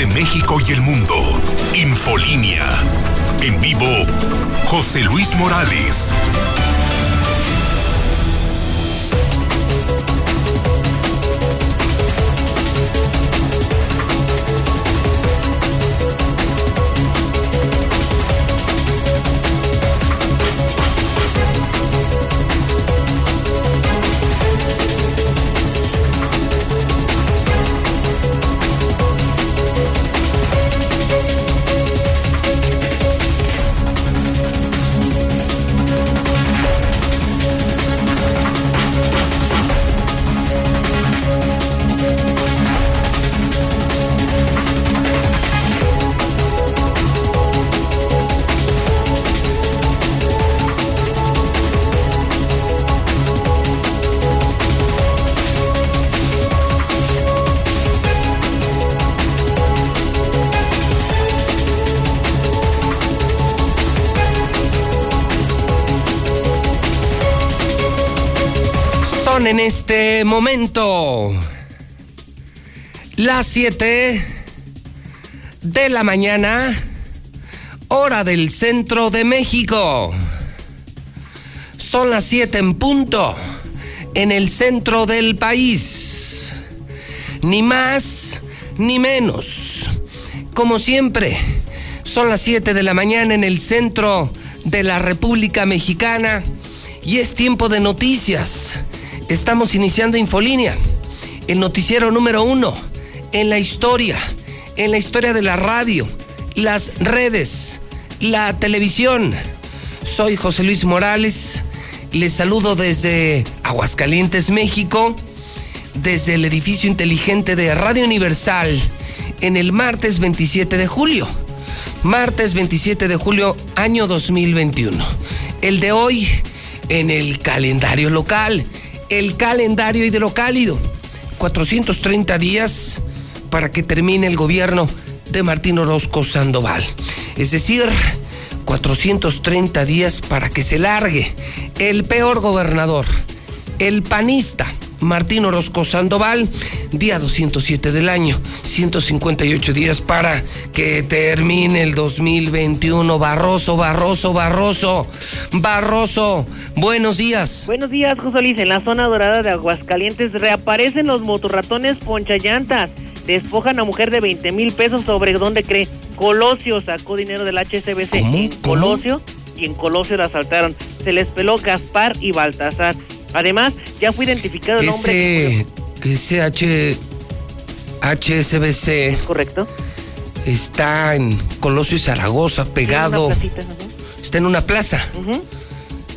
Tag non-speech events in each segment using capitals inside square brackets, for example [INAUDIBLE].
de México y el mundo. Infolínea. En vivo, José Luis Morales. Este momento las 7 de la mañana, hora del centro de México. Son las 7 en punto en el centro del país. Ni más ni menos. Como siempre, son las 7 de la mañana en el centro de la República Mexicana y es tiempo de noticias Estamos iniciando Infolínea, el noticiero número uno en la historia, en la historia de la radio, las redes, la televisión. Soy José Luis Morales, les saludo desde Aguascalientes, México, desde el edificio inteligente de Radio Universal, en el martes 27 de julio. Martes 27 de julio, año 2021. El de hoy en el calendario local el calendario hidrocálido. 430 días para que termine el gobierno de Martín Orozco Sandoval. Es decir, 430 días para que se largue el peor gobernador, el panista Martín Orozco Sandoval, día 207 del año, 158 días para que termine el 2021. Barroso, Barroso, Barroso, Barroso, buenos días. Buenos días, José Luis. En la zona dorada de Aguascalientes reaparecen los motorratones ponchallantas. Despojan a mujer de 20 mil pesos sobre dónde cree. Colosio sacó dinero del HSBC en Colosio y en Colosio la asaltaron. Se les peló Gaspar y Baltasar. Además, ya fue identificado el hombre. Que ese H, HSBC. Correcto. Está en Colosio y Zaragoza, pegado. Está en una plaza.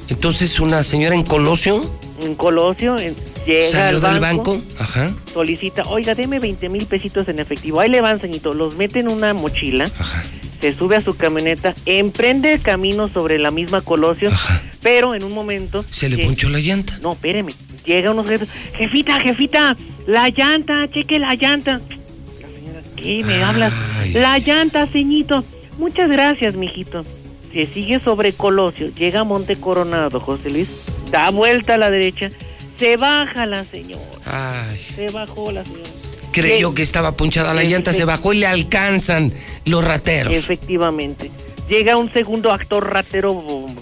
Entonces, una señora en Colosio. En Colosio, llega al banco, del banco, Ajá. solicita, oiga, deme 20 mil pesitos en efectivo. Ahí le van, señorito, los mete en una mochila. Ajá se sube a su camioneta, emprende el camino sobre la misma Colosio, pero en un momento... ¿Se le ponchó la llanta? No, espéreme. Llega unos jefes, jefita, jefita, la llanta, cheque la llanta. La señora, ¿qué me hablas? La llanta, ceñito. Muchas gracias, mijito. Se sigue sobre Colosio, llega a Monte Coronado, José Luis, da vuelta a la derecha, se baja la señora. Ay. Se bajó la señora creyó que estaba punchada la llanta, se bajó y le alcanzan los rateros. Efectivamente. Llega un segundo actor ratero,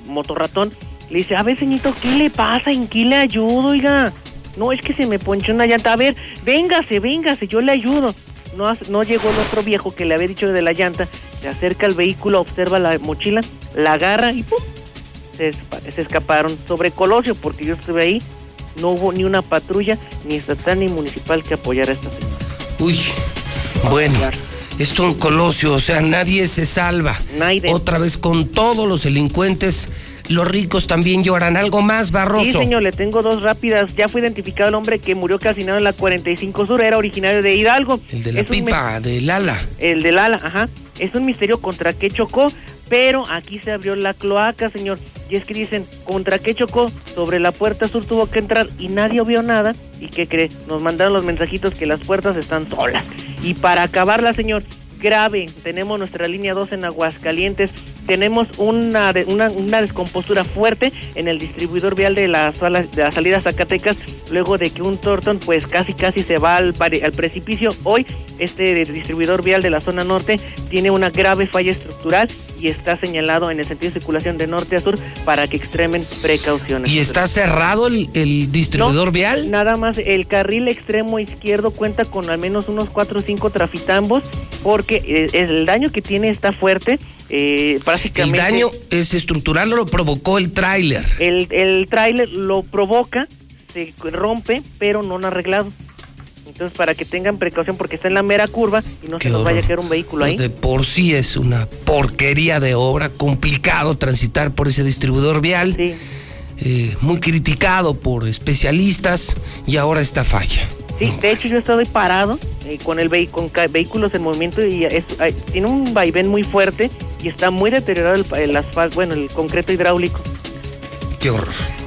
motorratón, le dice, a ver, señito, ¿qué le pasa? ¿En qué le ayudo, oiga? No, es que se me ponchó una llanta. A ver, véngase, véngase, yo le ayudo. No, no llegó el otro viejo que le había dicho de la llanta, se acerca al vehículo, observa la mochila, la agarra y ¡pum! Se, se escaparon sobre Colosio, porque yo estuve ahí, no hubo ni una patrulla, ni estatal ni municipal que apoyara a esta señora. Uy, bueno. Esto un colosio, o sea, nadie se salva. Nadie. Otra vez con todos los delincuentes, los ricos también lloran. ¿Algo más, Barroso? Sí, señor, le tengo dos rápidas. Ya fue identificado el hombre que murió calcinado en la 45 Sur, era originario de Hidalgo. El de la pipa, del ala. El del ala, ajá. Es un misterio contra qué chocó, pero aquí se abrió la cloaca, señor. Y es que dicen, ¿contra qué chocó? Sobre la puerta sur tuvo que entrar y nadie vio nada. ¿Y qué cree? Nos mandaron los mensajitos que las puertas están solas. Y para acabarla, señor, grave, tenemos nuestra línea 2 en Aguascalientes. tenemos una, una, descompostura fuerte en el distribuidor vial de la, de salida Zacatecas, luego de que un Torton pues casi casi se va al precipicio. Hoy este distribuidor vial de la zona norte tiene una grave falla estructural y está señalado en el sentido de circulación de norte a sur para que extremen precauciones. ¿Y está cerrado el, distribuidor vial? Nada más, el carril extremo izquierdo cuenta con al menos unos 4 o 5 trafitambos porque eh, el daño que tiene está fuerte. Eh, prácticamente, ¿El daño es estructural o lo provocó el tráiler? El, el tráiler lo provoca, se rompe, pero no han arreglado. Entonces, para que tengan precaución, porque está en la mera curva y no se nos vaya a caer un vehículo ahí. De por sí es una porquería de obra, complicado transitar por ese distribuidor vial. Sí. Eh, muy criticado por especialistas y ahora está falla. Sí, de hecho yo estoy parado eh, con el con vehículos en movimiento y tiene un vaivén muy fuerte y está muy deteriorado el, asfalto, bueno, el concreto hidráulico. Qué horror.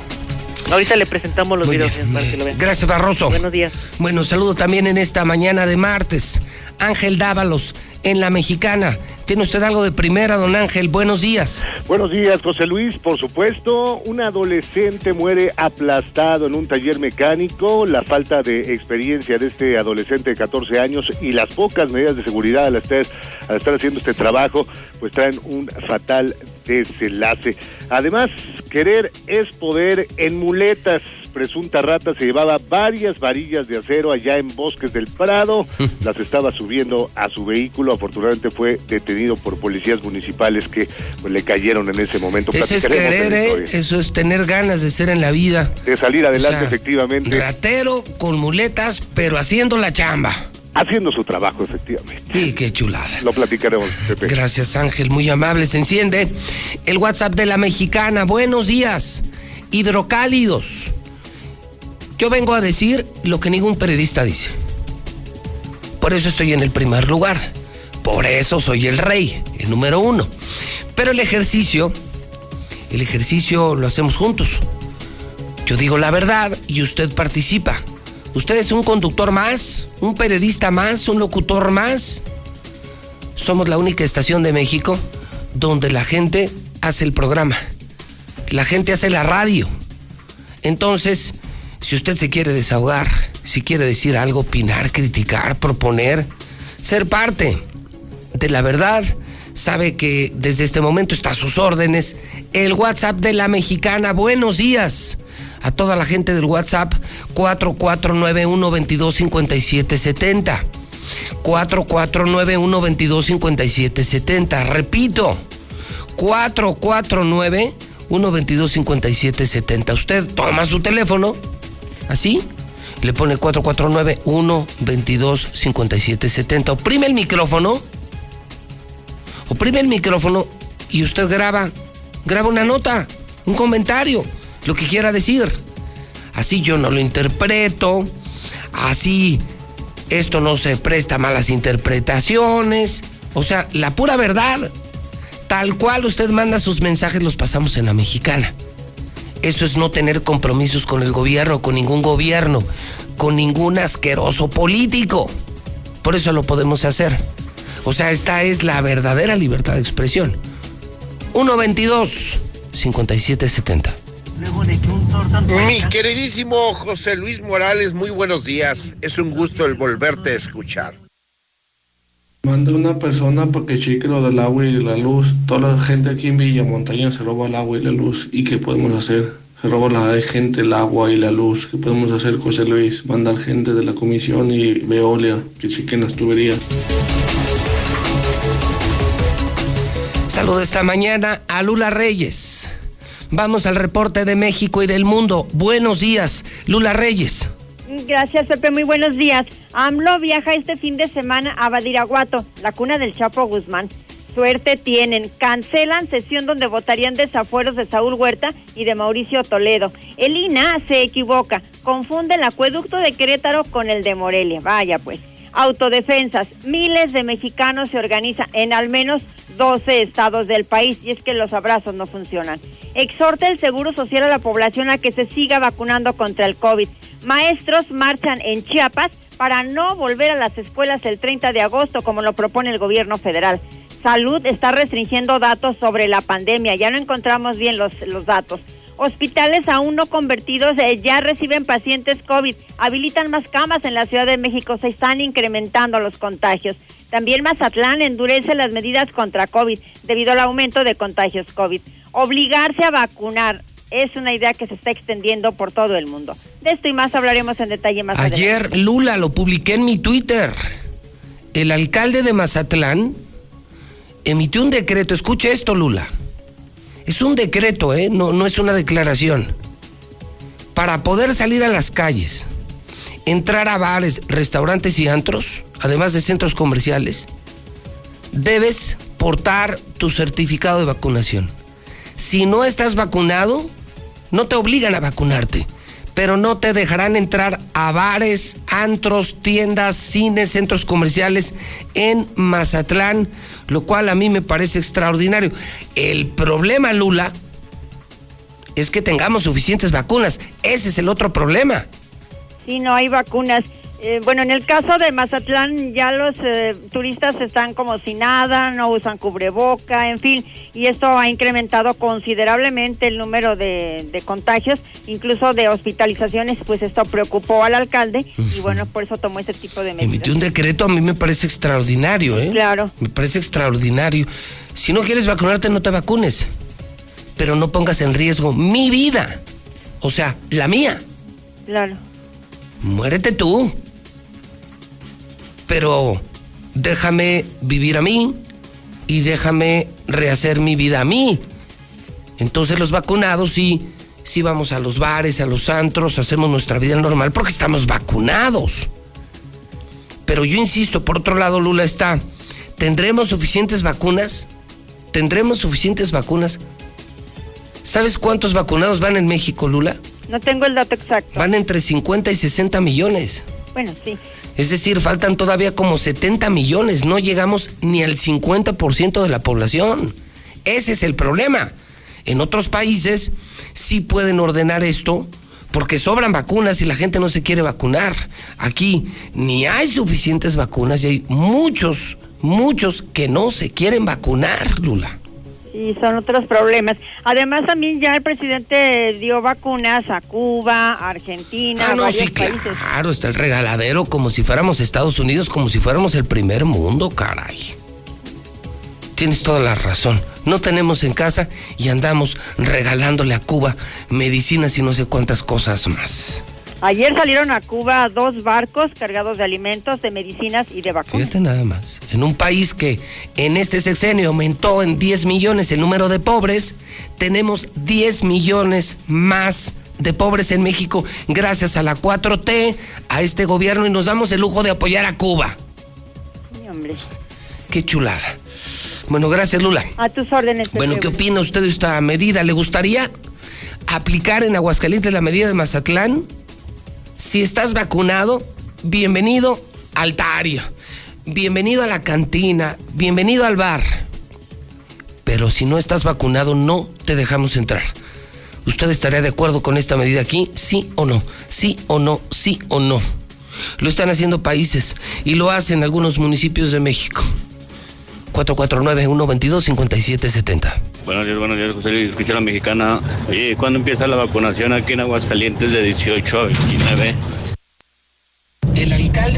Ahorita le presentamos los videos para que lo vean. Gracias, Barroso. Buenos días. Bueno, saludo también en esta mañana de martes. Ángel Dávalos, en La Mexicana. ¿Tiene usted algo de primera, don Ángel? Buenos días. Buenos días, José Luis. Por supuesto, un adolescente muere aplastado en un taller mecánico. La falta de experiencia de este adolescente de 14 años y las pocas medidas de seguridad al estar, al estar haciendo este trabajo, pues traen un fatal desenlace. Además, querer es poder en muletas presunta rata se llevaba varias varillas de acero allá en Bosques del Prado, [LAUGHS] las estaba subiendo a su vehículo, afortunadamente fue detenido por policías municipales que pues, le cayeron en ese momento. Eso es querer, ¿eh? eso es tener ganas de ser en la vida. De salir adelante, efectivamente. Ratero con muletas, pero haciendo la chamba haciendo su trabajo, efectivamente. Y qué chulada. Lo platicaremos, Pepe. Gracias, Ángel, muy amable. Se enciende el WhatsApp de la mexicana. Buenos días, hidrocálidos. Yo vengo a decir lo que ningún periodista dice. Por eso estoy en el primer lugar. Por eso soy el rey, el número uno. Pero el ejercicio, el ejercicio lo hacemos juntos. Yo digo la verdad y usted participa. Usted es un conductor más, un periodista más, un locutor más. Somos la única estación de México donde la gente hace el programa. La gente hace la radio. Entonces, si usted se quiere desahogar, si quiere decir algo, opinar, criticar, proponer, ser parte de la verdad, sabe que desde este momento está a sus órdenes el WhatsApp de la mexicana. Buenos días a toda la gente del WhatsApp 4491-225770. 4491-225770. Repito, 449-122-5770. Usted toma su teléfono así, le pone 449-122-5770. Oprime el micrófono, oprime el micrófono y usted graba, graba una nota, un comentario, lo que quiera decir. Así yo no lo interpreto, así esto no se presta a malas interpretaciones, o sea, la pura verdad. Tal cual usted manda sus mensajes, los pasamos en la mexicana. Eso es no tener compromisos con el gobierno, con ningún gobierno, con ningún asqueroso político. Por eso lo podemos hacer. O sea, esta es la verdadera libertad de expresión. 122 5770. Mi queridísimo José Luis Morales, muy buenos días. Es un gusto el volverte a escuchar. Manda una persona para que cheque lo del agua y la luz. Toda la gente aquí en Villa Montaña se roba el agua y la luz. ¿Y qué podemos hacer? Se roba la gente el agua y la luz. ¿Qué podemos hacer, José Luis? Mandar gente de la comisión y Veolia que chequen las tuberías. Saludo esta mañana a Lula Reyes. Vamos al reporte de México y del mundo. Buenos días, Lula Reyes. Gracias, Pepe. Muy buenos días. AMLO viaja este fin de semana a Badiraguato, la cuna del Chapo Guzmán. Suerte tienen. Cancelan sesión donde votarían desafueros de Saúl Huerta y de Mauricio Toledo. El INA se equivoca. Confunde el acueducto de Querétaro con el de Morelia. Vaya pues. Autodefensas. Miles de mexicanos se organizan en al menos 12 estados del país y es que los abrazos no funcionan. Exhorta el Seguro Social a la población a que se siga vacunando contra el COVID. Maestros marchan en Chiapas para no volver a las escuelas el 30 de agosto como lo propone el gobierno federal. Salud está restringiendo datos sobre la pandemia. Ya no encontramos bien los, los datos. Hospitales aún no convertidos eh, ya reciben pacientes COVID. Habilitan más camas en la Ciudad de México. Se están incrementando los contagios. También Mazatlán endurece las medidas contra COVID debido al aumento de contagios COVID. Obligarse a vacunar es una idea que se está extendiendo por todo el mundo. De esto y más hablaremos en detalle más Ayer, adelante. Lula, lo publiqué en mi Twitter. El alcalde de Mazatlán emitió un decreto. Escuche esto, Lula. Es un decreto, ¿eh? No, no es una declaración. Para poder salir a las calles, entrar a bares, restaurantes y antros, además de centros comerciales, debes portar tu certificado de vacunación. Si no estás vacunado, no te obligan a vacunarte, pero no te dejarán entrar a bares, antros, tiendas, cines, centros comerciales en Mazatlán, lo cual a mí me parece extraordinario. El problema, Lula, es que tengamos suficientes vacunas. Ese es el otro problema. Sí, no hay vacunas. Eh, bueno, en el caso de Mazatlán ya los eh, turistas están como si nada, no usan cubreboca, en fin, y esto ha incrementado considerablemente el número de, de contagios, incluso de hospitalizaciones, pues esto preocupó al alcalde y bueno, por eso tomó ese tipo de medidas. Emitió un decreto, a mí me parece extraordinario, ¿eh? Claro. Me parece extraordinario. Si no quieres vacunarte, no te vacunes. Pero no pongas en riesgo mi vida. O sea, la mía. Claro. Muérete tú. Pero déjame vivir a mí y déjame rehacer mi vida a mí. Entonces los vacunados sí, sí vamos a los bares, a los antros, hacemos nuestra vida normal porque estamos vacunados. Pero yo insisto, por otro lado, Lula está, ¿tendremos suficientes vacunas? ¿Tendremos suficientes vacunas? ¿Sabes cuántos vacunados van en México, Lula? No tengo el dato exacto. Van entre 50 y 60 millones. Bueno, sí. Es decir, faltan todavía como 70 millones, no llegamos ni al 50% de la población. Ese es el problema. En otros países sí pueden ordenar esto porque sobran vacunas y la gente no se quiere vacunar. Aquí ni hay suficientes vacunas y hay muchos, muchos que no se quieren vacunar, Lula. Sí, son otros problemas. Además, también ya el presidente dio vacunas a Cuba, a Argentina, Ah, no, varios sí, países. claro, está el regaladero como si fuéramos Estados Unidos, como si fuéramos el primer mundo, caray. Tienes toda la razón. No tenemos en casa y andamos regalándole a Cuba medicinas y no sé cuántas cosas más. Ayer salieron a Cuba dos barcos cargados de alimentos, de medicinas y de vacunas. Fíjate nada más. En un país que en este sexenio aumentó en 10 millones el número de pobres, tenemos 10 millones más de pobres en México gracias a la 4T, a este gobierno y nos damos el lujo de apoyar a Cuba. Sí, hombre. Qué chulada. Bueno, gracias Lula. A tus órdenes. Bueno, ¿qué opina usted de esta medida? ¿Le gustaría aplicar en Aguascalientes la medida de Mazatlán? Si estás vacunado, bienvenido al Tario, bienvenido a la cantina, bienvenido al bar. Pero si no estás vacunado, no te dejamos entrar. ¿Usted estaría de acuerdo con esta medida aquí? ¿Sí o no? ¿Sí o no? ¿Sí o no? Lo están haciendo países y lo hacen algunos municipios de México. 449-122-5770. Buenos días, buenos días, José Luis. Escucha la mexicana. Oye, ¿cuándo empieza la vacunación aquí en Aguascalientes de 18 a 29?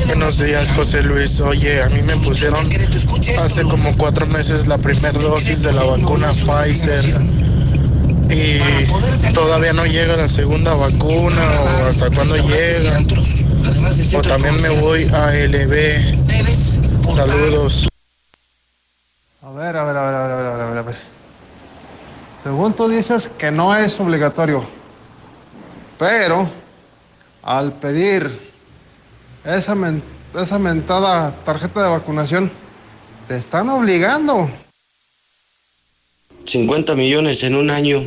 Buenos días, José Luis. Oye, a mí me pusieron hace como cuatro meses la primera dosis de la vacuna Pfizer y todavía no llega la segunda vacuna o hasta cuándo llega. O también me voy a LB. Saludos. A ver, a ver, a ver, a ver, a ver, a ver, a ver. Según tú dices que no es obligatorio, pero al pedir esa, men- esa mentada tarjeta de vacunación, te están obligando. 50 millones en un año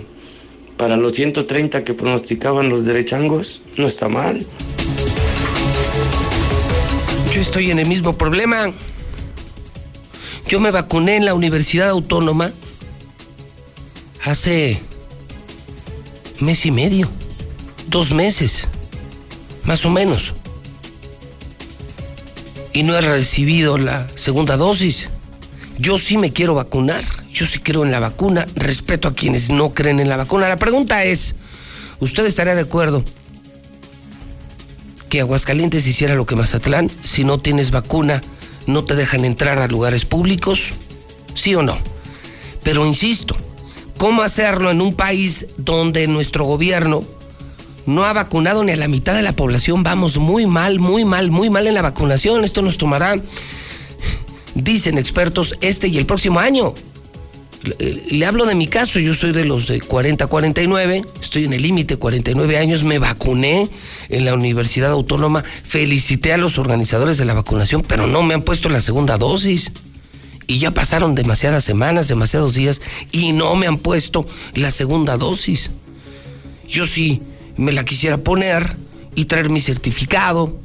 para los 130 que pronosticaban los derechangos, no está mal. Yo estoy en el mismo problema. Yo me vacuné en la Universidad Autónoma hace mes y medio, dos meses, más o menos. Y no he recibido la segunda dosis. Yo sí me quiero vacunar, yo sí creo en la vacuna, respeto a quienes no creen en la vacuna. La pregunta es, ¿usted estaría de acuerdo que Aguascalientes hiciera lo que Mazatlán? Si no tienes vacuna, no te dejan entrar a lugares públicos, ¿sí o no? Pero insisto, ¿cómo hacerlo en un país donde nuestro gobierno no ha vacunado ni a la mitad de la población? Vamos muy mal, muy mal, muy mal en la vacunación. Esto nos tomará dicen expertos, este y el próximo año. Le, hablo de mi caso, yo soy de los de 40 49, estoy en el límite, 49 años, me vacuné en la Universidad Autónoma, felicité a los organizadores de la vacunación, pero no me han puesto la segunda dosis. Y ya pasaron demasiadas semanas, demasiados días, y no me han puesto la segunda dosis. Yo sí me la quisiera poner y traer mi certificado,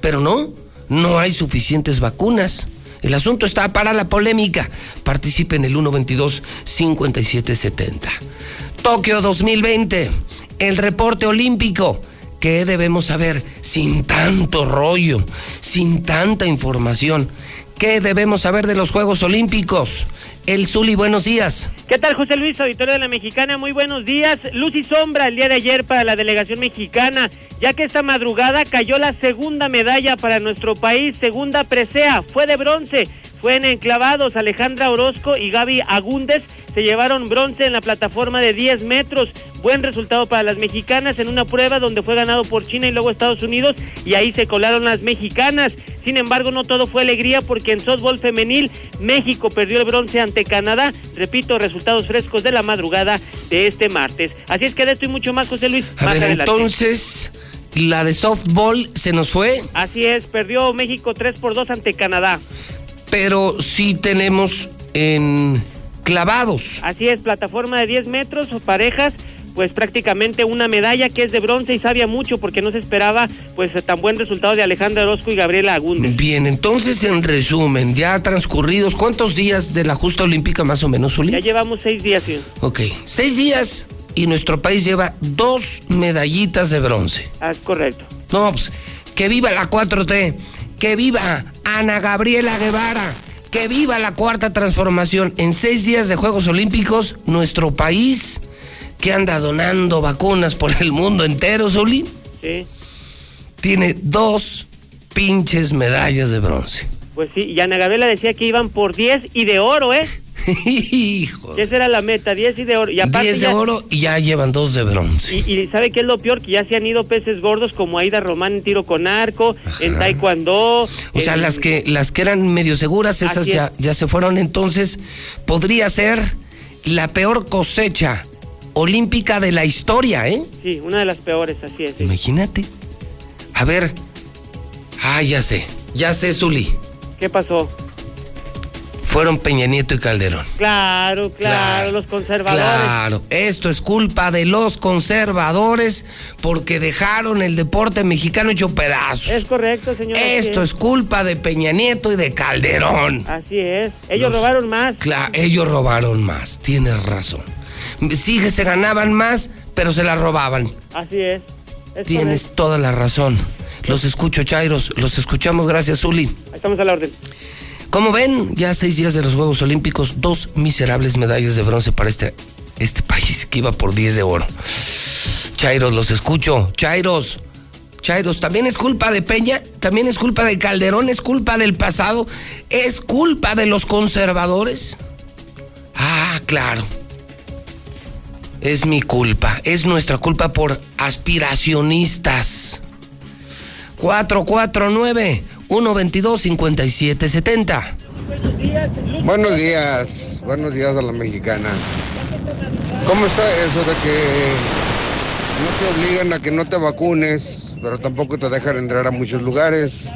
pero no, no hay suficientes vacunas. El asunto está para la polémica. Participe en el 122-5770. Tokio 2020, el reporte olímpico. ¿Qué debemos saber sin tanto rollo, sin tanta información? ¿Qué debemos saber de los Juegos Olímpicos? El Zuli, buenos días. ¿Qué tal, José Luis, auditorio de la Mexicana? Muy buenos días. Luz y sombra el día de ayer para la delegación mexicana, ya que esta madrugada cayó la segunda medalla para nuestro país, segunda presea, fue de bronce. Fue en enclavados, Alejandra Orozco y Gaby Agúndez se llevaron bronce en la plataforma de 10 metros. Buen resultado para las mexicanas en una prueba donde fue ganado por China y luego Estados Unidos y ahí se colaron las mexicanas. Sin embargo, no todo fue alegría porque en softball femenil México perdió el bronce ante Canadá. Repito, resultados frescos de la madrugada de este martes. Así es que de esto y mucho más, José Luis. A ver, entonces, la de softball se nos fue. Así es, perdió México 3 por 2 ante Canadá. Pero sí tenemos en clavados. Así es, plataforma de 10 metros o parejas pues prácticamente una medalla que es de bronce y sabía mucho porque no se esperaba pues tan buen resultado de Alejandra Orozco y Gabriela Agúndez. Bien, entonces en resumen, ya transcurridos, ¿cuántos días de la justa olímpica más o menos, Uli? Ya llevamos seis días, sí. Ok, seis días y nuestro país lleva dos medallitas de bronce. Ah, correcto. No, pues, que viva la 4T, que viva Ana Gabriela Guevara. Que viva la cuarta transformación. En seis días de Juegos Olímpicos, nuestro país que anda donando vacunas por el mundo entero, Zuli. Sí. Tiene dos pinches medallas de bronce. Pues sí, y Ana Gabriela decía que iban por 10 y de oro, ¿eh? Hijo. Esa era la meta, 10 y de oro. Y 10 de oro y ya llevan dos de bronce. Y, ¿sabe qué es lo peor? Que ya se han ido peces gordos como Aida Román en tiro con arco, en taekwondo. O sea, las que las que eran medio seguras, esas ya, ya se fueron. Entonces, podría ser la peor cosecha olímpica de la historia, ¿eh? Sí, una de las peores, así es. Imagínate. A ver. Ah, ya sé. Ya sé, Zuli. ¿Qué pasó? Fueron Peña Nieto y Calderón. Claro, claro, los conservadores. Claro, esto es culpa de los conservadores porque dejaron el deporte mexicano hecho pedazos. Es correcto, señor. Esto es. culpa de Peña Nieto y de Calderón. Así es. Ellos robaron más. Claro, ellos robaron más. Tienes razón. Sí, se ganaban más, pero se la robaban. Así es. Tienes toda la razón. Los escucho, Chairos. Los escuchamos. Gracias, Zuli. Estamos a la orden. Como ven, ya seis días de los Juegos Olímpicos, dos miserables medallas de bronce para este, este país que iba por 10 de oro. Chairos, los escucho. Chairos. Chairos, también es culpa de Peña, también es culpa de Calderón, es culpa del pasado, es culpa de los conservadores. Ah, claro es mi culpa, es nuestra culpa por aspiracionistas. 449 122 5770. Buenos días, buenos días a la mexicana. ¿Cómo está eso de que no te obligan a que no te vacunes, pero tampoco te dejan entrar a muchos lugares?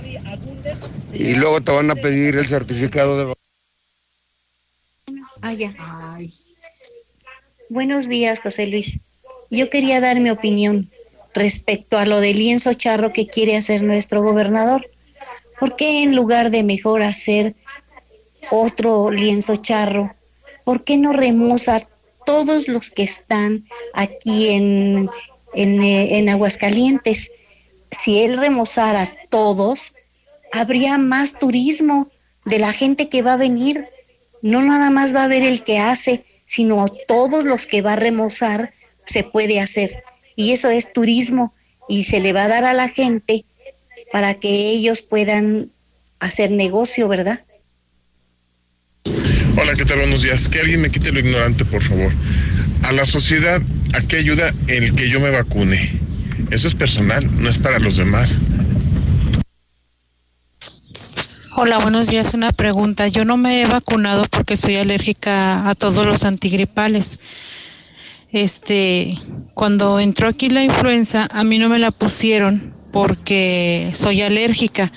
Y luego te van a pedir el certificado de vacunación. Ah. Buenos días, José Luis. Yo quería dar mi opinión respecto a lo del lienzo charro que quiere hacer nuestro gobernador. ¿Por qué en lugar de mejor hacer otro lienzo charro, por qué no remoza todos los que están aquí en, en, eh, en Aguascalientes? Si él remozara todos, habría más turismo de la gente que va a venir no nada más va a ver el que hace, sino todos los que va a remozar se puede hacer. Y eso es turismo y se le va a dar a la gente para que ellos puedan hacer negocio, ¿verdad? Hola, ¿qué tal? Buenos días. Que alguien me quite lo ignorante, por favor. A la sociedad, ¿a qué ayuda el que yo me vacune? Eso es personal, no es para los demás. Hola, buenos días. Una pregunta. Yo no me he vacunado porque soy alérgica a todos los antigripales. Este, cuando entró aquí la influenza, a mí no me la pusieron porque soy alérgica.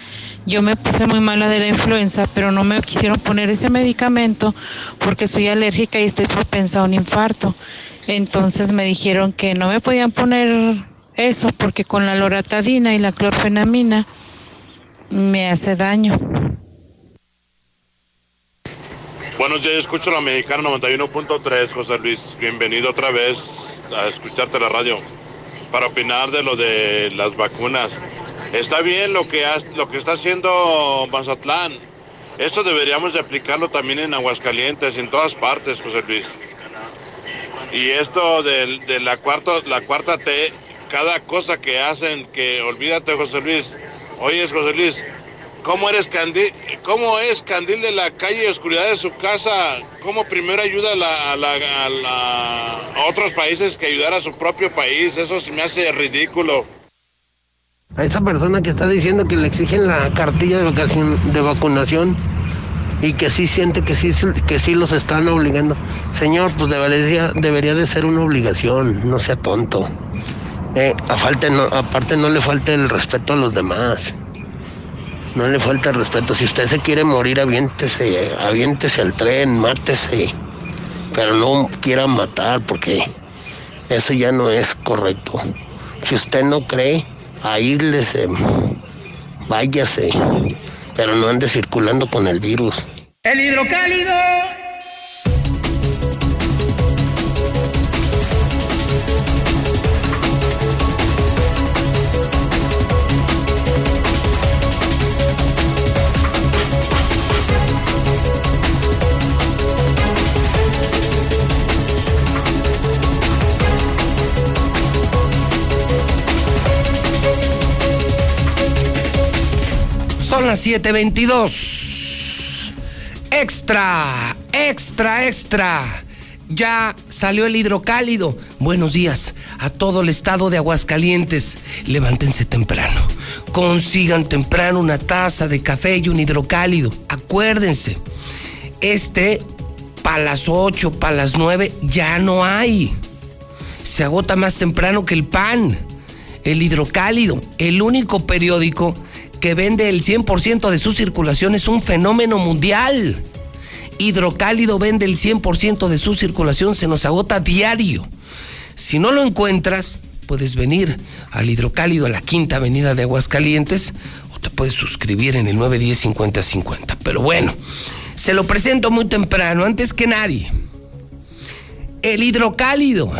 Yo me puse muy mala de la influenza, pero no me quisieron poner ese medicamento porque soy alérgica y estoy propensa a un infarto. Entonces me dijeron que no me podían poner eso porque con la loratadina y la clorfenamina me hace daño. Buenos días, escucho la mexicana 91.3, José Luis. Bienvenido otra vez a escucharte la radio para opinar de lo de las vacunas. Está bien lo que, lo que está haciendo Mazatlán. Esto deberíamos de aplicarlo también en Aguascalientes, en todas partes, José Luis. Y esto de, la, cuarta, la cuarta T, cada cosa que hacen, que olvídate, José Luis. Oyes, José Luis, ¿Cómo, eres candil, ¿Cómo es Candil de la calle oscuridad de su casa? ¿Cómo primero ayuda a, otros países que ayudar a su propio país? Eso se me hace ridículo. A esa persona que está diciendo que le exigen la cartilla de, vacación, de vacunación y que sí siente que sí, que sí los están obligando. Señor, pues debería, debería de ser una obligación, no sea tonto. Eh, aparte no le falte el respeto a los demás. No le falta respeto. Si usted se quiere morir, aviéntese, aviéntese al tren, mátese. Pero no quiera matar porque eso ya no es correcto. Si usted no cree, aíslese, váyase, pero no ande circulando con el virus. El hidrocálido las 7:22. Extra, extra, extra. Ya salió el hidrocálido. Buenos días a todo el estado de Aguascalientes. Levántense temprano. Consigan temprano una taza de café y un hidrocálido. Acuérdense, este para las 8, para las 9 ya no hay. Se agota más temprano que el pan. El hidrocálido, el único periódico que vende el 100% de su circulación es un fenómeno mundial. Hidrocálido vende el 100% de su circulación, se nos agota diario. Si no lo encuentras, puedes venir al Hidrocálido a la Quinta Avenida de Aguascalientes o te puedes suscribir en el 910-5050. Pero bueno, se lo presento muy temprano, antes que nadie. El Hidrocálido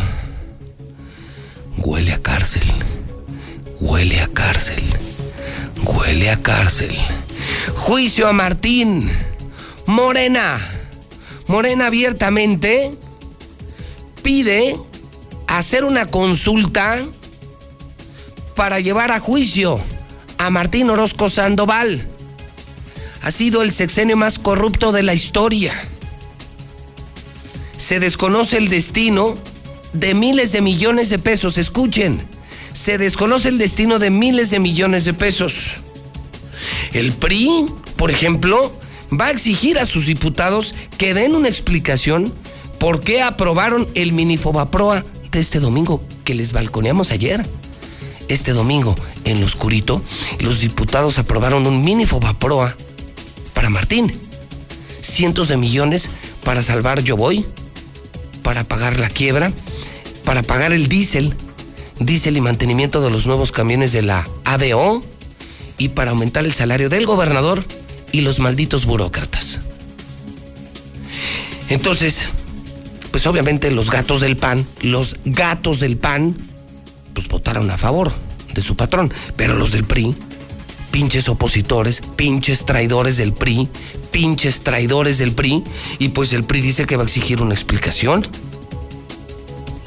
huele a cárcel, huele a cárcel Huele a cárcel. Juicio a Martín. Morena. Morena abiertamente pide hacer una consulta para llevar a juicio a Martín Orozco Sandoval. Ha sido el sexenio más corrupto de la historia. Se desconoce el destino de miles de millones de pesos. Escuchen se desconoce el destino de miles de millones de pesos. El PRI, por ejemplo, va a exigir a sus diputados que den una explicación por qué aprobaron el minifobaproa de este domingo que les balconeamos ayer. Este domingo, en lo oscurito, los diputados aprobaron un minifobaproa para Martín. Cientos de millones para salvar Yo Voy, para pagar la quiebra, para pagar el diésel diésel y mantenimiento de los nuevos camiones de la ADO y para aumentar el salario del gobernador y los malditos burócratas. Entonces, pues obviamente los gatos del PAN, los gatos del PAN, pues votaron a favor de su patrón, pero los del PRI pinches opositores, pinches traidores del PRI, pinches traidores del PRI, y pues el PRI dice que va a exigir una explicación.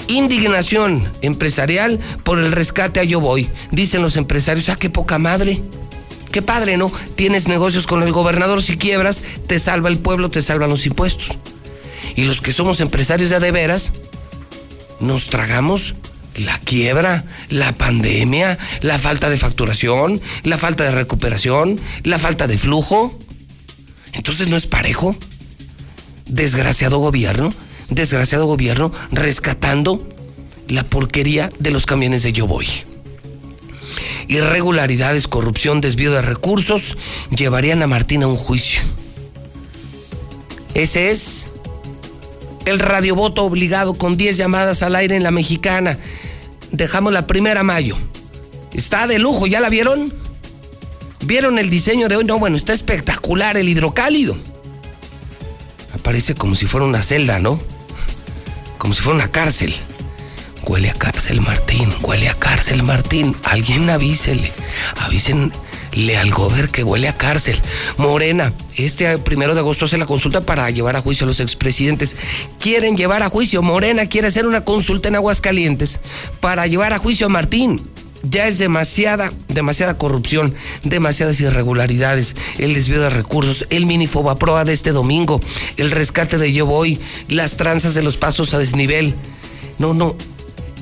Indignación empresarial por el rescate a Yo Voy. Dicen los empresarios, ah, qué poca madre. Qué padre, ¿no? Tienes negocios con el gobernador, si quiebras, te salva el pueblo, te salvan los impuestos. Y los que somos empresarios ya de veras, nos tragamos la quiebra, la pandemia, la falta de facturación, la falta de recuperación, la falta de flujo. Entonces no es parejo. Desgraciado gobierno desgraciado gobierno rescatando la porquería de los camiones de Yo Voy. Irregularidades, corrupción, desvío de recursos llevarían a Martín a un juicio. Ese es el radiovoto obligado con 10 llamadas al aire en la mexicana. Dejamos la primera mayo. Está de lujo, ¿ya la vieron? ¿Vieron el diseño de hoy? No, bueno, está espectacular el hidrocálido. Aparece como si fuera una celda, ¿no? Como si fuera una cárcel. Huele a cárcel, Martín, huele a cárcel, Martín. Alguien avísele, avísenle al gober que huele a cárcel. Morena, este primero de agosto hace la consulta para llevar a juicio a los expresidentes. Quieren llevar a juicio, Morena quiere hacer una consulta en Aguascalientes para llevar a juicio a Martín ya es demasiada, demasiada corrupción, demasiadas irregularidades, el desvío de recursos, el mini proa de este domingo, el rescate de Yo Voy, las tranzas de los pasos a desnivel. No, no,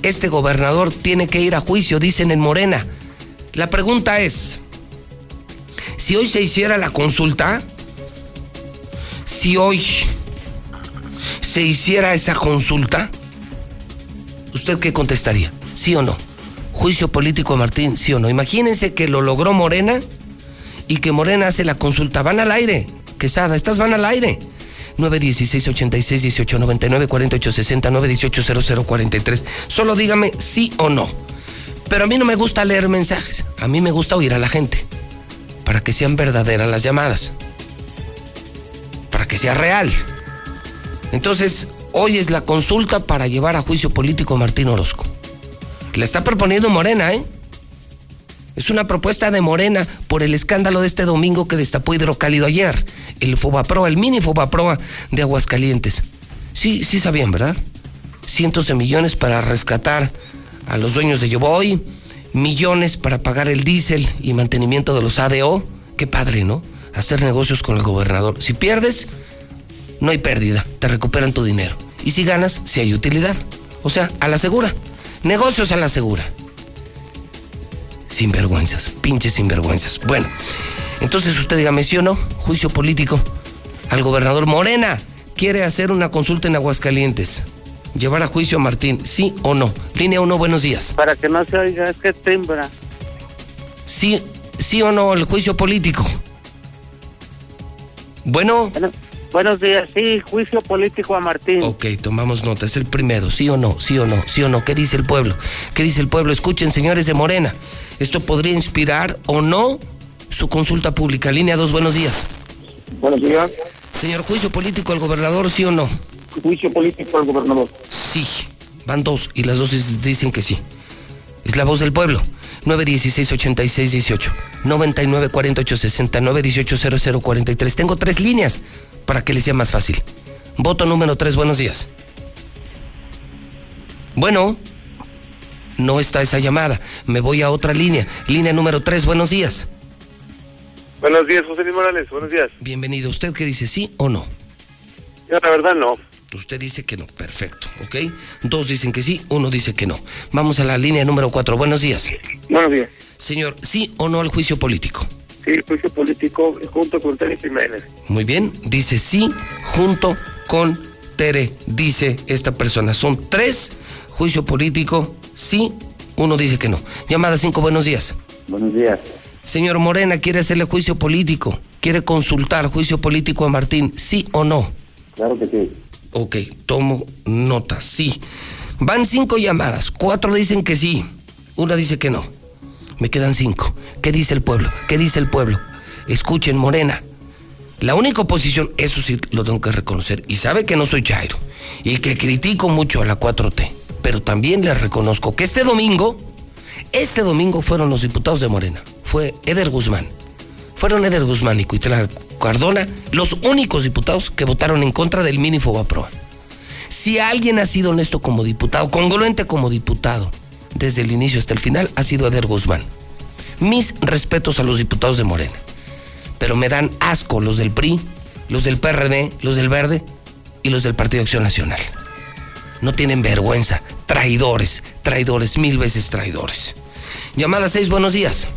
este gobernador tiene que ir a juicio, dicen en Morena. La pregunta es, si hoy se hiciera la consulta, si hoy se hiciera esa consulta, ¿usted qué contestaría? ¿Sí o no? Juicio político a Martín, sí o no. Imagínense que lo logró Morena y que Morena hace la consulta. Van al aire, Quesada, estas van al aire. 916 86 18 99 48 60 918 00 43. Solo dígame sí o no. Pero a mí no me gusta leer mensajes. A mí me gusta oír a la gente. Para que sean verdaderas las llamadas. Para que sea real. Entonces, hoy es la consulta para llevar a juicio político a Martín Orozco. La está proponiendo Morena, ¿eh? Es una propuesta de Morena por el escándalo de este domingo que destapó Hidrocálido ayer. El Fobaproa, el mini Fobaproa de Aguascalientes. Sí, sí sabían, ¿verdad? Cientos de millones para rescatar a los dueños de Yoboy, millones para pagar el diésel y mantenimiento de los ADO. Qué padre, ¿no? Hacer negocios con el gobernador. Si pierdes, no hay pérdida, te recuperan tu dinero. Y si ganas, si hay utilidad. O sea, a la segura. Negocios a la segura. Sinvergüenzas, pinches sinvergüenzas. Bueno, entonces usted dígame sí o no, juicio político al gobernador Morena. Quiere hacer una consulta en Aguascalientes. Llevar a juicio a Martín, sí o no. Línea 1, buenos días. Para que no se oiga, es que tembra. Sí, sí o no, el juicio político. bueno Buenos días, sí, juicio político a Martín. Ok, tomamos nota, es el primero, sí o no, sí o no, sí o no, ¿qué dice el pueblo? ¿Qué dice el pueblo? Escuchen, señores de Morena, esto podría inspirar o no su consulta pública. Línea 2, buenos días. Buenos días. Señor, juicio político al gobernador, sí o no? Juicio político al gobernador. Sí, van dos y las dos dicen que sí. Es la voz del pueblo. 916 86 18 99 48 69 18 00 43. Tengo tres líneas para que les sea más fácil. Voto número 3, buenos días. Bueno, no está esa llamada. Me voy a otra línea. Línea número 3, buenos días. Buenos días, José Luis Morales, buenos días. Bienvenido. ¿Usted qué dice, sí o no? Yo la verdad no. Usted dice que no, perfecto, ¿ok? Dos dicen que sí, uno dice que no. Vamos a la línea número 4, buenos días. Buenos días. Señor, ¿sí o no al juicio político? Sí, juicio político junto con Tere Jiménez. Muy bien, dice sí junto con Tere, dice esta persona. Son tres, juicio político, sí, uno dice que no. Llamada 5, buenos días. Buenos días. Señor Morena, ¿quiere hacerle juicio político? ¿Quiere consultar juicio político a Martín? ¿Sí o no? Claro que sí. Ok, tomo nota, sí. Van cinco llamadas, cuatro dicen que sí, una dice que no. Me quedan cinco. ¿Qué dice el pueblo? ¿Qué dice el pueblo? Escuchen, Morena. La única oposición, eso sí lo tengo que reconocer, y sabe que no soy Chairo, y que critico mucho a la 4T, pero también le reconozco que este domingo, este domingo fueron los diputados de Morena. Fue Eder Guzmán, fueron Eder Guzmán y Cuitla Cardona los únicos diputados que votaron en contra del mini Fobaproa. Si alguien ha sido honesto como diputado, congruente como diputado, desde el inicio hasta el final, ha sido Eder Guzmán. Mis respetos a los diputados de Morena. Pero me dan asco los del PRI, los del PRD, los del Verde y los del Partido Acción Nacional. No tienen vergüenza. Traidores, traidores, mil veces traidores. Llamada 6, buenos días.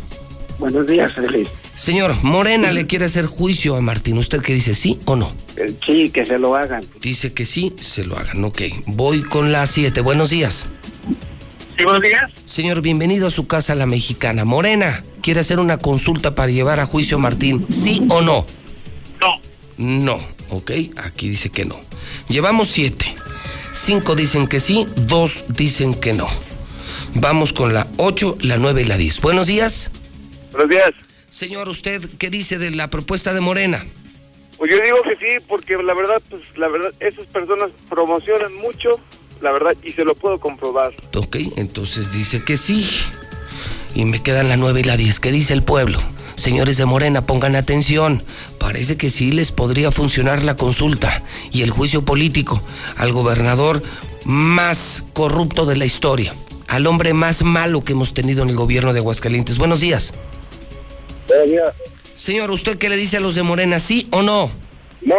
Buenos días, Feliz. Señor, Morena le quiere hacer juicio a Martín. ¿Usted qué dice, sí o no? Eh, Sí, que se lo hagan. Dice que sí, se lo hagan. Ok, voy con la 7. Buenos días. Sí, buenos días. Señor, bienvenido a su casa, la mexicana. Morena, ¿quiere hacer una consulta para llevar a juicio a Martín? ¿Sí o no? No. No, ok, aquí dice que no. Llevamos siete. Cinco dicen que sí, dos dicen que no. Vamos con la 8, la 9 y la 10. Buenos días. Buenos días. Señor, ¿usted qué dice de la propuesta de Morena? Pues yo digo que sí, porque la verdad, pues la verdad, esas personas promocionan mucho, la verdad, y se lo puedo comprobar. Ok, entonces dice que sí. Y me quedan la 9 y la 10. ¿Qué dice el pueblo? Señores de Morena, pongan atención. Parece que sí les podría funcionar la consulta y el juicio político al gobernador más corrupto de la historia, al hombre más malo que hemos tenido en el gobierno de Aguascalientes. Buenos días. Buenos días. Señor, ¿usted qué le dice a los de Morena, sí o no? No.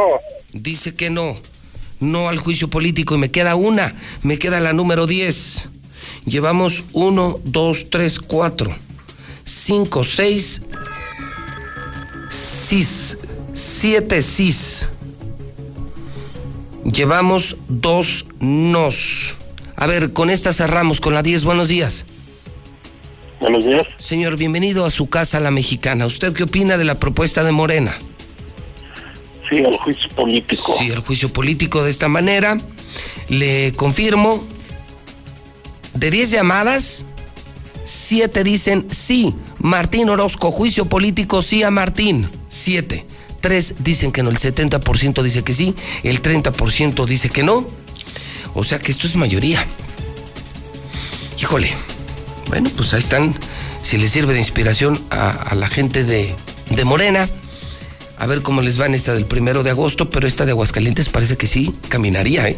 Dice que no. No al juicio político y me queda una. Me queda la número 10. Llevamos 1, 2, 3, 4, 5, 6, 6, 7 cis. Llevamos dos nos. A ver, con esta cerramos con la 10. Buenos días. Buenos días. Señor, bienvenido a su casa, la mexicana. ¿Usted qué opina de la propuesta de Morena? Sí, al juicio político. Sí, el juicio político de esta manera. Le confirmo, de 10 llamadas, 7 dicen sí. Martín Orozco, juicio político, sí a Martín. 7. 3 dicen que no, el 70% dice que sí, el 30% dice que no. O sea que esto es mayoría. Híjole. Bueno, pues ahí están. Si les sirve de inspiración a, a la gente de, de Morena. A ver cómo les va en esta del primero de agosto, pero esta de Aguascalientes parece que sí, caminaría, ¿eh?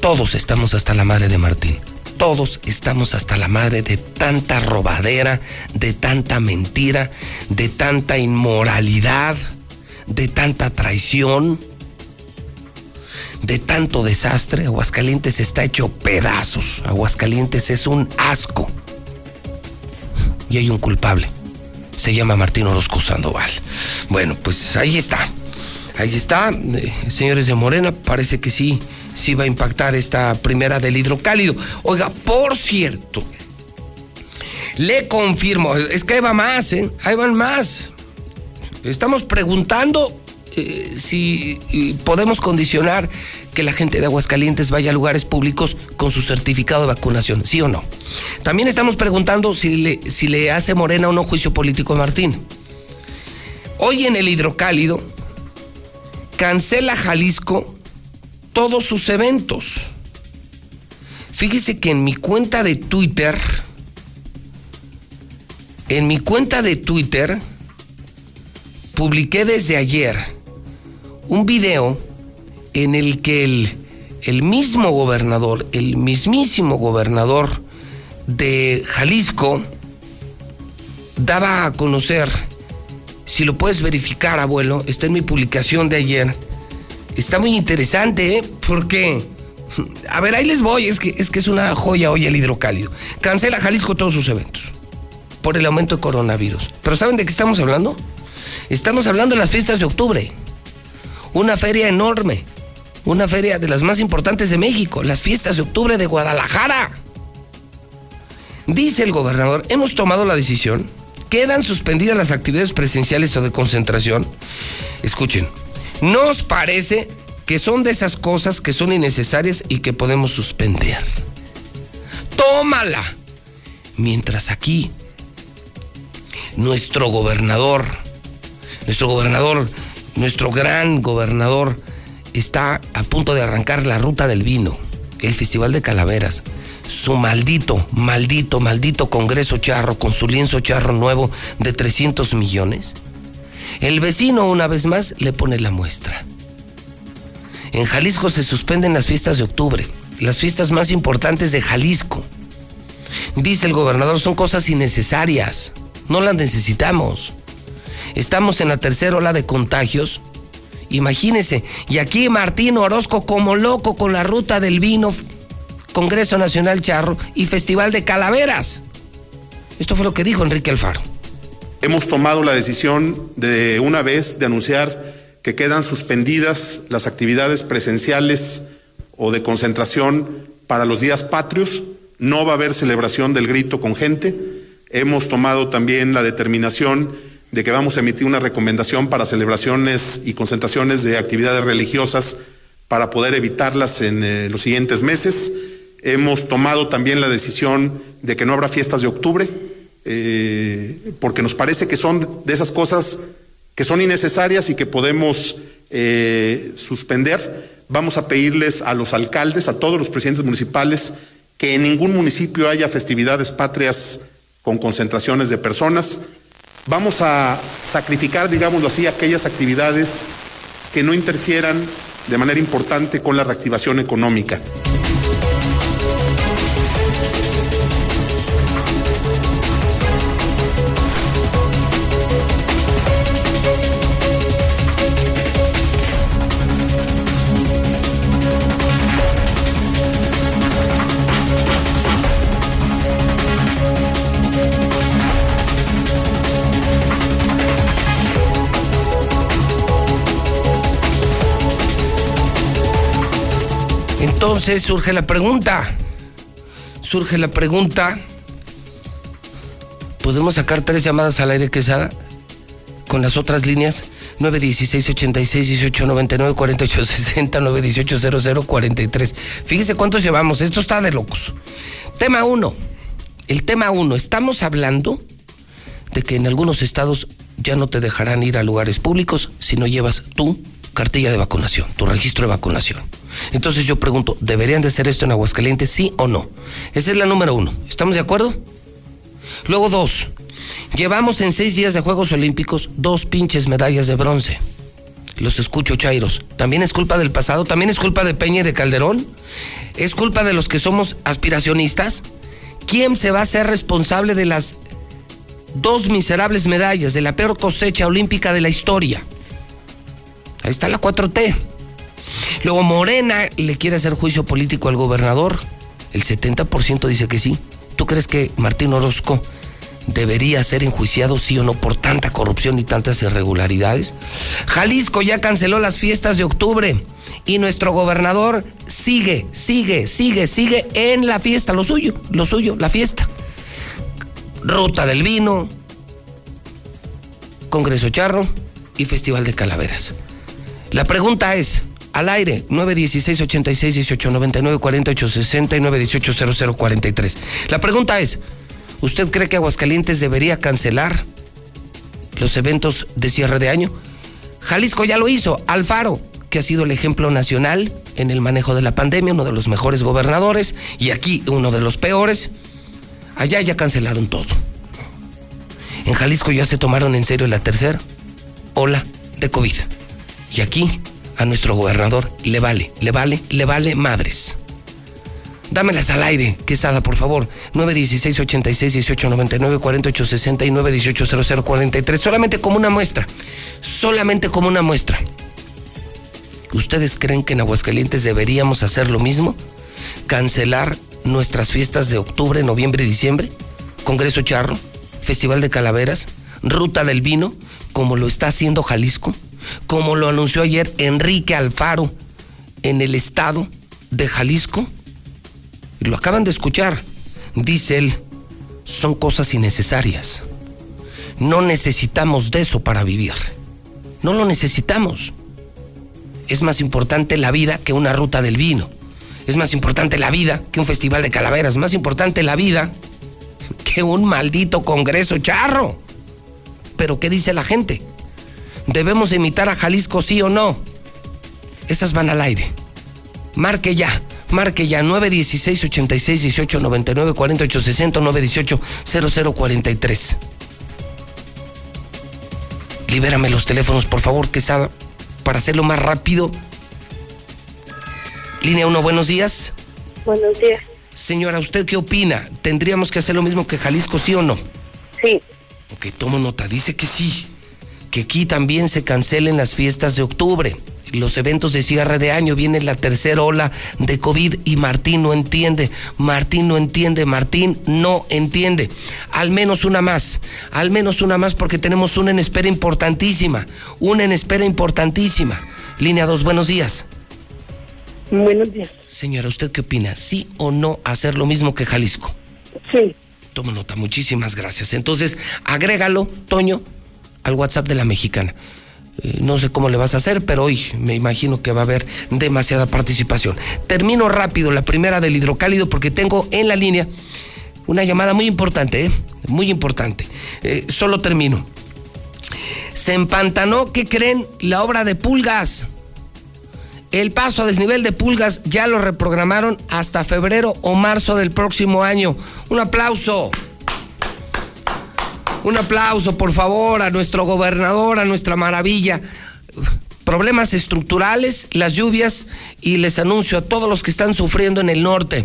Todos estamos hasta la madre de Martín. Todos estamos hasta la madre de tanta robadera, de tanta mentira, de tanta inmoralidad, de tanta traición, de tanto desastre. Aguascalientes está hecho pedazos. Aguascalientes es un asco. Y hay un culpable se llama Martín Orozco Sandoval. Bueno, pues ahí está. Ahí está, eh, señores de Morena, parece que sí, sí va a impactar esta primera del hidrocálido. Oiga, por cierto, le confirmo, es que ahí va más, ¿eh? Ahí van más. Estamos preguntando eh, si eh, podemos condicionar que la gente de Aguascalientes vaya a lugares públicos con su certificado de vacunación, ¿sí o no? También estamos preguntando si le, si le hace Morena o no juicio político a Martín. Hoy en el hidrocálido cancela Jalisco todos sus eventos. Fíjese que en mi cuenta de Twitter, en mi cuenta de Twitter, publiqué desde ayer un video en el que el, el mismo gobernador, el mismísimo gobernador de Jalisco, daba a conocer, si lo puedes verificar, abuelo, está en mi publicación de ayer, está muy interesante, ¿eh? Porque, a ver, ahí les voy, es que, es que es una joya hoy el hidrocálido. Cancela Jalisco todos sus eventos por el aumento de coronavirus. Pero ¿saben de qué estamos hablando? Estamos hablando de las fiestas de octubre. Una feria enorme. Una feria de las más importantes de México. Las fiestas de octubre de Guadalajara. Dice el gobernador, hemos tomado la decisión. Quedan suspendidas las actividades presenciales o de concentración. Escuchen, nos parece que son de esas cosas que son innecesarias y que podemos suspender. Tómala. Mientras aquí, nuestro gobernador, nuestro gobernador, nuestro gran gobernador, está a punto de arrancar la ruta del vino, el Festival de Calaveras. Su maldito, maldito, maldito Congreso Charro con su lienzo charro nuevo de 300 millones. El vecino una vez más le pone la muestra. En Jalisco se suspenden las fiestas de octubre, las fiestas más importantes de Jalisco. Dice el gobernador, son cosas innecesarias, no las necesitamos. Estamos en la tercera ola de contagios. Imagínense, y aquí Martín Orozco como loco con la ruta del vino, Congreso Nacional Charro y Festival de Calaveras. Esto fue lo que dijo Enrique Alfaro. Hemos tomado la decisión de una vez de anunciar que quedan suspendidas las actividades presenciales o de concentración para los días patrios. No va a haber celebración del grito con gente. Hemos tomado también la determinación de que vamos a emitir una recomendación para celebraciones y concentraciones de actividades religiosas para poder evitarlas en eh, los siguientes meses. Hemos tomado también la decisión de que no habrá fiestas de octubre, eh, porque nos parece que son de esas cosas que son innecesarias y que podemos eh, suspender. Vamos a pedirles a los alcaldes, a todos los presidentes municipales, que en ningún municipio haya festividades patrias con concentraciones de personas. Vamos a sacrificar, digámoslo así, aquellas actividades que no interfieran de manera importante con la reactivación económica. Entonces surge la pregunta. Surge la pregunta. ¿Podemos sacar tres llamadas al aire, Quesada? Con las otras líneas. 916 86 18 99 48 60 918 00 43. Fíjese cuántos llevamos. Esto está de locos. Tema 1. El tema 1. Estamos hablando de que en algunos estados ya no te dejarán ir a lugares públicos si no llevas tu cartilla de vacunación, tu registro de vacunación. Entonces yo pregunto, ¿deberían de hacer esto en Aguascalientes, sí o no? Esa es la número uno. ¿Estamos de acuerdo? Luego dos, llevamos en seis días de Juegos Olímpicos dos pinches medallas de bronce. Los escucho, Chairos. ¿También es culpa del pasado? ¿También es culpa de Peña y de Calderón? ¿Es culpa de los que somos aspiracionistas? ¿Quién se va a ser responsable de las dos miserables medallas de la peor cosecha olímpica de la historia? Ahí está la 4T. Luego Morena le quiere hacer juicio político al gobernador. El 70% dice que sí. ¿Tú crees que Martín Orozco debería ser enjuiciado sí o no por tanta corrupción y tantas irregularidades? Jalisco ya canceló las fiestas de octubre y nuestro gobernador sigue, sigue, sigue, sigue en la fiesta, lo suyo, lo suyo, la fiesta. Ruta del Vino, Congreso Charro y Festival de Calaveras. La pregunta es, al aire, 916 86 18 99 48 60 y 918 00 43. La pregunta es, ¿usted cree que Aguascalientes debería cancelar los eventos de cierre de año? Jalisco ya lo hizo, Alfaro, que ha sido el ejemplo nacional en el manejo de la pandemia, uno de los mejores gobernadores, y aquí uno de los peores. Allá ya cancelaron todo. En Jalisco ya se tomaron en serio la tercera ola de COVID. Y aquí a nuestro gobernador le vale, le vale, le vale madres. Dámelas al aire, Quesada, por favor. 916 86 18 99 48 60 y 918 00 43. Solamente como una muestra. Solamente como una muestra. ¿Ustedes creen que en Aguascalientes deberíamos hacer lo mismo? ¿Cancelar nuestras fiestas de octubre, noviembre y diciembre? ¿Congreso Charro? ¿Festival de Calaveras? ¿Ruta del Vino? Como lo está haciendo Jalisco como lo anunció ayer Enrique Alfaro en el estado de Jalisco. Lo acaban de escuchar. Dice él, son cosas innecesarias. No necesitamos de eso para vivir. No lo necesitamos. Es más importante la vida que una ruta del vino. Es más importante la vida que un festival de calaveras. Más importante la vida que un maldito congreso charro. Pero ¿qué dice la gente? ¿Debemos imitar a Jalisco sí o no? Esas van al aire. Marque ya. Marque ya 916 86 18 99 48 60 918 0043. Libérame los teléfonos, por favor, Quesada, para hacerlo más rápido. Línea 1, buenos días. Buenos días. Señora, ¿usted qué opina? ¿Tendríamos que hacer lo mismo que Jalisco, sí o no? Sí. Ok, tomo nota. Dice que sí. Que aquí también se cancelen las fiestas de octubre. Los eventos de cierre de año. Viene la tercera ola de COVID y Martín no entiende. Martín no entiende. Martín no entiende. Al menos una más. Al menos una más porque tenemos una en espera importantísima. Una en espera importantísima. Línea 2, buenos días. Buenos días. Señora, ¿usted qué opina? ¿Sí o no hacer lo mismo que Jalisco? Sí. Toma nota, muchísimas gracias. Entonces, agrégalo, Toño, al WhatsApp de la mexicana. Eh, no sé cómo le vas a hacer, pero hoy me imagino que va a haber demasiada participación. Termino rápido la primera del hidrocálido porque tengo en la línea una llamada muy importante, ¿eh? Muy importante. Eh, solo termino. Se empantanó, ¿qué creen? La obra de Pulgas. El paso a desnivel de pulgas ya lo reprogramaron hasta febrero o marzo del próximo año. Un aplauso. Un aplauso, por favor, a nuestro gobernador, a nuestra maravilla. Problemas estructurales, las lluvias y les anuncio a todos los que están sufriendo en el norte,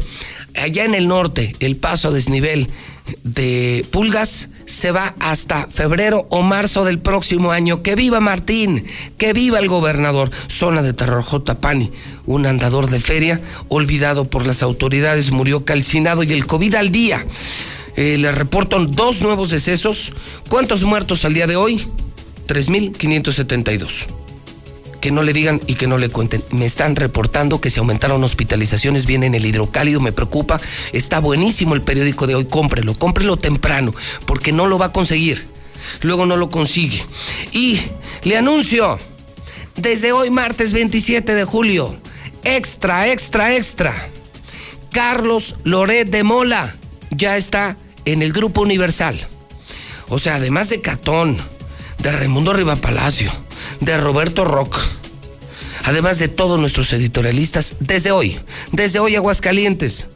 allá en el norte, el paso a desnivel de pulgas se va hasta febrero o marzo del próximo año. ¡Que viva Martín! ¡Que viva el gobernador! Zona de terror J. Pani, un andador de feria olvidado por las autoridades, murió calcinado y el COVID al día. Eh, le reportan dos nuevos decesos. ¿Cuántos muertos al día de hoy? 3.572 que no le digan y que no le cuenten. Me están reportando que se aumentaron hospitalizaciones, viene en el hidrocálido, me preocupa. Está buenísimo el periódico de hoy, cómprelo, cómprelo temprano, porque no lo va a conseguir. Luego no lo consigue. Y le anuncio, desde hoy martes 27 de julio, extra, extra, extra. Carlos Loret de Mola ya está en el Grupo Universal. O sea, además de Catón, de Raimundo Palacio de Roberto Rock. Además de todos nuestros editorialistas, desde hoy, desde hoy Aguascalientes,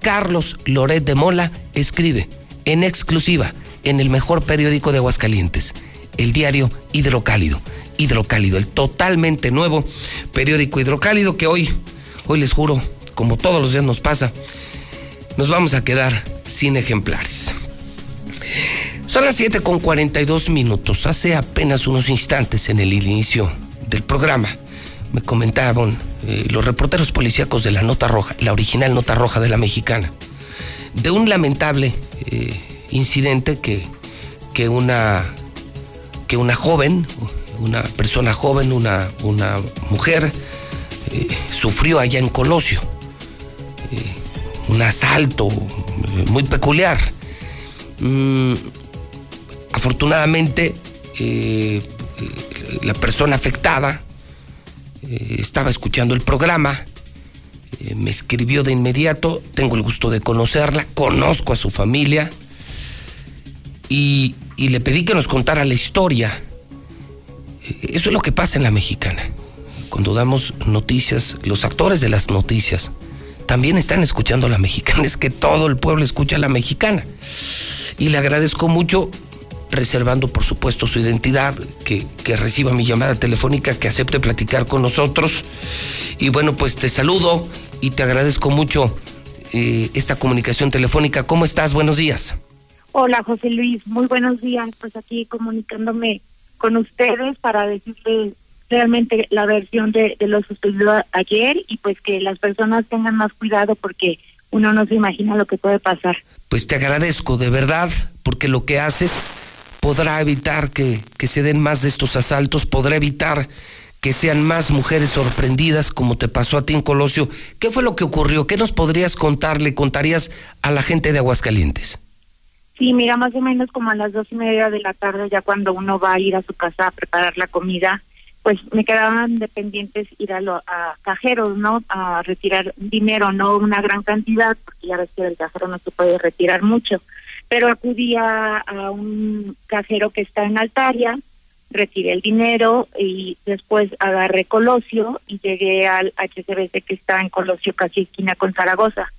Carlos Loret de Mola escribe en exclusiva en el mejor periódico de Aguascalientes, el diario Hidrocálido. Hidrocálido, el totalmente nuevo periódico Hidrocálido que hoy, hoy les juro, como todos los días nos pasa, nos vamos a quedar sin ejemplares. Son las 7 con 42 minutos. Hace apenas unos instantes en el inicio del programa me comentaban eh, los reporteros policíacos de la Nota Roja, la original Nota Roja de la Mexicana, de un lamentable eh, incidente que, que, una, que una joven, una persona joven, una, una mujer, eh, sufrió allá en Colosio. Un asalto muy peculiar. Mm, Afortunadamente, eh, la persona afectada eh, estaba escuchando el programa, eh, me escribió de inmediato, tengo el gusto de conocerla, conozco a su familia y le pedí que nos contara la historia. Eso es lo que pasa en la mexicana. Cuando damos noticias, los actores de las noticias también están escuchando a la mexicana. [LAUGHS] Es que todo el pueblo escucha a la mexicana. Y le agradezco mucho reservando por supuesto su identidad, que, reciba mi llamada telefónica, que acepte platicar con nosotros. Y bueno, pues te saludo y te agradezco mucho eh, esta comunicación telefónica. ¿Cómo estás? Buenos días. Hola José Luis, muy buenos días. Pues aquí comunicándome con ustedes para decirles realmente la versión de, de lo sucedido ayer y pues que las personas tengan más cuidado porque uno no se imagina lo que puede pasar. Pues te agradezco de verdad porque lo que haces podrá evitar que, se den más de estos asaltos, podrá evitar que sean más mujeres sorprendidas como te pasó a ti en Colosio. ¿Qué fue lo que ocurrió? ¿Qué nos podrías contar, le contarías a la gente de Aguascalientes? Sí, mira, más o menos como a las dos y media de la tarde, ya cuando uno va a ir a su casa a preparar la comida, pues me quedaban dependientes ir a, lo, a cajeros, ¿no? A retirar dinero, no una gran cantidad, porque ya ves que del cajero no se puede retirar mucho pero acudí a, un cajero que está en Altaria, retiré el dinero y después agarré Colosio y llegué al HCBC que está en Colosio, casi esquina con Zaragoza.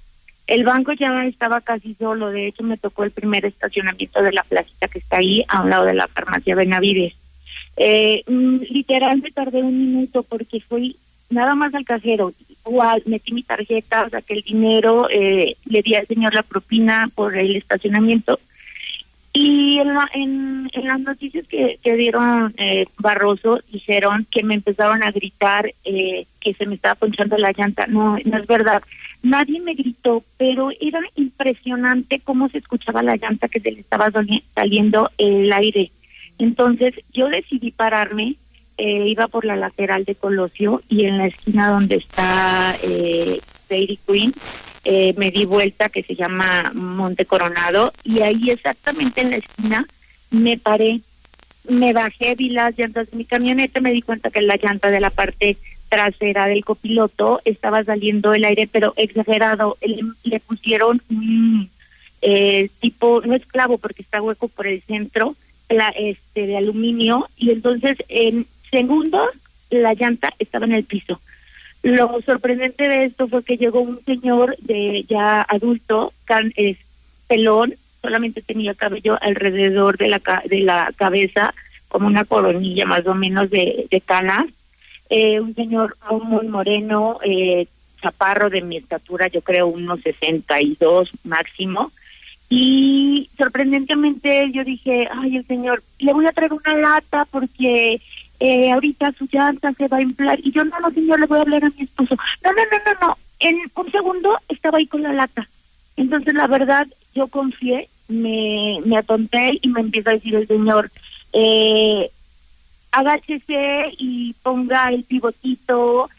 El banco ya estaba casi solo, de hecho me tocó el primer estacionamiento de la placita que está ahí, a un lado de la farmacia Benavides. Eh, mm, literal me tardé un minuto porque fui nada más al cajero, metí mi tarjeta, saqué el dinero, eh, le di al señor la propina por el estacionamiento y en, la- en, las noticias que, que dieron eh, Barroso dijeron que me empezaron a gritar eh, que se me estaba ponchando la llanta. No, no es verdad. Nadie me gritó, pero era impresionante cómo se escuchaba la llanta que se le estaba sali- saliendo el aire. Entonces yo decidí pararme, eh, iba por la lateral de Colosio y en la esquina donde está eh, Queen, eh, me di vuelta que se llama Monte Coronado y ahí exactamente en la esquina me paré, me bajé, vi las llantas de mi camioneta, me di cuenta que la llanta de la parte trasera del copiloto estaba saliendo el aire, pero exagerado, le, le pusieron un eh, tipo, no es clavo porque está hueco por el centro, este de aluminio, y entonces en segundos la llanta estaba en el piso. Lo sorprendente de esto fue que llegó un señor de ya adulto, can, es, pelón, solamente tenía cabello alrededor de la de la cabeza, como una coronilla más o menos de, de canas. Eh, un señor muy moreno, eh, chaparro de mi estatura, yo creo unos 62 máximo. Y sorprendentemente yo dije, ay, el señor, le voy a traer una lata porque eh, ahorita su llanta se va a inflar. Y yo, no, no, señor, le voy a hablar a mi esposo. No, no, no, no, no. En un segundo estaba ahí con la lata. Entonces, la verdad, yo confié, me, me atonté y me empieza a decir el señor, eh, agáchese y ponga el pivotito,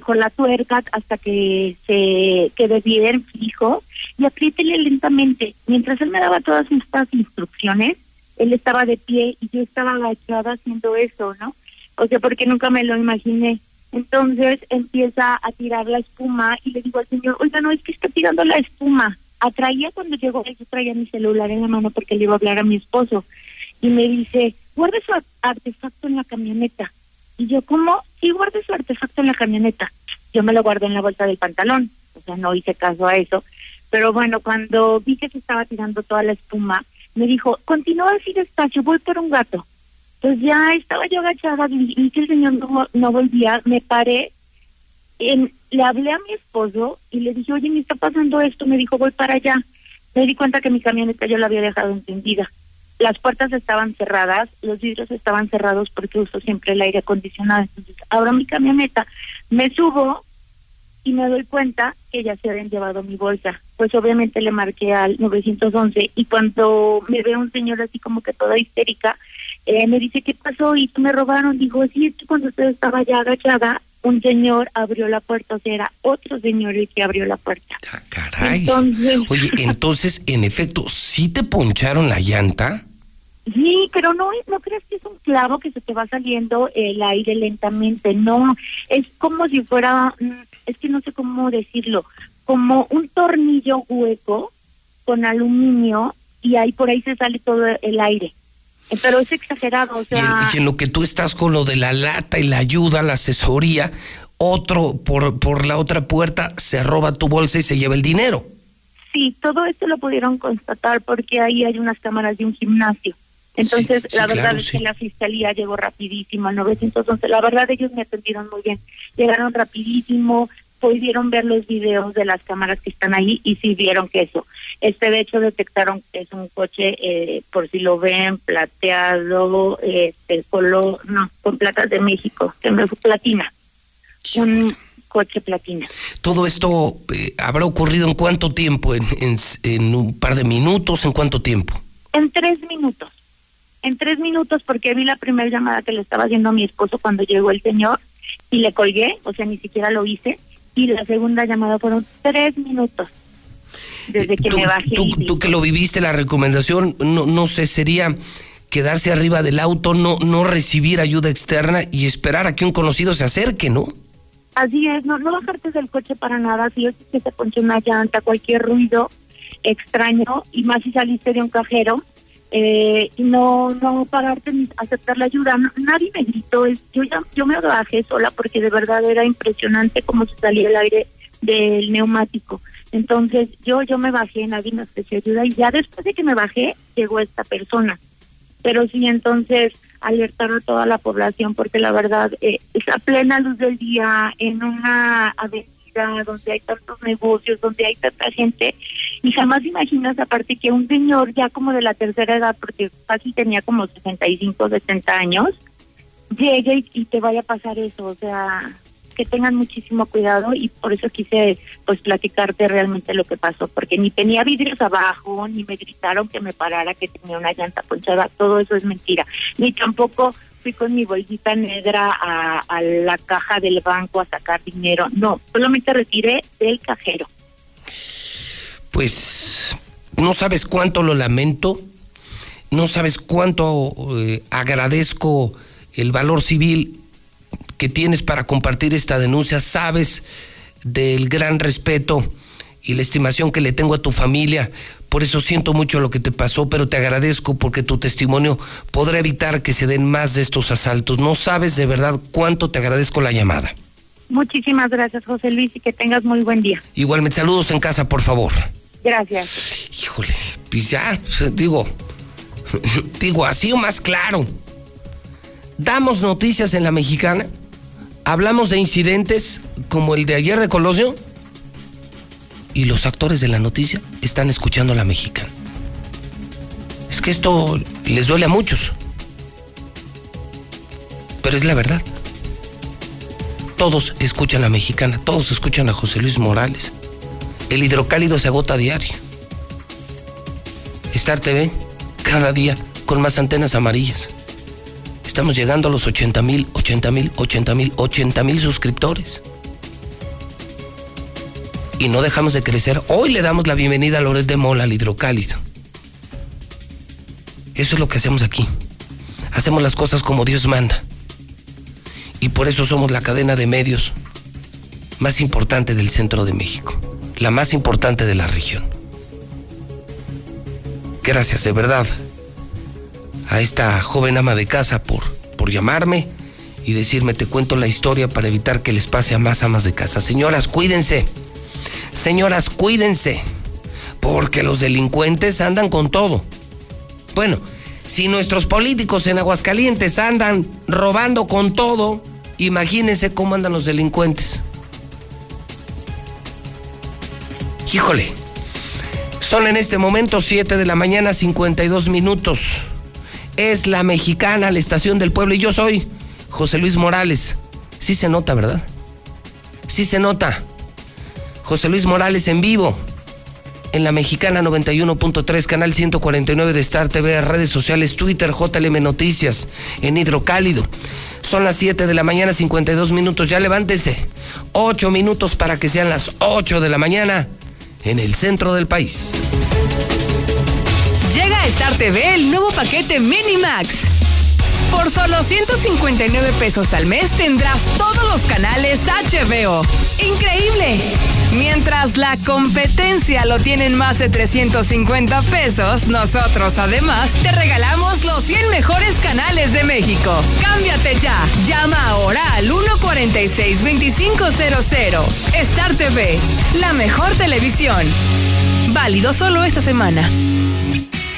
con la tuerca hasta que se quede bien fijo y apriétele lentamente. Mientras él me daba todas estas instrucciones, él estaba de pie y yo estaba agachada haciendo eso, ¿no? O sea, porque nunca me lo imaginé. Entonces empieza a tirar la espuma y le digo al señor, oiga, no, es que está tirando la espuma. Atraía cuando llegó, yo traía mi celular en la mano porque le iba a hablar a mi esposo. Y me dice, guarde su ar- artefacto en la camioneta. Y yo, ¿cómo? Sí, guarde su artefacto en la camioneta. Yo me lo guardé en la bolsa del pantalón. O sea, no hice caso a eso. Pero bueno, cuando vi que se estaba tirando toda la espuma, me dijo, continúa así despacio, voy por un gato. Pues ya estaba yo agachada, vi que el señor no, no volvía, me paré, en- le hablé a mi esposo y le dije, oye, me está pasando esto, me dijo, voy para allá. Me di cuenta que mi camioneta yo la había dejado encendida. Las puertas estaban cerradas, los vidrios estaban cerrados porque uso siempre el aire acondicionado. Entonces, abro mi camioneta, me subo y me doy cuenta que ya se habían llevado mi bolsa. Pues obviamente le marqué al 911 y cuando me ve un señor así como que toda histérica, eh, me dice, ¿qué pasó? Y tú me robaron. Digo, sí, es que cuando usted estaba ya agachada, un señor abrió la puerta, o sea, era otro señor el que abrió la puerta. Caray. Entonces- Oye, entonces, en efecto, ¿sí te poncharon la llanta? Sí, pero no, no crees que es un clavo que se te va saliendo el aire lentamente, no, es como si fuera, mm, es que no sé cómo decirlo, como un tornillo hueco con aluminio y ahí por ahí se sale todo el aire. Eh, Pero es exagerado, o Y en, sea, y en lo que tú estás con lo de la lata y la ayuda, la asesoría, otro por, por la otra puerta se roba tu bolsa y se lleva el dinero. sí, todo esto lo pudieron constatar porque ahí hay unas cámaras de un gimnasio. Entonces, sí, la verdad claro, es sí. que la fiscalía llegó rapidísimo al 911. La verdad, ellos me atendieron muy bien. Llegaron rapidísimo, pudieron ver los videos de las cámaras que están ahí y sí vieron que eso. Este, de hecho, detectaron que es un coche, eh, por si lo ven, plateado, eh, el color, no, con placas de México, que me platina. Un coche platina. ¿Todo esto eh, habrá ocurrido en cuánto tiempo? ¿En, en, en un par de minutos? ¿En cuánto tiempo? En tres minutos. En tres minutos, porque vi la primera llamada que le estaba haciendo a mi esposo cuando llegó el señor y le colgué, o sea, ni siquiera lo hice. Y la segunda llamada fueron tres minutos desde que me bajé. Tú, y vi. tú que lo viviste, la recomendación, no, no sé, sería quedarse arriba del auto, no, no recibir ayuda externa y esperar a que un conocido se acerque, ¿no? Así es, no, no bajarte del coche para nada, si es que se ponche una llanta, cualquier ruido extraño, y más si saliste de un cajero, eh, y no no pararte ni aceptar la ayuda. Nadie me gritó, yo ya yo me bajé sola porque de verdad era impresionante cómo se salía el aire del neumático. Entonces yo yo me bajé, nadie me ofreció ayuda y ya después de que me bajé llegó esta persona. pero sí entonces alertar a toda la población porque la verdad eh, es a plena luz del día en una avenida donde hay tantos negocios, donde hay tanta gente y jamás imaginas aparte que un señor ya como de la tercera edad, porque casi tenía como 65, 70 años, llegue y, te vaya a pasar eso, o sea, que tengan muchísimo cuidado y por eso quise pues platicarte realmente lo que pasó, porque ni tenía vidrios abajo, ni me gritaron que me parara, que tenía una llanta ponchada, todo eso es mentira, ni tampoco fui con mi bolsita negra a, a la caja del banco a sacar dinero, no, solamente retiré del cajero. Pues no sabes cuánto lo lamento, no sabes cuánto eh, agradezco el valor civil que tienes para compartir esta denuncia, sabes del gran respeto y la estimación que le tengo a tu familia. Por eso siento mucho lo que te pasó, pero te agradezco porque tu testimonio podrá evitar que se den más de estos asaltos. No sabes de verdad cuánto te agradezco la llamada. Muchísimas gracias, José Luis, y que tengas muy buen día. Igualmente, saludos en casa, por favor. Gracias. Híjole, pues ya, pues, digo, [LAUGHS] digo, así o más claro. Damos noticias en la mexicana, hablamos de incidentes como el de ayer de Colosio y los actores de la noticia están escuchando a la mexicana. Es que esto les duele a muchos, pero es la verdad. Todos escuchan a la mexicana, todos escuchan a José Luis Morales. El hidrocálido se agota a diario. Star TV, cada día con más antenas amarillas. Estamos llegando a los 80 mil, 80 mil, 80 mil, 80 mil suscriptores. Y no dejamos de crecer. Hoy le damos la bienvenida a Loret de Mola, al hidrocálido. Eso es lo que hacemos aquí. Hacemos las cosas como Dios manda. Y por eso somos la cadena de medios más importante del centro de México. La más importante de la región. Gracias de verdad a esta joven ama de casa por, por llamarme y decirme te cuento la historia para evitar que les pase a más amas de casa. Señoras, cuídense. Señoras, cuídense. Porque los delincuentes andan con todo. Bueno, si nuestros políticos en Aguascalientes andan robando con todo, imagínense cómo andan los delincuentes. Híjole, son en este momento 7 de la mañana 52 minutos. Es la mexicana, la estación del pueblo, y yo soy José Luis Morales. Sí se nota, ¿verdad? Sí se nota. José Luis Morales en vivo en la mexicana 91.3, canal 149 de Star TV, redes sociales, Twitter, JLM Noticias, en Hidrocálido. Son las 7 de la mañana, 52 minutos. Ya levántese. 8 minutos para que sean las 8 de la mañana en el centro del país. Llega a Star TV el nuevo paquete Minimax. Por solo 159 pesos al mes tendrás todos los canales HBO. ¡Increíble! Mientras la competencia lo tienen más de 350 pesos, nosotros además te regalamos los 100 mejores canales de México. Cámbiate ya. Llama ahora al 146-2500. Star TV, la mejor televisión. Válido solo esta semana.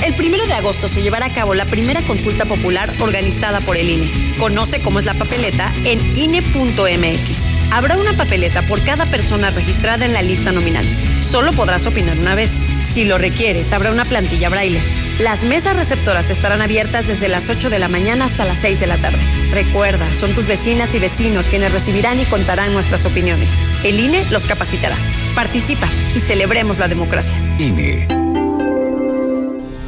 El primero de agosto se llevará a cabo la primera consulta popular organizada por el INE. Conoce cómo es la papeleta en INE.mx. Habrá una papeleta por cada persona registrada en la lista nominal. Solo podrás opinar una vez. Si lo requieres, habrá una plantilla braille. Las mesas receptoras estarán abiertas desde las 8 de la mañana hasta las 6 de la tarde. Recuerda, son tus vecinas y vecinos quienes recibirán y contarán nuestras opiniones. El INE los capacitará. Participa y celebremos la democracia. INE.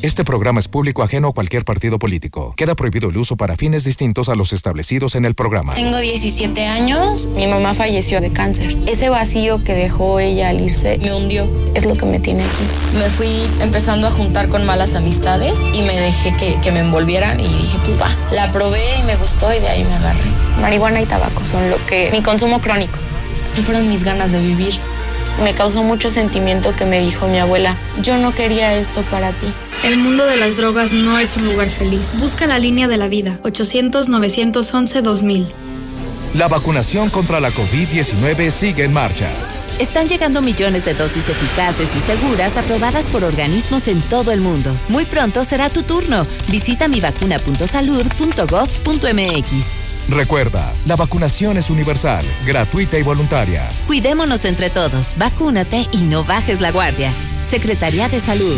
Este programa es público ajeno a cualquier partido político. Queda prohibido el uso para fines distintos a los establecidos en el programa. Tengo 17 años, mi mamá falleció de cáncer. Ese vacío que dejó ella al irse me hundió, es lo que me tiene aquí. Me fui empezando a juntar con malas amistades y me dejé que, que me envolvieran y dije, pues va. La probé y me gustó y de ahí me agarré. Marihuana y tabaco son lo que mi consumo crónico se fueron mis ganas de vivir. Me causó mucho sentimiento que me dijo mi abuela, yo no quería esto para ti. El mundo de las drogas no es un lugar feliz. Busca la línea de la vida, 800-911-2000. La vacunación contra la COVID-19 sigue en marcha. Están llegando millones de dosis eficaces y seguras aprobadas por organismos en todo el mundo. Muy pronto será tu turno. Visita mivacuna.salud.gov.mx. Recuerda, la vacunación es universal, gratuita y voluntaria. Cuidémonos entre todos, vacúnate y no bajes la guardia. Secretaría de Salud.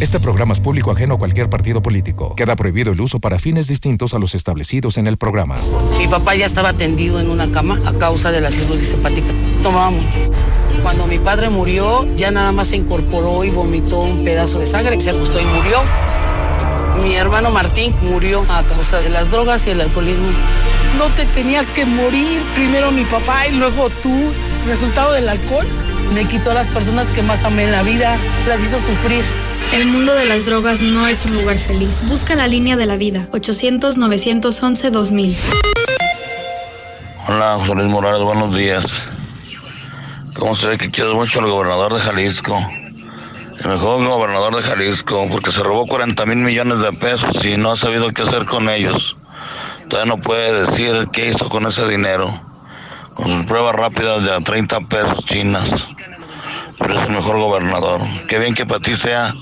Este programa es público ajeno a cualquier partido político. Queda prohibido el uso para fines distintos a los establecidos en el programa. Mi papá ya estaba tendido en una cama a causa de la cirrosis hepática. Tomaba mucho. Cuando mi padre murió, ya nada más se incorporó y vomitó un pedazo de sangre, se ajustó y murió. Mi hermano Martín murió a causa de las drogas y el alcoholismo. No te tenías que morir, primero mi papá y luego tú. Resultado del alcohol me quitó a las personas que más amé en la vida, las hizo sufrir. El mundo de las drogas no es un lugar feliz. Busca la línea de la vida, 800-911-2000. Hola, José Luis Morales, buenos días. ¿Cómo se ve que quiero mucho al gobernador de Jalisco? El mejor gobernador de Jalisco, porque se robó 40 mil millones de pesos y no ha sabido qué hacer con ellos. Todavía no puede decir qué hizo con ese dinero. Con sus pruebas rápidas de a 30 pesos chinas. Pero es el mejor gobernador. Qué bien que para ti sea,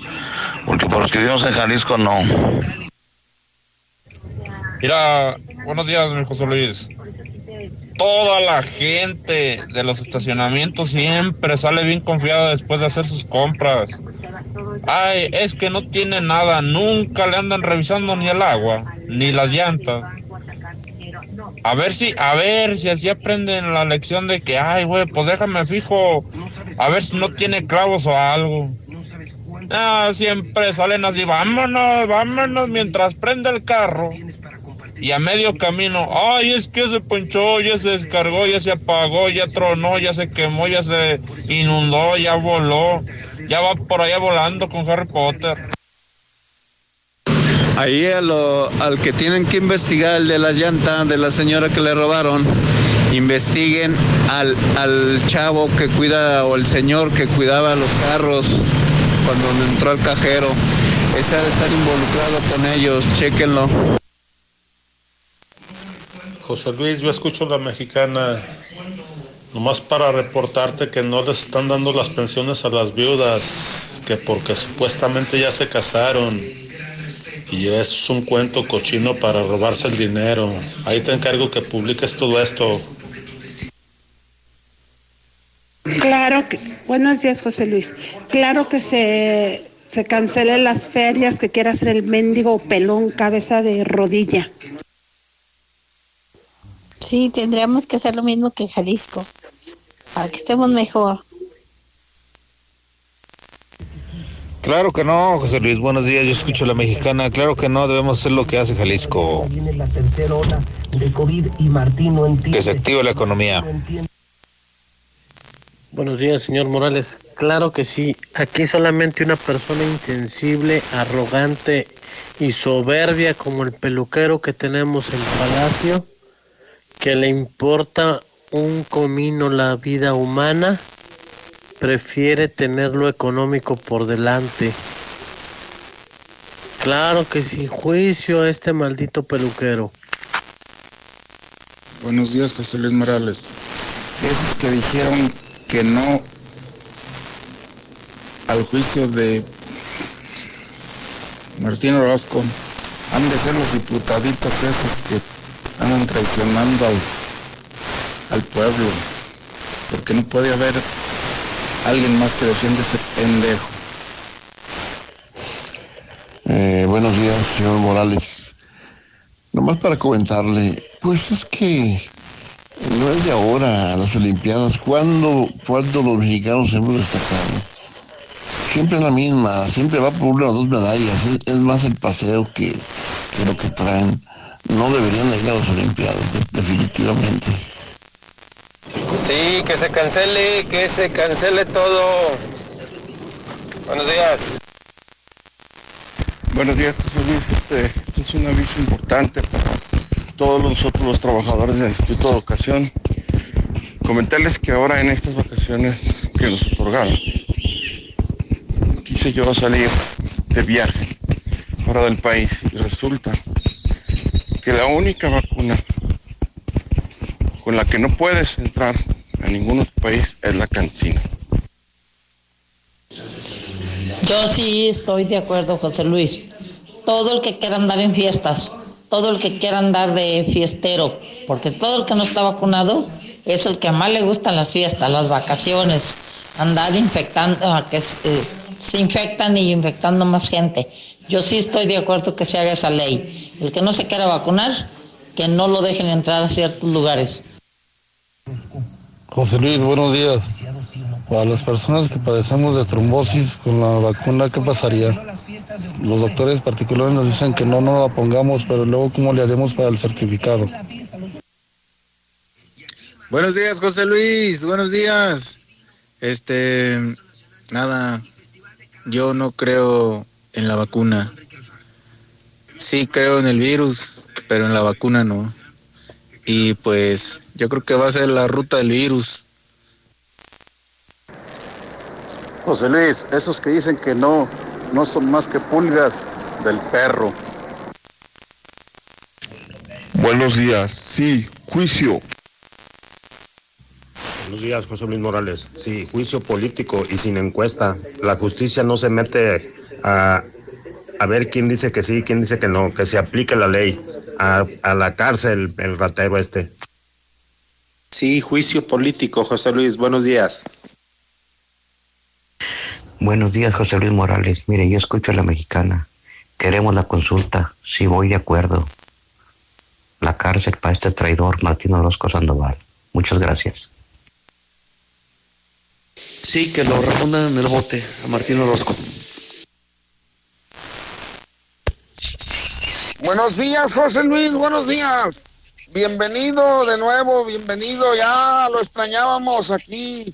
porque por los que vivimos en Jalisco no. Mira, buenos días, mi José Luis. Toda la gente de los estacionamientos siempre sale bien confiada después de hacer sus compras. Ay, es que no tiene nada, nunca le andan revisando ni el agua, ni las llantas. A ver si, a ver si así aprenden la lección de que, ay, güey, pues déjame fijo, a ver si no tiene clavos o algo. Ah, siempre salen así, vámonos, vámonos mientras prende el carro. Y a medio camino, ay, es que se ponchó, ya se descargó, ya se apagó, ya tronó, ya se quemó, ya se inundó, ya voló, ya va por allá volando con Harry Potter. Ahí al que tienen que investigar, el de la llanta de la señora que le robaron, investiguen al, al chavo que cuida o el señor que cuidaba los carros cuando entró al cajero. Ese ha de estar involucrado con ellos, chéquenlo. José Luis, yo escucho la mexicana, nomás para reportarte que no les están dando las pensiones a las viudas, que porque supuestamente ya se casaron. Y es un cuento cochino para robarse el dinero. Ahí te encargo que publiques todo esto. Claro que, buenos días José Luis. Claro que se, se cancelen las ferias que quiera hacer el mendigo pelón cabeza de rodilla. Sí, tendríamos que hacer lo mismo que en Jalisco, para que estemos mejor. Claro que no, José Luis, buenos días, yo escucho la mexicana, claro que no, debemos hacer lo que hace Jalisco, Viene la tercera ola de COVID y Martín no entiende. que se active la economía. Buenos días, señor Morales. Claro que sí. Aquí solamente una persona insensible, arrogante y soberbia como el peluquero que tenemos en Palacio, que le importa un comino la vida humana, prefiere tener lo económico por delante. Claro que sin juicio a este maldito peluquero. Buenos días, José Luis Morales. Esos que dijeron que no al juicio de Martín Orozco han de ser los diputaditos esos que andan traicionando al, al pueblo, porque no puede haber alguien más que defienda ese pendejo. Eh, buenos días, señor Morales. Nomás para comentarle, pues es que no es de ahora las Olimpiadas. ¿Cuándo, cuándo los mexicanos hemos destacado? Siempre es la misma, siempre va por una o dos medallas. Es, es más el paseo que, que lo que traen. No deberían de ir a las Olimpiadas, definitivamente. Sí, que se cancele, que se cancele todo. Buenos días. Buenos días, José Luis. Este, este es un aviso importante para todos nosotros los trabajadores del Instituto de Educación. comentarles que ahora en estas vacaciones que nos otorgaron, quise yo salir de viaje fuera del país y resulta que la única vacuna con la que no puedes entrar a ningún país es la cancina. Yo sí estoy de acuerdo, José Luis. Todo el que quiera andar en fiestas, todo el que quiera andar de fiestero, porque todo el que no está vacunado es el que más le gustan las fiestas, las vacaciones, andar infectando, que eh, se infectan y infectando más gente. Yo sí estoy de acuerdo que se haga esa ley. El que no se quiera vacunar, que no lo dejen entrar a ciertos lugares. José Luis, buenos días. Para las personas que padecemos de trombosis con la vacuna, ¿qué pasaría? Los doctores particulares nos dicen que no, no la pongamos, pero luego, ¿cómo le haremos para el certificado? Buenos días, José Luis. Buenos días. Este, nada, yo no creo en la vacuna. Sí creo en el virus, pero en la vacuna no. Y pues yo creo que va a ser la ruta del virus. José Luis, esos que dicen que no, no son más que pulgas del perro. Buenos días. Sí, juicio. Buenos días, José Luis Morales. Sí, juicio político y sin encuesta. La justicia no se mete a, a ver quién dice que sí, quién dice que no, que se aplique la ley. A, a la cárcel, el ratero este. Sí, juicio político, José Luis. Buenos días. Buenos días, José Luis Morales. Mire, yo escucho a la mexicana. Queremos la consulta. Sí, voy de acuerdo. La cárcel para este traidor Martín Orozco Sandoval. Muchas gracias. Sí, que lo respondan en el bote a Martín Orozco. Buenos días, José Luis, buenos días. Bienvenido de nuevo, bienvenido. Ya lo extrañábamos aquí.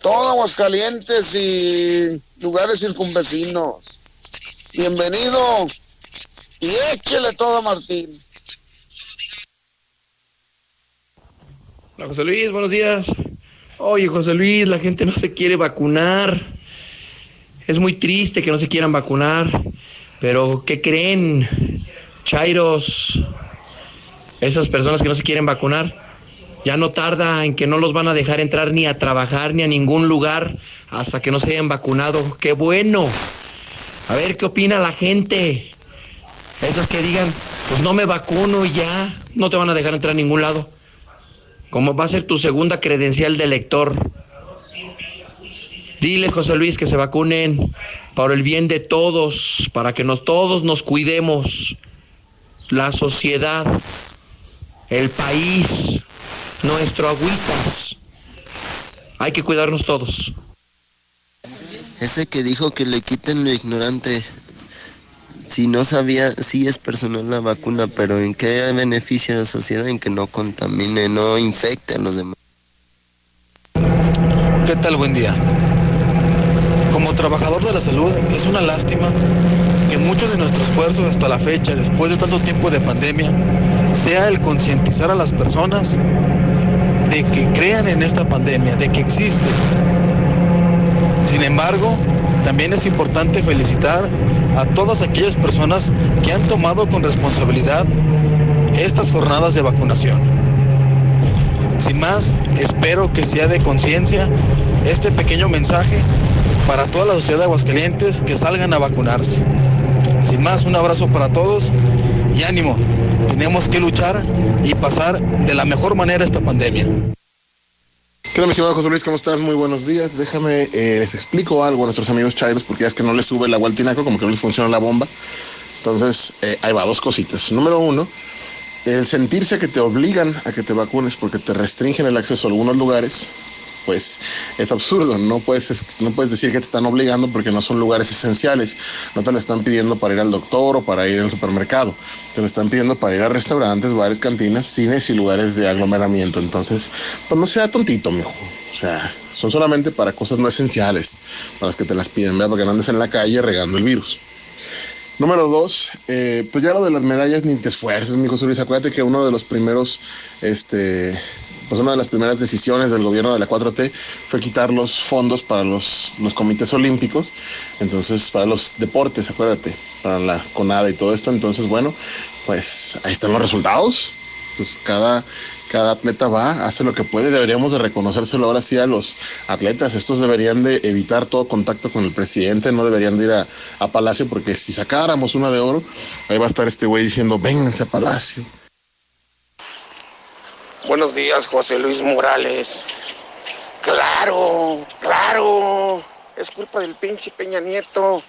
Todo Aguascalientes y lugares circunvecinos. Bienvenido y échele todo a Martín. Hola, José Luis, buenos días. Oye, José Luis, la gente no se quiere vacunar. Es muy triste que no se quieran vacunar. Pero, ¿qué creen? Chairos, esas personas que no se quieren vacunar, ya no tarda en que no los van a dejar entrar ni a trabajar ni a ningún lugar hasta que no se hayan vacunado. ¡Qué bueno! A ver qué opina la gente. Esos que digan, pues no me vacuno y ya, no te van a dejar entrar a ningún lado. Como va a ser tu segunda credencial de elector. Dile, José Luis, que se vacunen por el bien de todos, para que nos, todos nos cuidemos. La sociedad, el país, nuestro agüitas. Hay que cuidarnos todos. Ese que dijo que le quiten lo ignorante. Si no sabía, sí es personal la vacuna, pero ¿en qué beneficia a la sociedad? En que no contamine, no infecte a los demás. ¿Qué tal? Buen día. Como trabajador de la salud, es una lástima que muchos de nuestros esfuerzos hasta la fecha, después de tanto tiempo de pandemia, sea el concientizar a las personas de que crean en esta pandemia, de que existe. Sin embargo, también es importante felicitar a todas aquellas personas que han tomado con responsabilidad estas jornadas de vacunación. Sin más, espero que sea de conciencia este pequeño mensaje para toda la sociedad de Aguascalientes que salgan a vacunarse. Sin más, un abrazo para todos y ánimo. Tenemos que luchar y pasar de la mejor manera esta pandemia. ¿Qué tal, mi estimado José Luis? ¿Cómo estás? Muy buenos días. Déjame, eh, les explico algo a nuestros amigos chairos, porque ya es que no les sube el agua al tinaco, como que no les funciona la bomba. Entonces, eh, ahí va, dos cositas. Número uno, el sentirse que te obligan a que te vacunes porque te restringen el acceso a algunos lugares, pues es absurdo. No puedes, no puedes decir que te están obligando porque no son lugares esenciales. No te lo están pidiendo para ir al doctor o para ir al supermercado. Te lo están pidiendo para ir a restaurantes, bares, cantinas, cines y lugares de aglomeramiento. Entonces, pues no sea tontito, mijo. O sea, son solamente para cosas no esenciales, para las que te las piden, ¿verdad? Para que no andes en la calle regando el virus. Número dos, eh, pues ya lo de las medallas ni te esfuerces, mi José Luis. Acuérdate que uno de los primeros este, pues una de las primeras decisiones del gobierno de la 4T fue quitar los fondos para los, los comités olímpicos, entonces para los deportes, acuérdate, para la CONADA y todo esto, entonces bueno, pues ahí están los resultados, pues cada, cada atleta va, hace lo que puede, deberíamos de reconocérselo ahora sí a los atletas, estos deberían de evitar todo contacto con el presidente, no deberían de ir a, a Palacio, porque si sacáramos una de oro, ahí va a estar este güey diciendo, vénganse a Palacio. Buenos días, José Luis Morales. Claro, claro. Es culpa del pinche Peña Nieto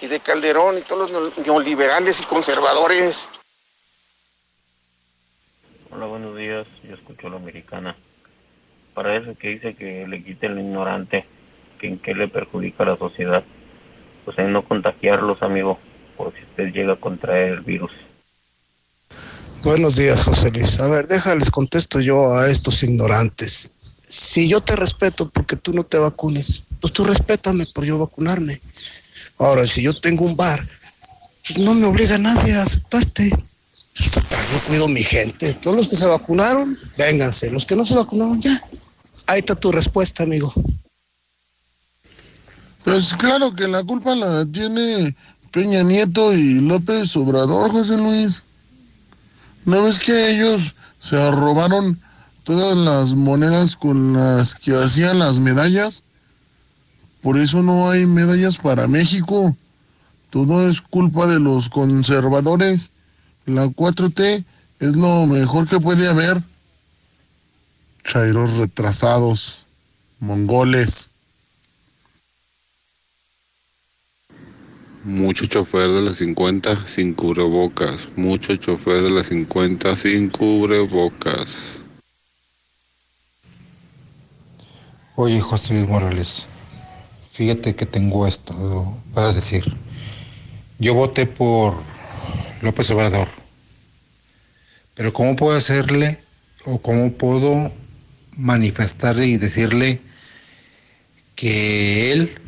y de Calderón y todos los neoliberales y conservadores. Hola, buenos días. Yo escucho a la americana. Para eso que dice que le quite el ignorante, que en qué le perjudica a la sociedad, pues en no contagiarlos, amigo, por si usted llega a contraer el virus. Buenos días, José Luis. A ver, déjales contesto yo a estos ignorantes. Si yo te respeto porque tú no te vacunes, pues tú respétame por yo vacunarme. Ahora, si yo tengo un bar, pues no me obliga a nadie a aceptarte. Yo cuido mi gente. Todos los que se vacunaron, vénganse. Los que no se vacunaron, ya. Ahí está tu respuesta, amigo. Pues claro que la culpa la tiene Peña Nieto y López Obrador, José Luis. ¿No ves que ellos se robaron todas las monedas con las que hacían las medallas? Por eso no hay medallas para México. Todo es culpa de los conservadores. La 4T es lo mejor que puede haber. Chairos retrasados, mongoles. Mucho chofer de las 50 sin cubrebocas. Mucho chofer de las 50 sin cubrebocas. Oye, José Luis Morales, fíjate que tengo esto para decir. Yo voté por López Obrador, pero ¿cómo puedo hacerle o cómo puedo manifestarle y decirle que él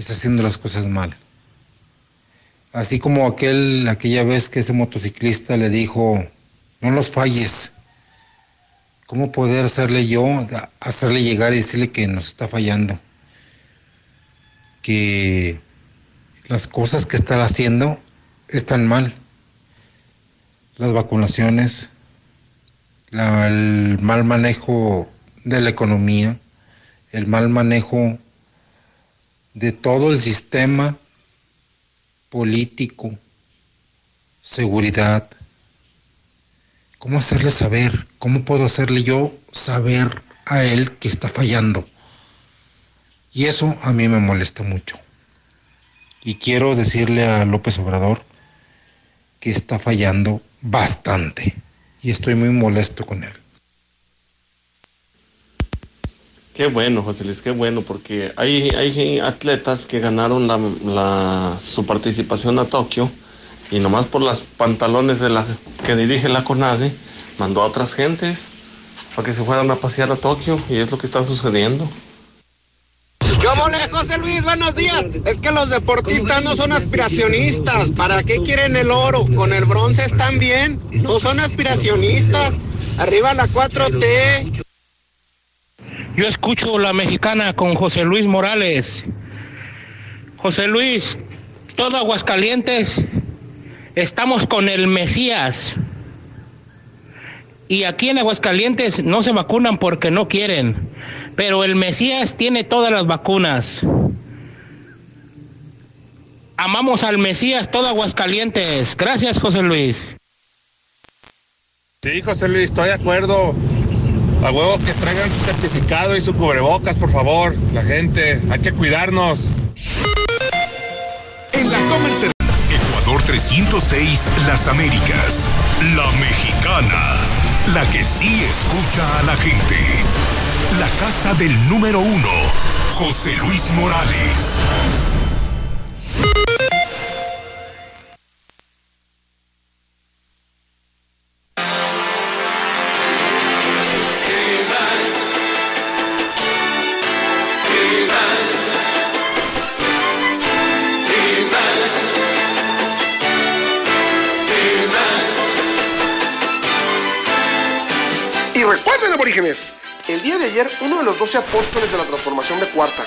está haciendo las cosas mal. Así como aquel, aquella vez que ese motociclista le dijo, no los falles. ¿Cómo poder hacerle yo, hacerle llegar y decirle que nos está fallando? Que las cosas que está haciendo están mal. Las vacunaciones, el mal manejo de la economía, el mal manejo de todo el sistema político, seguridad. ¿Cómo hacerle saber? ¿Cómo puedo hacerle yo saber a él que está fallando? Y eso a mí me molesta mucho. Y quiero decirle a López Obrador que está fallando bastante. Y estoy muy molesto con él. Qué bueno, José Luis, qué bueno, porque hay, hay atletas que ganaron la, su participación a Tokio y nomás por los pantalones de la que dirige la CONADE mandó a otras gentes para que se fueran a pasear a Tokio y es lo que está sucediendo. ¿Qué mole, José Luis? Buenos días. Es que los deportistas no son aspiracionistas. ¿Para qué quieren el oro? Con el bronce están bien. No son aspiracionistas. Arriba la 4T. Yo escucho la mexicana con José Luis Morales. José Luis, todo Aguascalientes, estamos con el Mesías. Y aquí en Aguascalientes no se vacunan porque no quieren. Pero el Mesías tiene todas las vacunas. Amamos al Mesías todo Aguascalientes. Gracias, José Luis. Sí, José Luis, estoy de acuerdo. A huevo que traigan su certificado y su cubrebocas, por favor. La gente, hay que cuidarnos. En la Comer Ecuador 306 Las Américas. La mexicana. La que sí escucha a la gente. La casa del número uno. José Luis Morales. El día de ayer uno de los doce apóstoles de la transformación de Cuarta,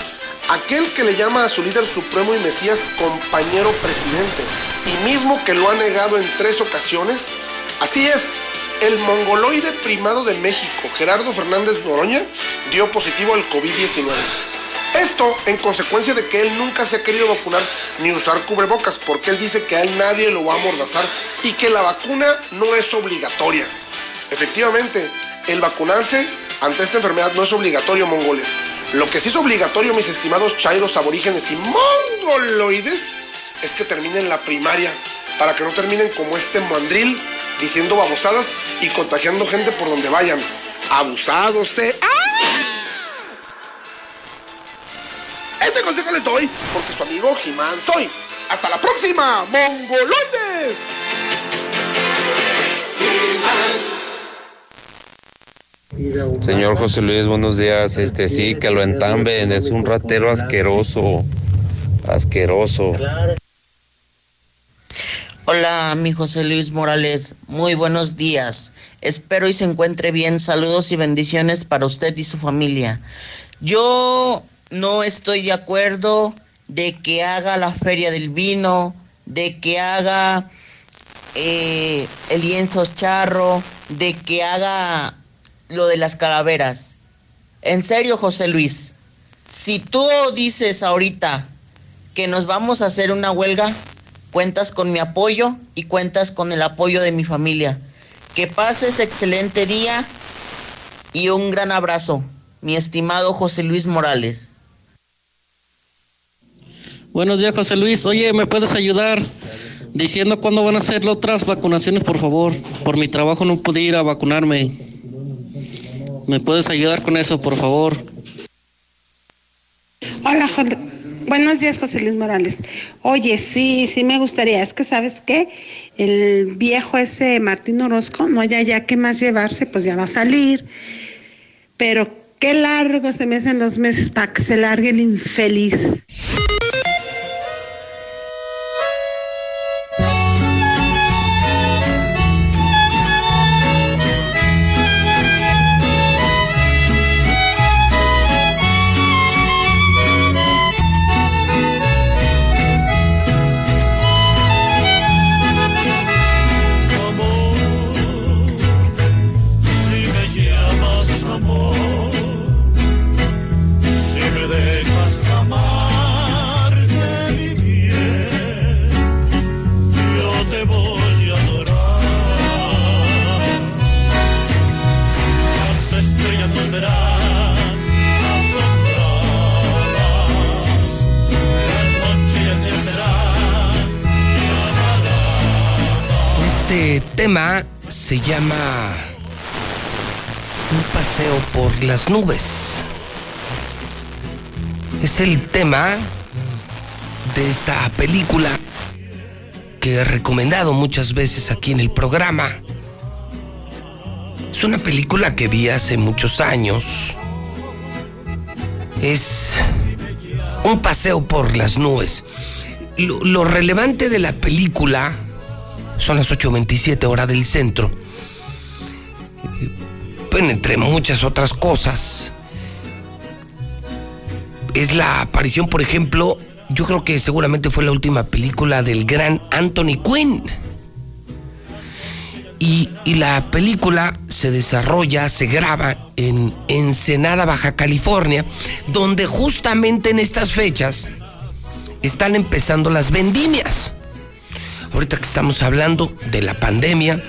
aquel que le llama a su líder supremo y Mesías compañero presidente, y mismo que lo ha negado en tres ocasiones, así es, el mongoloide primado de México, Gerardo Fernández Noroña, dio positivo al COVID-19. Esto en consecuencia de que él nunca se ha querido vacunar ni usar cubrebocas, porque él dice que a él nadie lo va a amordazar y que la vacuna no es obligatoria. Efectivamente, el vacunarse ante esta enfermedad no es obligatorio, mongoles. Lo que sí es obligatorio, mis estimados chairos aborígenes y mongoloides, es que terminen la primaria, para que no terminen como este mandril diciendo babosadas y contagiando gente por donde vayan. Abusados, ¿eh? Ese consejo les doy porque su amigo Jimán soy. Hasta la próxima, mongoloides. Señor José Luis, buenos días. Este sí, que lo entamben, es un ratero asqueroso. Asqueroso. Hola, mi José Luis Morales. Muy buenos días. Espero y se encuentre bien. Saludos y bendiciones para usted y su familia. Yo no estoy de acuerdo de que haga la feria del vino, de que haga eh, el lienzo charro, de que haga lo de las calaveras. En serio, José Luis, si tú dices ahorita que nos vamos a hacer una huelga, cuentas con mi apoyo y cuentas con el apoyo de mi familia. Que pases excelente día y un gran abrazo, mi estimado José Luis Morales. Buenos días, José Luis. Oye, ¿me puedes ayudar diciendo cuándo van a las otras vacunaciones, por favor? Por mi trabajo no pude ir a vacunarme. ¿Me puedes ayudar con eso, por favor? Hola, buenos días, José Luis Morales. Oye, sí, sí me gustaría. Es que, ¿sabes qué? El viejo ese Martín Orozco, no haya ya qué más llevarse, pues ya va a salir. Pero qué largo se me hacen los meses para que se largue el infeliz. Tema se llama Un paseo por las nubes. Es el tema de esta película que he recomendado muchas veces aquí en el programa. Es una película que vi hace muchos años. Es un paseo por las nubes. Lo, lo relevante de la película son las 8.27 hora del centro. Pues, entre muchas otras cosas, es la aparición, por ejemplo, yo creo que seguramente fue la última película del gran Anthony Quinn. Y, y la película se desarrolla, se graba en Ensenada, Baja California, donde justamente en estas fechas están empezando las vendimias. Ahorita que estamos hablando de la pandemia,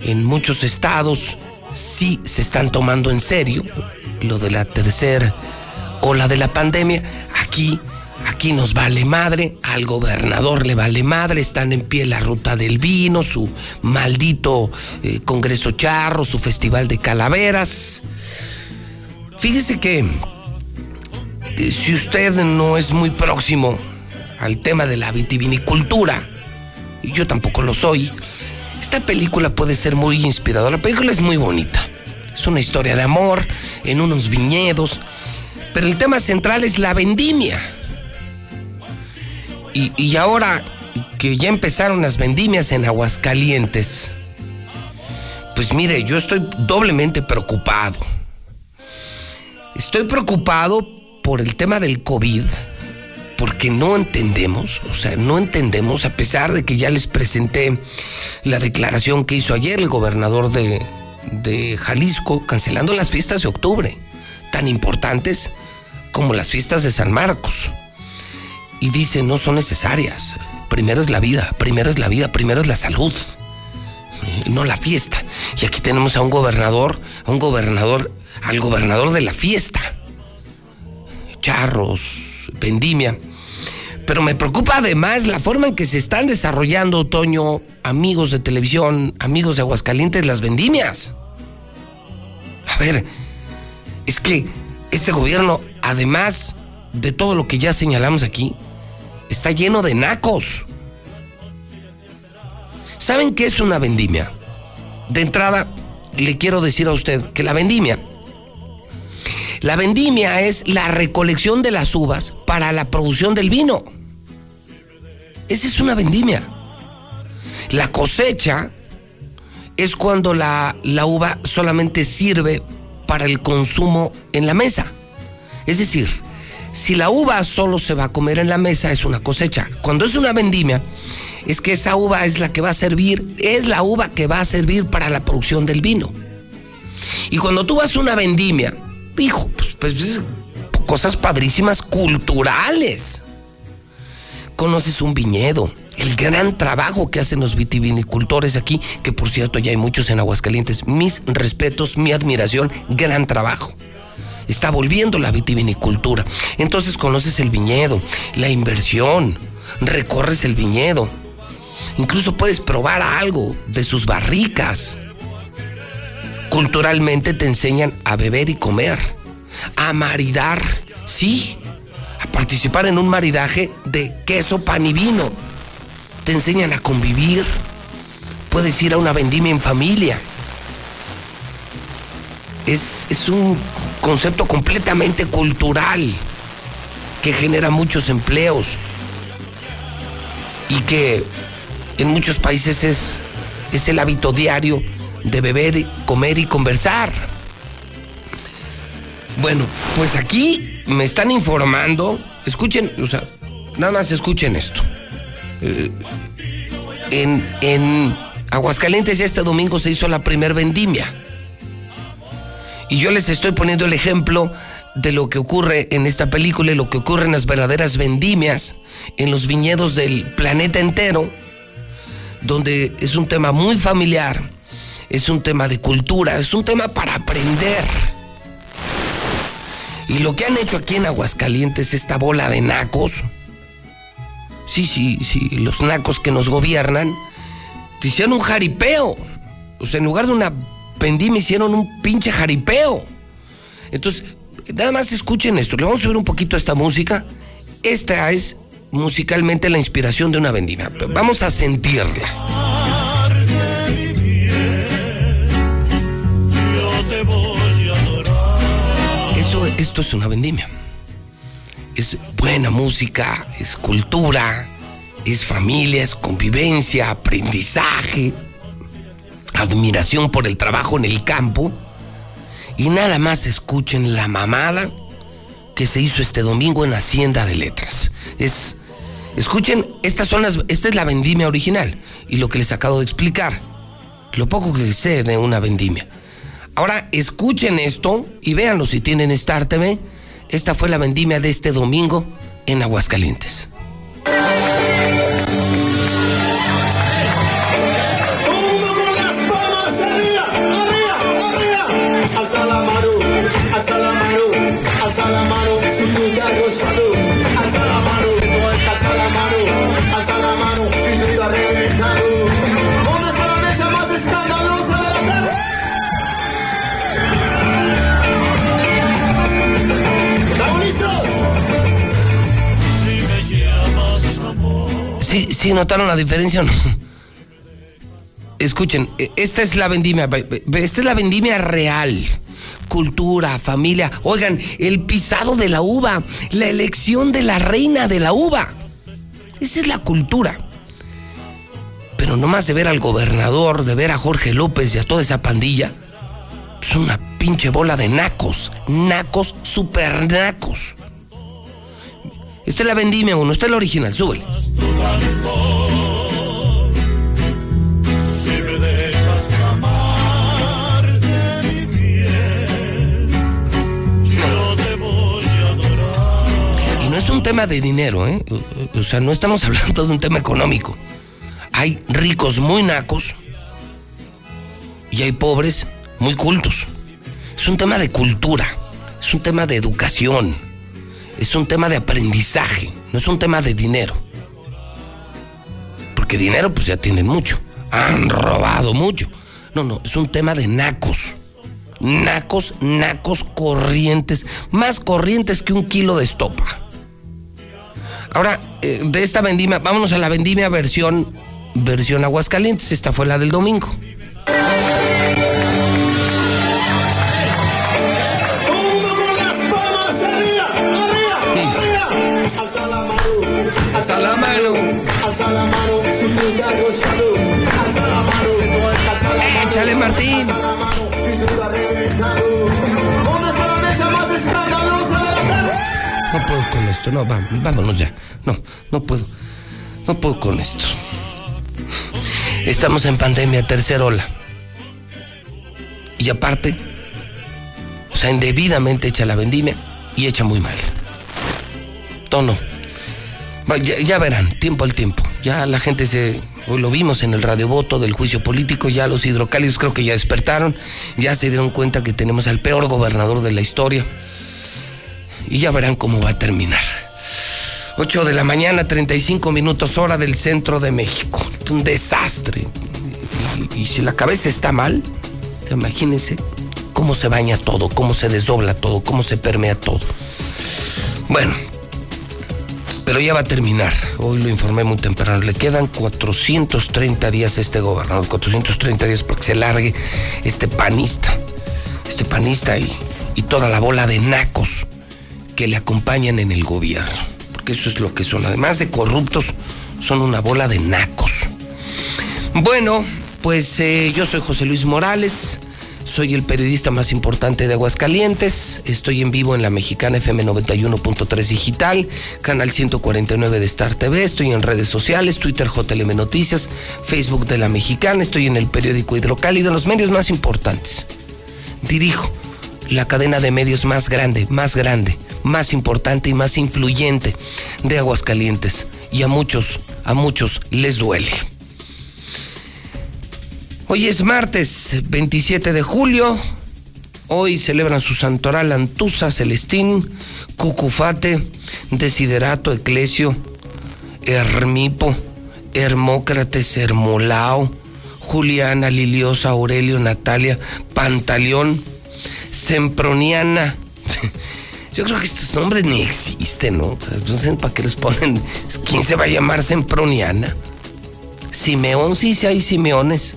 en muchos estados sí se están tomando en serio lo de la tercera ola de la pandemia. Aquí, aquí nos vale madre, al gobernador le vale madre, están en pie la ruta del vino, su maldito eh, Congreso Charro, su festival de calaveras. Fíjese que eh, si usted no es muy próximo al tema de la vitivinicultura, y yo tampoco lo soy, esta película puede ser muy inspiradora. La película es muy bonita. Es una historia de amor en unos viñedos, pero el tema central es la vendimia. Y, y ahora que ya empezaron las vendimias en Aguascalientes, Pues mire, yo estoy doblemente preocupado. Estoy preocupado por el tema del COVID, porque no entendemos, o sea, no entendemos, a pesar de que ya les presenté la declaración que hizo ayer el gobernador de, Jalisco, cancelando las fiestas de octubre, tan importantes como las fiestas de San Marcos. Y dice, no son necesarias. Primero es la vida, primero es la vida, primero es la salud, no la fiesta. Y aquí tenemos a un gobernador, a un gobernador, al gobernador de la fiesta. Charros, vendimia. Pero me preocupa además la forma en que se están desarrollando, Otoño, amigos de televisión, amigos de Aguascalientes, las vendimias. A ver, es que este gobierno, además de todo lo que ya señalamos aquí, está lleno de nacos. ¿Saben qué es una vendimia? De entrada, le quiero decir a usted que la vendimia, la vendimia es la recolección de las uvas para la producción del vino. Esa es una vendimia. La cosecha es cuando la, la uva solamente sirve para el consumo en la mesa. Es decir, si la uva solo se va a comer en la mesa es una cosecha. Cuando es una vendimia, es que esa uva es la que va a servir, es la uva que va a servir para la producción del vino. Y cuando tú vas a una vendimia, hijo, pues, pues, cosas padrísimas culturales. Conoces un viñedo, el gran trabajo que hacen los vitivinicultores aquí, que por cierto ya hay muchos en Aguascalientes. Mis respetos, mi admiración, gran trabajo. Está volviendo la vitivinicultura. Entonces conoces el viñedo, la inversión, recorres el viñedo. Incluso puedes probar algo de sus barricas. Culturalmente te enseñan a beber y comer, a maridar, sí, participar en un maridaje de queso, pan y vino. Te enseñan a convivir. Puedes ir a una vendimia en familia. Es, es un concepto completamente cultural que genera muchos empleos y que en muchos países es, es el hábito diario de beber, comer y conversar. Bueno, pues aquí me están informando, escuchen, o sea, nada más escuchen esto. Eh, en, en Aguascalientes este domingo se hizo la primer vendimia. Y yo les estoy poniendo el ejemplo de lo que ocurre en esta película y lo que ocurre en las verdaderas vendimias, en los viñedos del planeta entero, donde es un tema muy familiar, es un tema de cultura, es un tema para aprender. Y lo que han hecho aquí en Aguascalientes, esta bola de nacos, sí, sí, sí, los nacos que nos gobiernan, te hicieron un jaripeo. O sea, en lugar de una vendimia hicieron un pinche jaripeo. Entonces, nada más escuchen esto, le vamos a subir un poquito a esta música. Esta es musicalmente la inspiración de una vendimia. Vamos a sentirla. Esto es una vendimia. Es buena música, es cultura, es familia, es convivencia, aprendizaje, admiración por el trabajo en el campo. Y nada más escuchen la mamada que se hizo este domingo en Hacienda de Letras. Es, escuchen, estas son las, esta es la vendimia original y lo que les acabo de explicar, lo poco que sé de una vendimia. Ahora escuchen esto y véanlo si tienen Star TV. Esta fue la vendimia de este domingo en Aguascalientes. ¿Sí, notaron la diferencia o no? Escuchen, eh, esta es la vendimia, esta es la vendimia real. Cultura, familia. Oigan, el pisado de la uva, la elección de la reina de la uva. Esa es la cultura. Pero nomás de ver al gobernador, de ver a Jorge López y a toda esa pandilla, es una pinche bola de nacos, nacos, super nacos. Esta es la vendimia uno, esta es la original, súbele. Y no es un tema de dinero, ¿eh? O sea, no estamos [LAUGHS] hablando de un tema económico. Hay ricos muy nacos y hay pobres muy cultos. Es un tema de cultura, es un tema de educación, es un tema de aprendizaje, no es un tema de dinero. Porque dinero pues ya tienen mucho, han robado mucho. No, no, es un tema de nacos. Nacos, nacos corrientes, más corrientes que un kilo de estopa. Ahora, eh, de esta vendimia, vámonos a la vendimia versión, versión Aguascalientes. Esta fue la del domingo. Alza la mano, alza la mano, si tú te has gozado. Alza la mano, alza la mano. Échale, Martín. Alza la mano, si tú reventado. ¿Dónde está la mesa más escandalosa de la tarde? No puedo con esto, no, va- vámonos ya. No, no puedo. No puedo con esto. Estamos en pandemia, tercera ola. Y aparte, o sea, indebidamente echa la vendimia y echa muy mal. Tono. Ya verán, tiempo al tiempo. Ya la gente se. Hoy lo vimos en el radiovoto del juicio político, ya los hidrocálidos creo que ya despertaron, ya se dieron cuenta que tenemos al peor gobernador de la historia. Y ya verán cómo va a terminar. 8 de la mañana, 35 minutos hora del centro de México. Un desastre. Y, y si la cabeza está mal, imagínense cómo se baña todo, cómo se desdobla todo, cómo se permea todo. Bueno, pero ya va a terminar. Hoy lo informé muy temprano. Le quedan 430 días a este gobernador, 430 días para que se largue este panista. Este panista y, toda la bola de nacos que le acompañan en el gobierno. Porque eso es lo que son. Además de corruptos, son una bola de nacos. Bueno, pues eh, yo soy José Luis Morales. Soy el periodista más importante de Aguascalientes. Estoy en vivo en la Mexicana FM 91.3 Digital, canal 149 de Star TV. Estoy en redes sociales, Twitter JLM Noticias, Facebook de la Mexicana. Estoy en el periódico Hidrocálido, los medios más importantes. Dirijo la cadena de medios más grande, más grande, más importante y más influyente de Aguascalientes. Y a muchos, a muchos les duele. Hoy es martes 27 de julio. Hoy celebran su santoral Antusa, Celestín, Cucufate, Desiderato, Eclesio, Hermipo, Hermócrates, Hermolao, Juliana, Liliosa, Aurelio, Natalia, Pantaleón, Semproniana. [LAUGHS] Yo creo que estos nombres ni existen, ¿no? O no sé para qué les ponen. ¿Quién se va a llamar Semproniana? Simeón, sí, sí hay Simeones.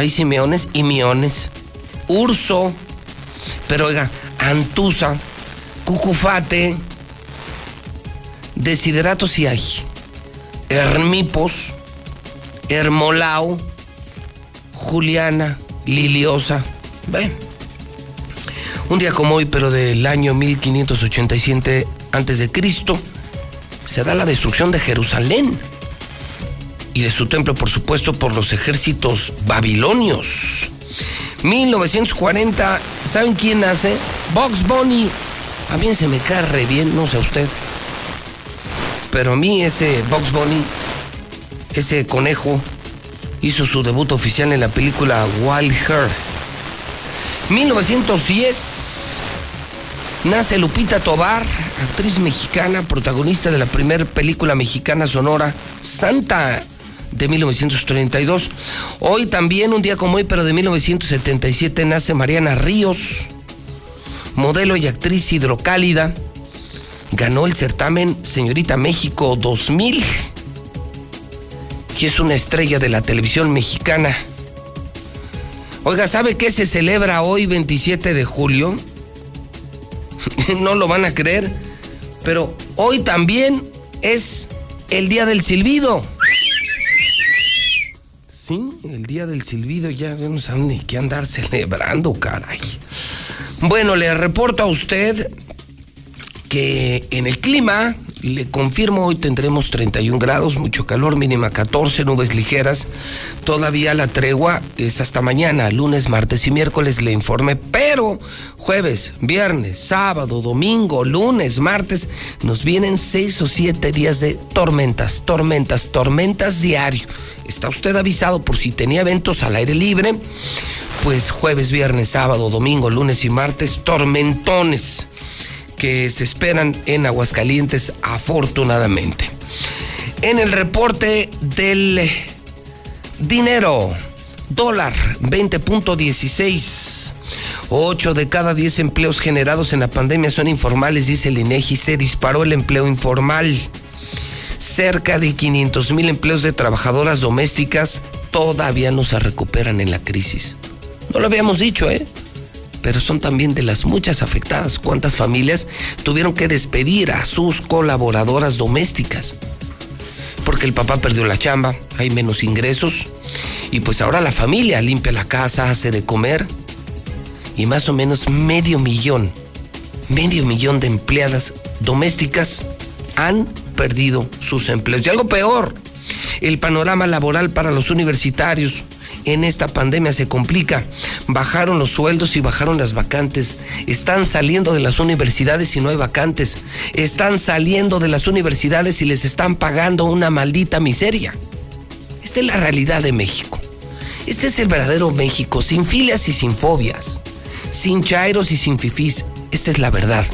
Hay Simeones y Miones. Urso. Pero oiga, Antusa, Cucufate, Desiderato sí hay. Hermipos, Hermolao, Juliana, Liliosa. Ven. Un día como hoy, pero del año 1587 antes de Cristo, se da la destrucción de Jerusalén y de su templo, por supuesto, por los ejércitos babilonios. 1940, ¿saben quién nace? Box Bunny. A mí se me cae re bien, no sé a usted. Pero a mí ese Box Bunny, ese conejo, hizo su debut oficial en la película Wild Heart. 1910 nace Lupita Tobar, actriz mexicana, protagonista de la primera película mexicana sonora Santa de 1932. Hoy también, un día como hoy, pero de 1977, nace Mariana Ríos, modelo y actriz hidrocálida. Ganó el certamen Señorita México 2000, que es una estrella de la televisión mexicana. Oiga, ¿sabe qué se celebra hoy 27 de julio? [LAUGHS] no lo van a creer, pero hoy también es el día del silbido. Sí, el día del silbido ya, ya no saben ni qué andar celebrando, caray. Bueno, le reporto a usted que en el clima, le confirmo, hoy tendremos 31 grados, mucho calor, mínima 14, nubes ligeras. Todavía la tregua es hasta mañana, lunes, martes y miércoles le informe, pero jueves, viernes, sábado, domingo, lunes, martes, nos vienen seis o siete días de tormentas, tormentas, tormentas diario. Está usted avisado por si tenía eventos al aire libre, pues jueves, viernes, sábado, domingo, lunes y martes, tormentones que se esperan en Aguascalientes afortunadamente. En el reporte del dinero, dólar 20.16. 8 de cada 10 empleos generados en la pandemia son informales, dice el INEGI. Se disparó el empleo informal. Cerca de 500 mil empleos de trabajadoras domésticas todavía no se recuperan en la crisis. No lo habíamos dicho, ¿eh? Pero son también de las muchas afectadas. ¿Cuántas familias tuvieron que despedir a sus colaboradoras domésticas? Porque el papá perdió la chamba, hay menos ingresos y pues ahora la familia limpia la casa, hace de comer y más o menos medio millón, medio millón de empleadas domésticas han perdido sus empleos. Y algo peor, el panorama laboral para los universitarios, en esta pandemia se complica. Bajaron los sueldos y bajaron las vacantes. Están saliendo de las universidades y no hay vacantes. Están saliendo de las universidades y les están pagando una maldita miseria. Esta es la realidad de México. Este es el verdadero México, sin filias y sin fobias, sin chairos y sin fifís. Esta es la verdad.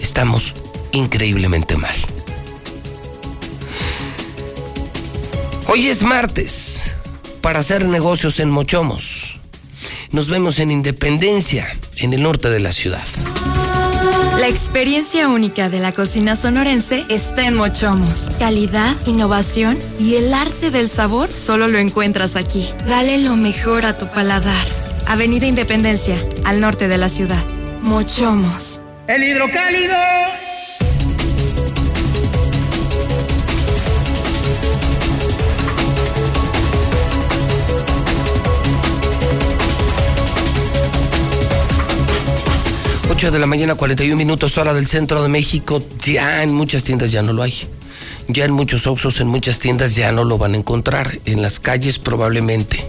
Estamos increíblemente mal. Hoy es martes para hacer negocios en Mochomos. Nos vemos en Independencia, en el norte de la ciudad. La experiencia única de la cocina sonorense está en Mochomos. Calidad, innovación y el arte del sabor solo lo encuentras aquí. Dale lo mejor a tu paladar. Avenida Independencia, al norte de la ciudad. Mochomos. El hidrocálido. 8 de la mañana, 41 minutos, hora del centro de México. Ya en muchas tiendas ya no lo hay. Ya en muchos Oxxos, en muchas tiendas ya no lo van a encontrar. En las calles probablemente.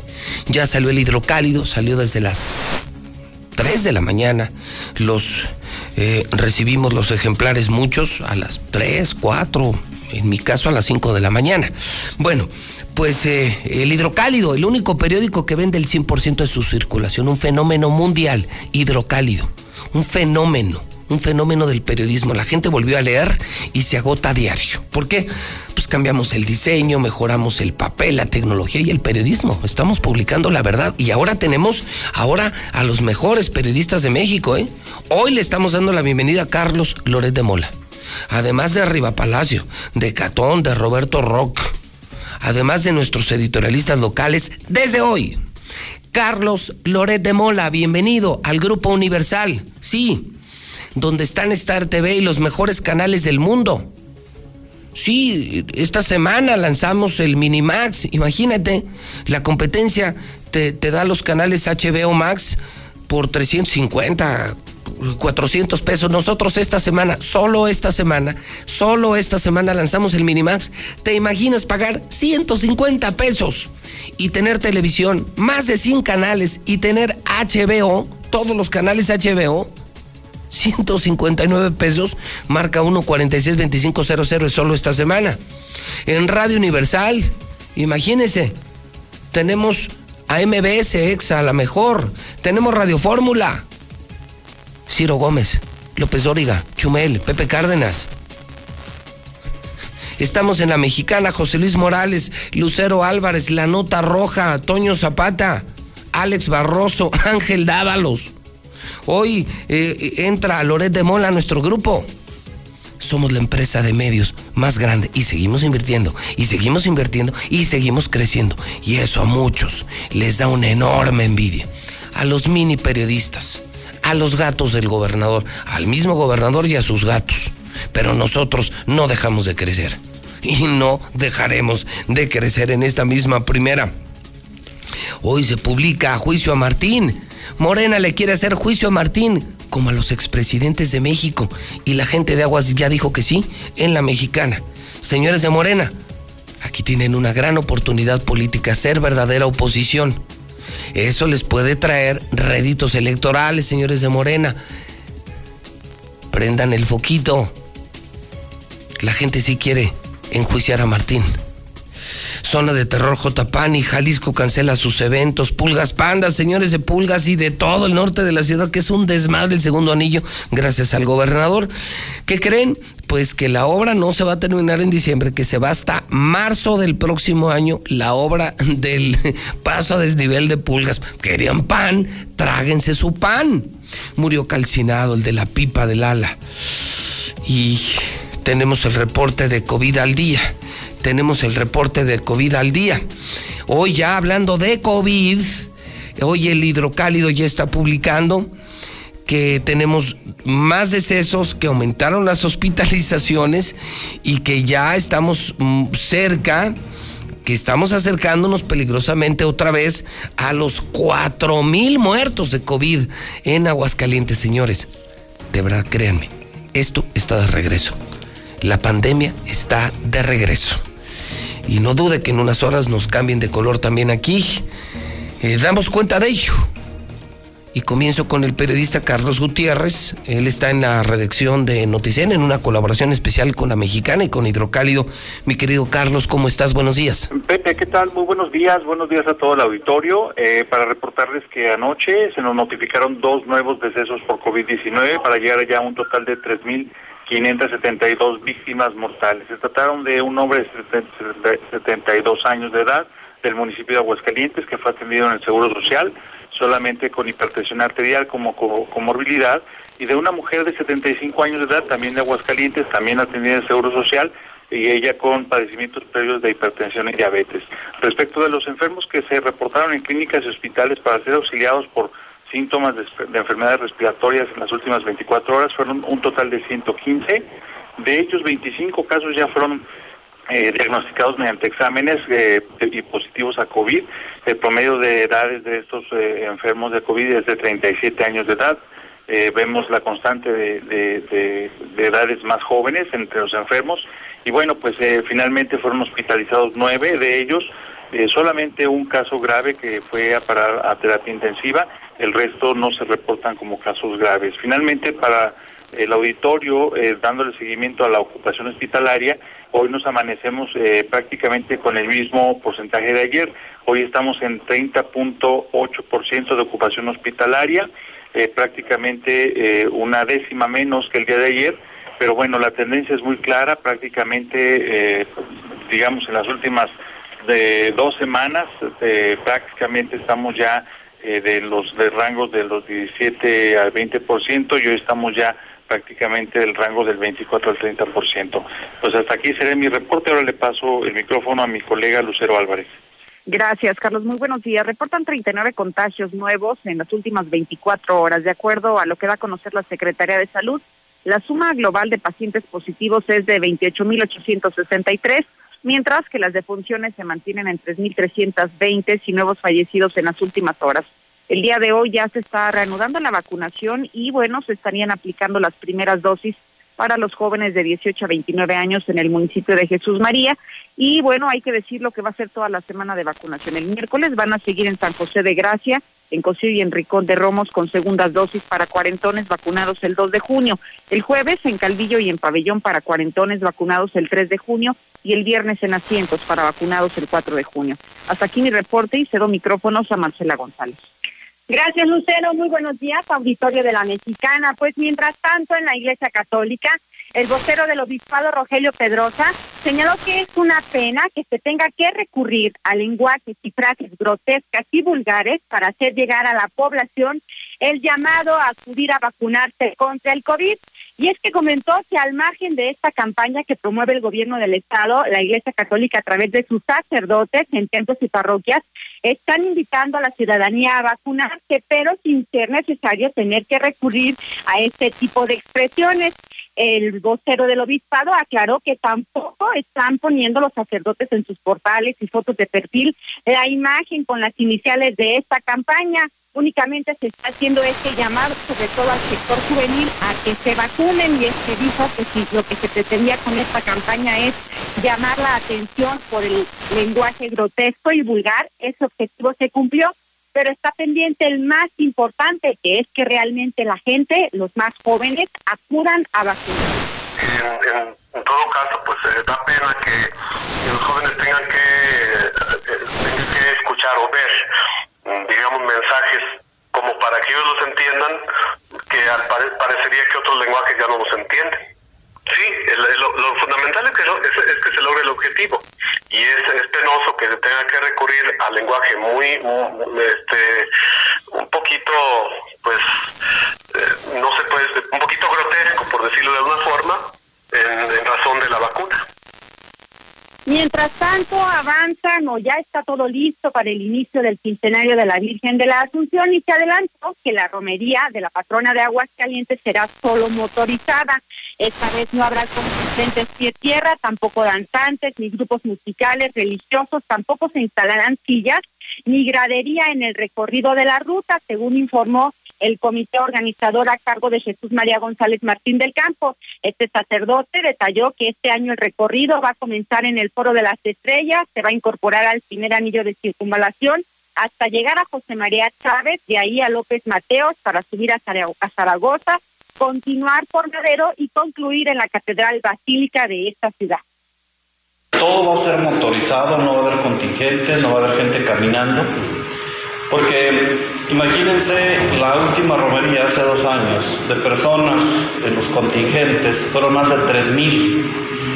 Ya salió el hidrocálido, salió desde las 3 de la mañana. Los eh, recibimos los ejemplares muchos a las 3, 4, en mi caso a las 5 de la mañana. Bueno, pues eh, el hidrocálido, el único periódico que vende el 100% de su circulación, un fenómeno mundial, hidrocálido un fenómeno, un fenómeno del periodismo. La gente volvió a leer y se agota a diario. ¿Por qué? Pues cambiamos el diseño, mejoramos el papel, la tecnología y el periodismo. Estamos publicando la verdad y ahora tenemos ahora a los mejores periodistas de México. ¿eh? Hoy le estamos dando la bienvenida a Carlos Loret de Mola. Además de Arriba Palacio, de Catón, de Roberto Rock, además de nuestros editorialistas locales, desde hoy Carlos Loret de Mola, bienvenido al Grupo Universal. Sí, donde están Star TV y los mejores canales del mundo. Sí, esta semana lanzamos el Minimax. Imagínate, la competencia te, te da los canales HBO Max por 350, 400 pesos. Nosotros esta semana, solo esta semana, solo esta semana lanzamos el Minimax. ¿Te imaginas pagar 150 pesos? Y tener televisión, más de 100 canales y tener HBO, todos los canales HBO, 159 pesos, marca 1462500 es solo esta semana. En Radio Universal, imagínense, tenemos a MBS Exa, la mejor, tenemos Radio Fórmula, Ciro Gómez, López Dóriga, Chumel, Pepe Cárdenas. Estamos en la mexicana, José Luis Morales, Lucero Álvarez, La Nota Roja, Toño Zapata, Alex Barroso, [LAUGHS] Ángel Dávalos. Hoy eh, entra Loret de Mola a nuestro grupo. Somos la empresa de medios más grande y seguimos invirtiendo y seguimos invirtiendo y seguimos creciendo. Y eso a muchos les da una enorme envidia. A los mini periodistas, a los gatos del gobernador, al mismo gobernador y a sus gatos pero nosotros no dejamos de crecer y no dejaremos de crecer en esta misma primera. Hoy se publica juicio a Martín. Morena le quiere hacer juicio a Martín, como a los expresidentes de México. Y la gente de Aguas ya dijo que sí, en la mexicana. Señores de Morena, aquí tienen una gran oportunidad política, ser verdadera oposición. Eso les puede traer réditos electorales, señores de Morena. Prendan el foquito. La gente sí quiere enjuiciar a Martín. Zona de terror Jotapán y Jalisco cancela sus eventos. Pulgas Pandas, señores de Pulgas y de todo el norte de la ciudad, que es un desmadre el segundo anillo, gracias al gobernador. ¿Qué creen? Pues que la obra no se va a terminar en diciembre, que se va hasta marzo del próximo año, la obra del [LAUGHS] paso a desnivel de Pulgas. Querían pan, tráguense su pan. Murió calcinado el de la pipa del ala. Y tenemos el reporte de COVID al día tenemos el reporte de COVID al día. Hoy ya hablando de COVID, hoy el hidrocálido ya está publicando que tenemos más decesos, que aumentaron las [LAUGHS] hospitalizaciones y que ya estamos mm, cerca, que estamos acercándonos peligrosamente otra vez a los cuatro mil muertos de COVID en Aguascalientes, señores. De verdad, créanme, esto está de regreso. La pandemia está de regreso y no dude que en unas horas nos cambien de color también aquí. Eh, damos cuenta de ello. Y comienzo con el periodista Carlos Gutiérrez. Él está en la redacción de Noticen en una colaboración especial con la mexicana y con Hidrocálido. Mi querido Carlos, ¿cómo estás? Buenos días. Pepe, ¿qué tal? Muy buenos días. Buenos días a todo el auditorio. Eh, para reportarles que anoche se nos notificaron dos nuevos decesos por COVID-19 para llegar ya a un total de 3.000 572 víctimas mortales. Se trataron de un hombre de 72 años de edad del municipio de Aguascalientes que fue atendido en el Seguro Social solamente con hipertensión arterial como comorbilidad y de una mujer de 75 años de edad también de Aguascalientes, también atendida en el Seguro Social y ella con padecimientos previos de hipertensión y diabetes. Respecto de los enfermos que se reportaron en clínicas y hospitales para ser auxiliados por síntomas de, enfermedades respiratorias en las últimas 24 horas fueron un total de 115. De ellos, 25 casos ya fueron eh, diagnosticados mediante exámenes eh, y positivos a COVID. El promedio de edades de estos eh, enfermos de COVID es de 37 años de edad. vemos la constante de, edades más jóvenes entre los enfermos. Y bueno, pues finalmente fueron hospitalizados nueve de ellos. solamente un caso grave que fue a parar a terapia intensiva el resto no se reportan como casos graves. Finalmente, para el auditorio, eh, dándole seguimiento a la ocupación hospitalaria, hoy nos amanecemos eh, prácticamente con el mismo porcentaje de ayer. Hoy estamos en 30.8% de ocupación hospitalaria, eh, prácticamente una décima menos que el día de ayer, pero bueno, la tendencia es muy clara, prácticamente, digamos, en las últimas de dos semanas, prácticamente estamos ya eh, de los de rangos de los 17 al 20% y hoy estamos ya prácticamente del rango del 24 al 30%. Pues hasta aquí seré mi reporte. Ahora le paso el micrófono a mi colega Lucero Álvarez. Gracias, Carlos. Muy buenos días. Reportan 39 contagios nuevos en las últimas 24 horas. De acuerdo a lo que da a conocer la Secretaría de Salud, la suma global de pacientes positivos es de 28.863 mientras que las defunciones se mantienen en 3.320 y nuevos fallecidos en las últimas horas. El día de hoy ya se está reanudando la vacunación y bueno, se estarían aplicando las primeras dosis para los jóvenes de 18 a 29 años en el municipio de Jesús María. Y bueno, hay que decir lo que va a ser toda la semana de vacunación. El miércoles van a seguir en San José de Gracia, en Cosío y en Ricón de Romos con segundas dosis para cuarentones vacunados el 2 de junio. El jueves en Calvillo y en Pabellón para cuarentones vacunados el 3 de junio y el viernes en Asientos para vacunados el 4 de junio. Hasta aquí mi reporte y cedo micrófonos a Marcela González. Gracias, Lucero. Muy buenos días, auditorio de la Mexicana. Pues mientras tanto, en la Iglesia Católica, el vocero del obispado Rogelio Pedrosa señaló que es una pena que se tenga que recurrir a lenguajes y frases grotescas y vulgares para hacer llegar a la población el llamado a acudir a vacunarse contra el COVID. Y es que comentó que al margen de esta campaña que promueve el gobierno del Estado, la Iglesia Católica a través de sus sacerdotes en templos y parroquias, están invitando a la ciudadanía a vacunarse, pero sin ser necesario tener que recurrir a este tipo de expresiones. El vocero del obispado aclaró que tampoco están poniendo los sacerdotes en sus portales y fotos de perfil la imagen con las iniciales de esta campaña únicamente se está haciendo este llamado, sobre todo al sector juvenil, a que se vacunen y este dijo que si lo que se pretendía con esta campaña es llamar la atención por el lenguaje grotesco y vulgar, ese objetivo se cumplió, pero está pendiente el más importante, que es que realmente la gente, los más jóvenes, acudan a vacunar. En, todo caso, pues eh, da pena que, los jóvenes tengan que, eh, tengan que escuchar o ver digamos, mensajes como para que ellos los entiendan, que al parecería que otros lenguajes ya no los entienden. Sí, lo, fundamental es que, es, que se logre el objetivo y es, penoso que se tenga que recurrir al lenguaje muy, este, un poquito, pues, eh, no se puede, un poquito grotesco, por decirlo de alguna forma, en razón de la vacuna. Mientras tanto, avanzan o ya está todo listo para el inicio del quincenario de la Virgen de la Asunción y se adelantó que la romería de la patrona de Aguascalientes será solo motorizada. Esta vez no habrá contingentes pie tierra, tampoco danzantes, ni grupos musicales, religiosos, tampoco se instalarán sillas ni gradería en el recorrido de la ruta, según informó el comité organizador a cargo de Jesús María González Martín del Campo. Este sacerdote detalló que este año el recorrido va a comenzar en el Foro de las Estrellas, se va a incorporar al primer anillo de circunvalación hasta llegar a José María Chávez, de ahí a López Mateos para subir a Zaragoza, continuar por Madero y concluir en la Catedral Basílica de esta ciudad. Todo va a ser motorizado, no va a haber contingentes, no va a haber gente caminando porque imagínense la última romería hace dos años de personas en los contingentes, fueron más de 3.000.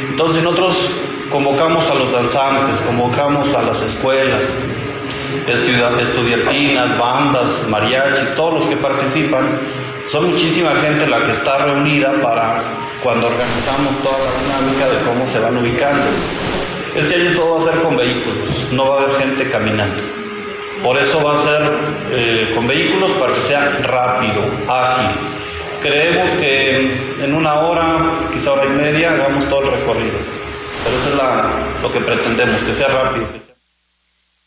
Entonces nosotros convocamos a los danzantes, convocamos a las escuelas, estudiantinas, bandas, mariachis, todos los que participan. Son muchísima gente la que está reunida para cuando organizamos toda la dinámica de cómo se van ubicando. Este año todo va a ser con vehículos, no va a haber gente caminando. Por eso va a ser eh, con vehículos para que sea rápido, ágil. Creemos que en una hora, quizá hora y media, hagamos todo el recorrido. Pero eso es lo que pretendemos, que sea rápido.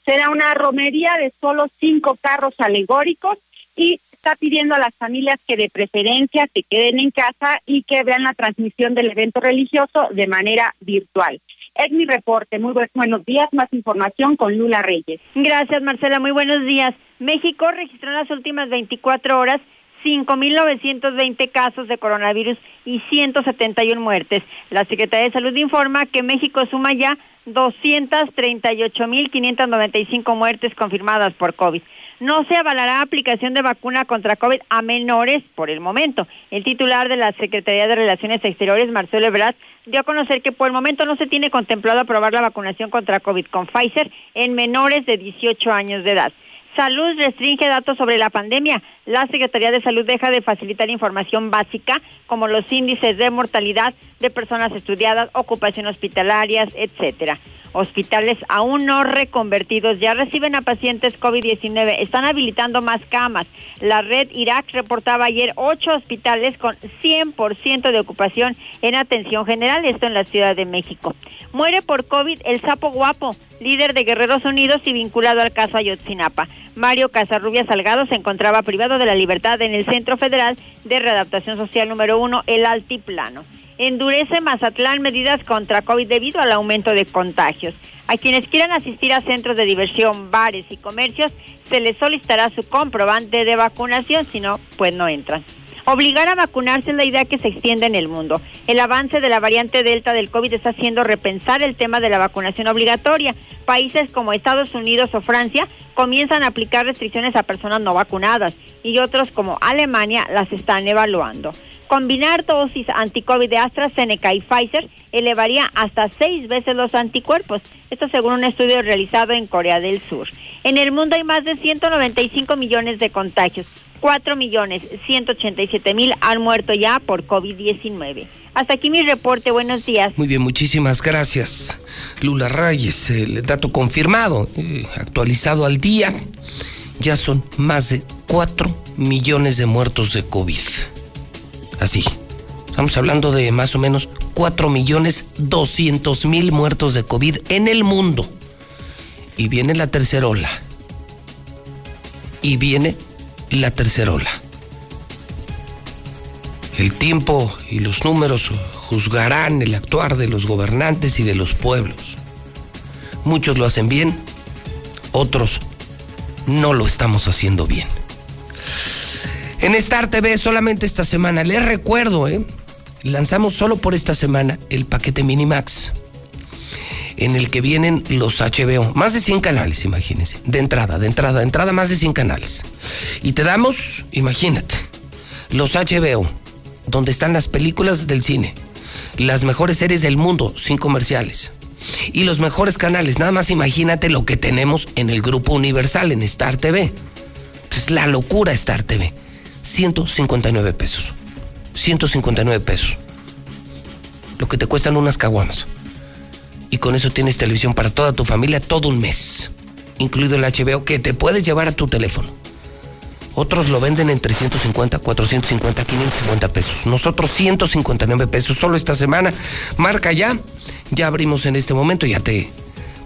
Será una romería de solo cinco carros alegóricos y está pidiendo a las familias que de preferencia se queden en casa y que vean la transmisión del evento religioso de manera virtual. Es mi reporte. Muy buenos días. Más información con Lula Reyes. Gracias, Marcela. Muy buenos días. México registró en las últimas 24 horas 5.920 casos de coronavirus y 171 muertes. La Secretaría de Salud informa que México suma ya 238.595 muertes confirmadas por COVID. No se avalará aplicación de vacuna contra COVID a menores por el momento. El titular de la Secretaría de Relaciones Exteriores, Marcelo Ebrard, dio a conocer que por el momento no se tiene contemplado aprobar la vacunación contra COVID con Pfizer en menores de 18 años de edad. Salud restringe datos sobre la pandemia. La Secretaría de Salud deja de facilitar información básica como los índices de mortalidad de personas estudiadas, ocupación hospitalarias, etcétera. Hospitales aún no reconvertidos ya reciben a pacientes COVID-19. Están habilitando más camas. La red Irak reportaba ayer ocho hospitales con 100% de ocupación en atención general, esto en la Ciudad de México. Muere por COVID el sapo guapo, líder de Guerreros Unidos y vinculado al caso Ayotzinapa. Mario Casarrubia Salgado se encontraba privado de la libertad en el Centro Federal de Readaptación Social número uno, el Altiplano. Endurece Mazatlán medidas contra COVID debido al aumento de contagios. A quienes quieran asistir a centros de diversión, bares y comercios, se les solicitará su comprobante de vacunación, si no, pues no entran. Obligar a vacunarse es la idea que se extiende en el mundo. El avance de la variante Delta del COVID está haciendo repensar el tema de la vacunación obligatoria. Países como Estados Unidos o Francia comienzan a aplicar restricciones a personas no vacunadas y otros como Alemania las están evaluando. Combinar dosis anticovid de AstraZeneca y Pfizer elevaría hasta seis veces los anticuerpos. Esto según un estudio realizado en Corea del Sur. En el mundo hay más de 195 millones de contagios, 4 millones 187 mil han muerto ya por COVID-19. Hasta aquí mi reporte. Buenos días. Muy bien, muchísimas gracias. Lula Reyes, el dato confirmado, eh, actualizado al día, ya son más de 4 millones de muertos de COVID. Así. Estamos hablando de más o menos 4 millones 200 mil muertos de COVID en el mundo. Y viene la tercera ola. Y viene la tercera ola. El tiempo y los números juzgarán el actuar de los gobernantes y de los pueblos. Muchos lo hacen bien, otros no lo estamos haciendo bien. En Star TV solamente esta semana, les recuerdo, ¿eh? lanzamos solo por esta semana el paquete Minimax, en el que vienen los HBO, más de 100 canales, imagínense, de entrada, de entrada, de entrada, más de 100 canales. Y te damos, imagínate, los HBO, donde están las películas del cine, las mejores series del mundo, sin comerciales. Y los mejores canales, nada más imagínate lo que tenemos en el grupo Universal, en Star TV. Es la locura Star TV. 159 pesos. 159 pesos. Lo que te cuestan unas caguamas. Y con eso tienes televisión para toda tu familia todo un mes. Incluido el HBO que te puedes llevar a tu teléfono. Otros lo venden en 350, 450, 550 pesos. Nosotros 159 pesos solo esta semana. Marca ya. Ya abrimos en este momento. Ya te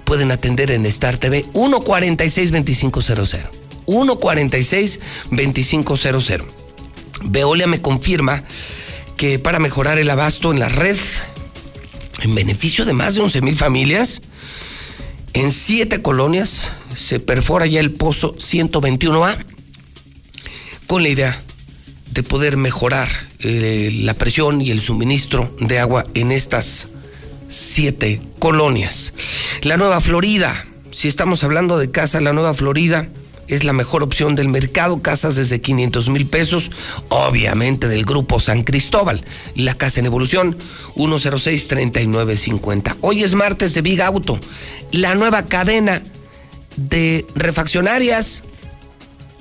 pueden atender en Star TV 146 2500. 146 2500. Veolia me confirma que para mejorar el abasto en la red, en beneficio de más de 11 mil familias, en siete colonias se perfora ya el pozo 121A con la idea de poder mejorar eh, la presión y el suministro de agua en estas siete colonias. La Nueva Florida, si estamos hablando de casa, la Nueva Florida es la mejor opción del mercado, casas desde 500 mil pesos, obviamente del grupo San Cristóbal. La casa en evolución, 106-3950. Hoy es martes de Big Auto, la nueva cadena de refaccionarias.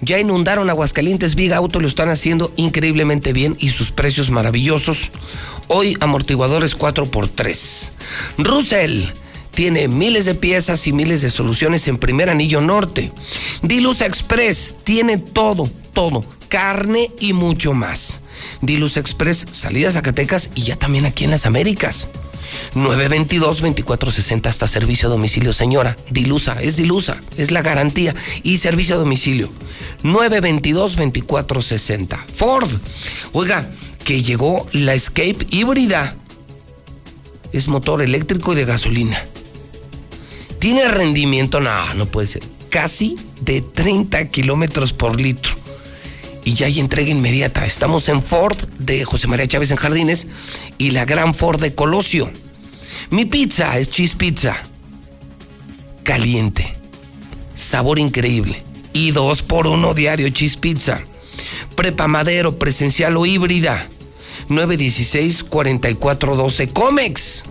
Ya inundaron Aguascalientes, Big Auto lo están haciendo increíblemente bien y sus precios maravillosos. Hoy amortiguadores 4x3. Russell tiene miles de piezas y miles de soluciones en primer anillo norte. Dilusa Express tiene todo, todo, carne y mucho más. Dilusa Express, salida a Zacatecas y ya también aquí en las Américas. 922-2460 hasta servicio a domicilio, señora. Dilusa, es Dilusa, es la garantía y servicio a domicilio. 922-2460. Ford, oiga, que llegó la Escape híbrida. Es motor eléctrico y de gasolina. Tiene rendimiento, no, no puede ser. Casi de 30 kilómetros por litro. Y ya hay entrega inmediata. Estamos en Ford de José María Chávez en Jardines y la gran Ford de Colosio. Mi pizza es cheese pizza. Caliente. Sabor increíble. Y dos por uno diario cheese pizza. Prepa madero, presencial o híbrida. 916-4412. Comex.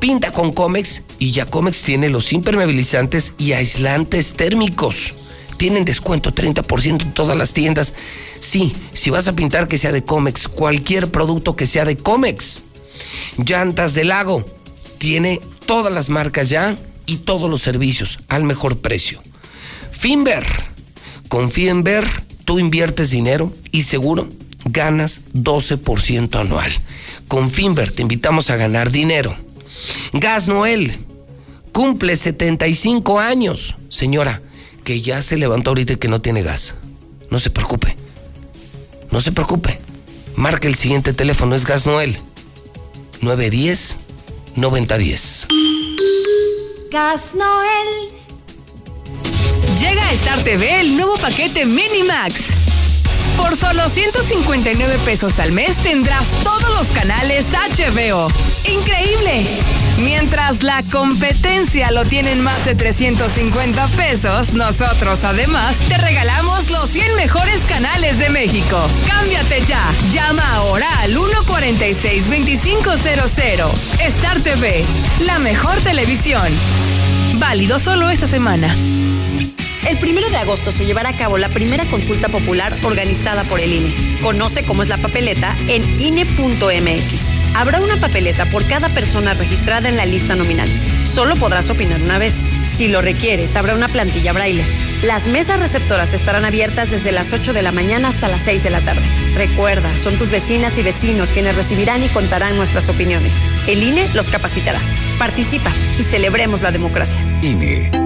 Pinta con Comex y ya Comex tiene los impermeabilizantes y aislantes térmicos. Tienen descuento 30% en todas las tiendas. Sí, si vas a pintar que sea de Comex, cualquier producto que sea de Comex. Llantas del lago. Tiene todas las marcas ya y todos los servicios al mejor precio. Finver. Con Finver tú inviertes dinero y seguro ganas 12% anual. Con Finver te invitamos a ganar dinero. Gas Noel cumple 75 años. Señora, que ya se levantó ahorita y que no tiene gas. No se preocupe. No se preocupe. Marque el siguiente teléfono, es Gas Noel. 910 9010. Gas Noel. Llega a Star TV el nuevo paquete Minimax. Por solo 159 pesos al mes tendrás todos los canales HBO. ¡Increíble! Mientras la competencia lo tienen más de 350 pesos, nosotros además te regalamos los 100 mejores canales de México. Cámbiate ya. Llama ahora al 146-2500. Star TV, la mejor televisión. Válido solo esta semana. El primero de agosto se llevará a cabo la primera consulta popular organizada por el INE. Conoce cómo es la papeleta en INE.mx. Habrá una papeleta por cada persona registrada en la lista nominal. Solo podrás opinar una vez. Si lo requieres, habrá una plantilla braille. Las mesas receptoras estarán abiertas desde las 8 de la mañana hasta las 6 de la tarde. Recuerda, son tus vecinas y vecinos quienes recibirán y contarán nuestras opiniones. El INE los capacitará. Participa y celebremos la democracia. INE.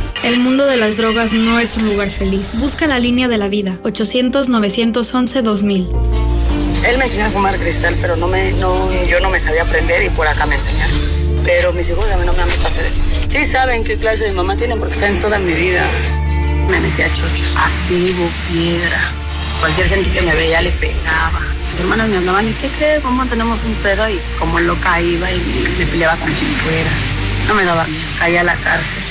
El mundo de las drogas no es un lugar feliz. Busca la línea de la vida. 800-911-2000. Él me enseñó a fumar cristal, pero no me, no, yo no me sabía aprender y por acá me enseñaron. Pero mis hijos a no me han visto hacer eso. Sí saben qué clase de mamá tienen porque saben toda mi vida. Me metí a chochos, activo, piedra. Cualquier gente que me veía le pegaba. Mis hermanas me hablaban, ¿y qué crees? ¿Cómo tenemos un pedo? Y como loca iba y me peleaba con quien fuera. No me daba miedo, caía a la cárcel.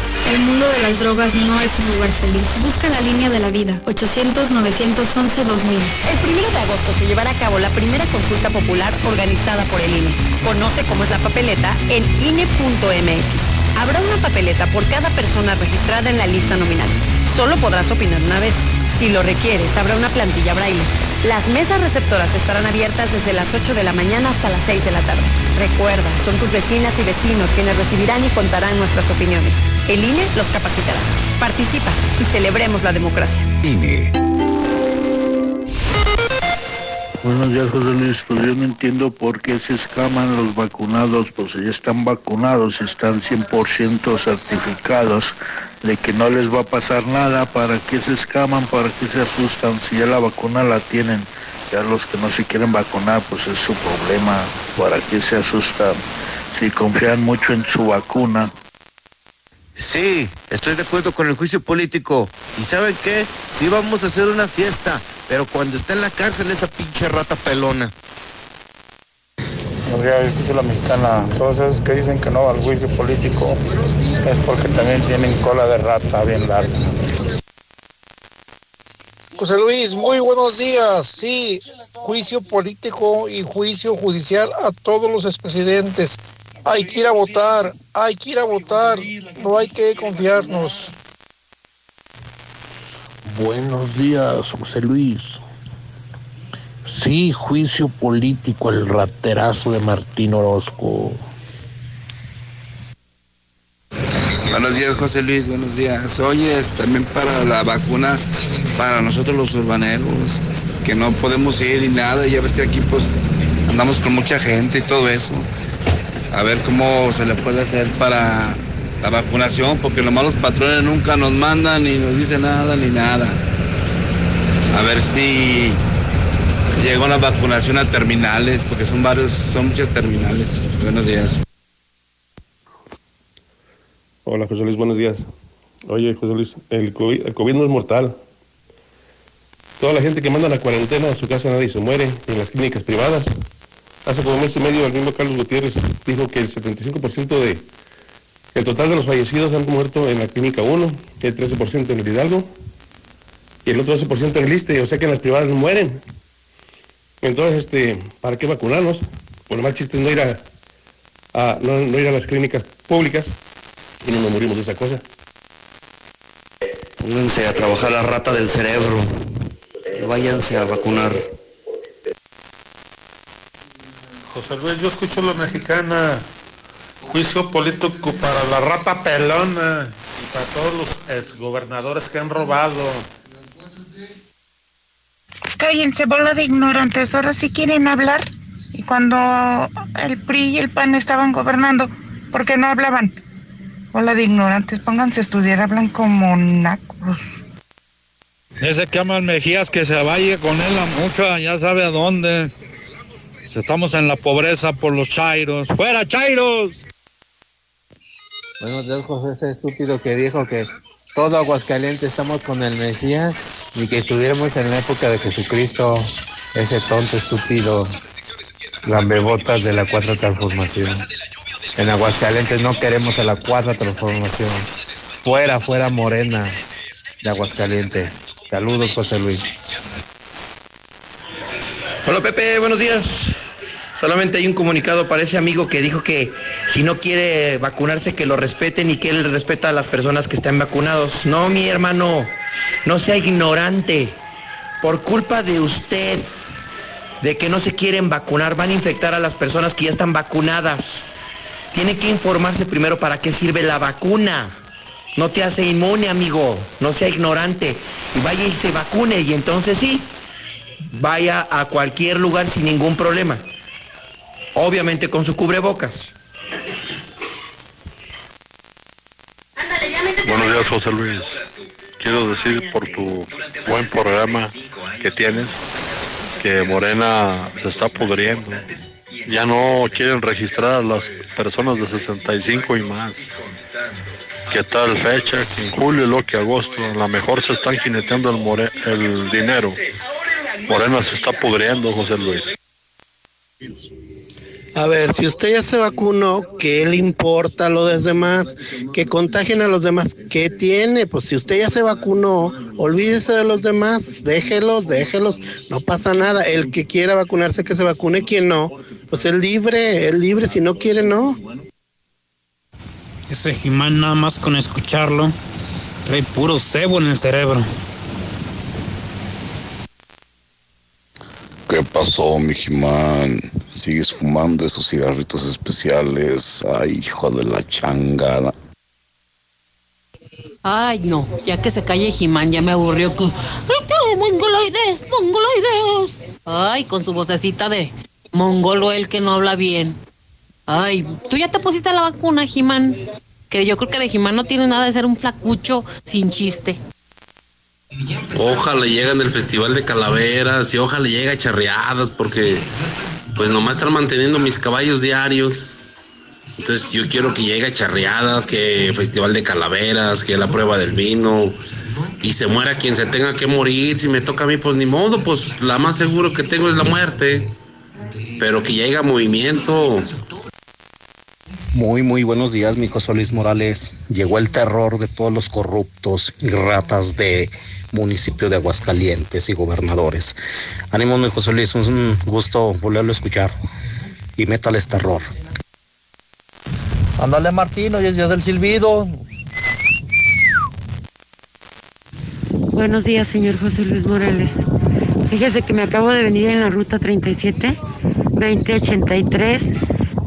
El mundo de las drogas no es un lugar feliz. Busca la línea de la vida. 800-911-2000. El primero de agosto se llevará a cabo la primera consulta popular organizada por el INE. Conoce cómo es la papeleta en INE.mx. Habrá una papeleta por cada persona registrada en la lista nominal. Solo podrás opinar una vez. Si lo requieres, habrá una plantilla braille. Las mesas receptoras estarán abiertas desde las 8 de la mañana hasta las 6 de la tarde. Recuerda, son tus vecinas y vecinos quienes recibirán y contarán nuestras opiniones. El INE los capacitará. Participa y celebremos la democracia. INE. Buenos días, José Luis. Pues yo no entiendo por qué se escaman los vacunados, pues ya están vacunados, están 100% certificados de que no les va a pasar nada. ¿Para qué se escaman? ¿Para qué se asustan? Si ya la vacuna la tienen, ya los que no se quieren vacunar, pues es su problema. ¿Para qué se asustan? Si confían mucho en su vacuna, Sí, estoy de acuerdo con el juicio político. ¿Y saben qué? Sí vamos a hacer una fiesta, pero cuando esté en la cárcel esa pinche rata pelona. Buenos días, escucho la mexicana. Todos esos que dicen que no al juicio político es porque también tienen cola de rata bien larga. José Luis, muy buenos días. Sí, juicio político y juicio judicial a todos los expresidentes. Hay que ir a votar, hay que ir a votar, no hay que confiarnos. Buenos días, José Luis. Sí, juicio político, el raterazo de Martín Orozco. Buenos días, José Luis, buenos días. Oye, también para la vacuna, para nosotros los urbaneros, que no podemos ir y nada, ya ves que aquí pues andamos con mucha gente y todo eso. A ver cómo se le puede hacer para la vacunación, porque los patrones nunca nos mandan ni nos dicen nada ni nada. A ver si llega una vacunación a terminales, porque son varios, son muchas terminales. Buenos días. Hola José Luis, buenos días. Oye José Luis, el COVID, el COVID no es mortal. Toda la gente que manda la cuarentena a su casa nadie se muere, en las clínicas privadas. Hace como un mes y medio el mismo Carlos Gutiérrez dijo que el 75% de el total de los fallecidos han muerto en la clínica 1, el 13% en el Hidalgo y el otro 12% en el ISTE, o sea que en las privadas no mueren. Entonces, este, ¿para qué vacunarnos? Por lo más chiste es no ir a, a- no, no ir a las clínicas públicas y no nos morimos de esa cosa. Pónganse a trabajar la rata del cerebro. Y váyanse a vacunar. José Luis, yo escucho la mexicana. Juicio político para la rata pelona y para todos los exgobernadores que han robado. Cállense, bola de ignorantes. Ahora sí quieren hablar. Y cuando el PRI y el PAN estaban gobernando, ¿por qué no hablaban? Bola de ignorantes, pónganse a estudiar, hablan como nacos. Ese que ama Mejías que se vaya con él a mucho, ya sabe a dónde. Estamos en la pobreza por los chairos. ¡Fuera, chairos! Buenos días, José, ese estúpido que dijo que todo Aguascalientes estamos con el Mesías y que estuviéramos en la época de Jesucristo. Ese tonto, estúpido, lambebotas de la cuarta transformación. En Aguascalientes no queremos a la cuarta transformación. Fuera, fuera morena de Aguascalientes. Saludos, José Luis. Hola Pepe, buenos días. Solamente hay un comunicado para ese amigo que dijo que si no quiere vacunarse que lo respeten y que él respeta a las personas que están vacunados. No, mi hermano, no sea ignorante. Por culpa de usted, de que no se quieren vacunar, van a infectar a las personas que ya están vacunadas. Tiene que informarse primero para qué sirve la vacuna. No te hace inmune, amigo. No sea ignorante. Y vaya y se vacune y entonces sí, vaya a cualquier lugar sin ningún problema. Obviamente con su cubrebocas. Buenos días, José Luis. Quiero decir por tu buen programa que tienes que Morena se está pudriendo. Ya no quieren registrar a las personas de 65 y más. ¿Qué tal fecha? Que en julio, lo que agosto, a lo mejor se están jineteando el, more- el dinero. Morena se está pudriendo, José Luis. A ver, si usted ya se vacunó, ¿qué le importa a los demás? Que contagien a los demás. ¿Qué tiene? Pues si usted ya se vacunó, olvídese de los demás. Déjelos, déjelos. No pasa nada. El que quiera vacunarse, que se vacune. Quien no, pues es libre, es libre. Si no quiere, no. Ese Jimán nada más con escucharlo trae puro cebo en el cerebro. ¿Qué pasó, mi Jimán? ¿Sigues fumando esos cigarritos especiales? Ay, hijo de la changada. Ay, no, ya que se calle Jimán, ya me aburrió con. ¡Ay, pero mongoloides, mongoloides! Ay, con su vocecita de mongolo, el que no habla bien. Ay, tú ya te pusiste la vacuna, Jimán. Que yo creo que de Jimán no tiene nada de ser un flacucho sin chiste. Ojalá lleguen del Festival de Calaveras y ojalá llegue charreadas porque pues nomás están manteniendo mis caballos diarios. Entonces yo quiero que llegue charreadas, que Festival de Calaveras, que la prueba del vino y se muera quien se tenga que morir. Si me toca a mí, pues ni modo, pues la más seguro que tengo es la muerte. Pero que llegue movimiento. Muy, muy buenos días, mi Luis Morales. Llegó el terror de todos los corruptos y ratas de municipio de Aguascalientes y gobernadores. Ánimo, mi José Luis, es un gusto volverlo a escuchar. Y métales terror. Ándale Martín, hoy es día del silbido. Buenos días, señor José Luis Morales. Fíjese que me acabo de venir en la ruta 37, 2083,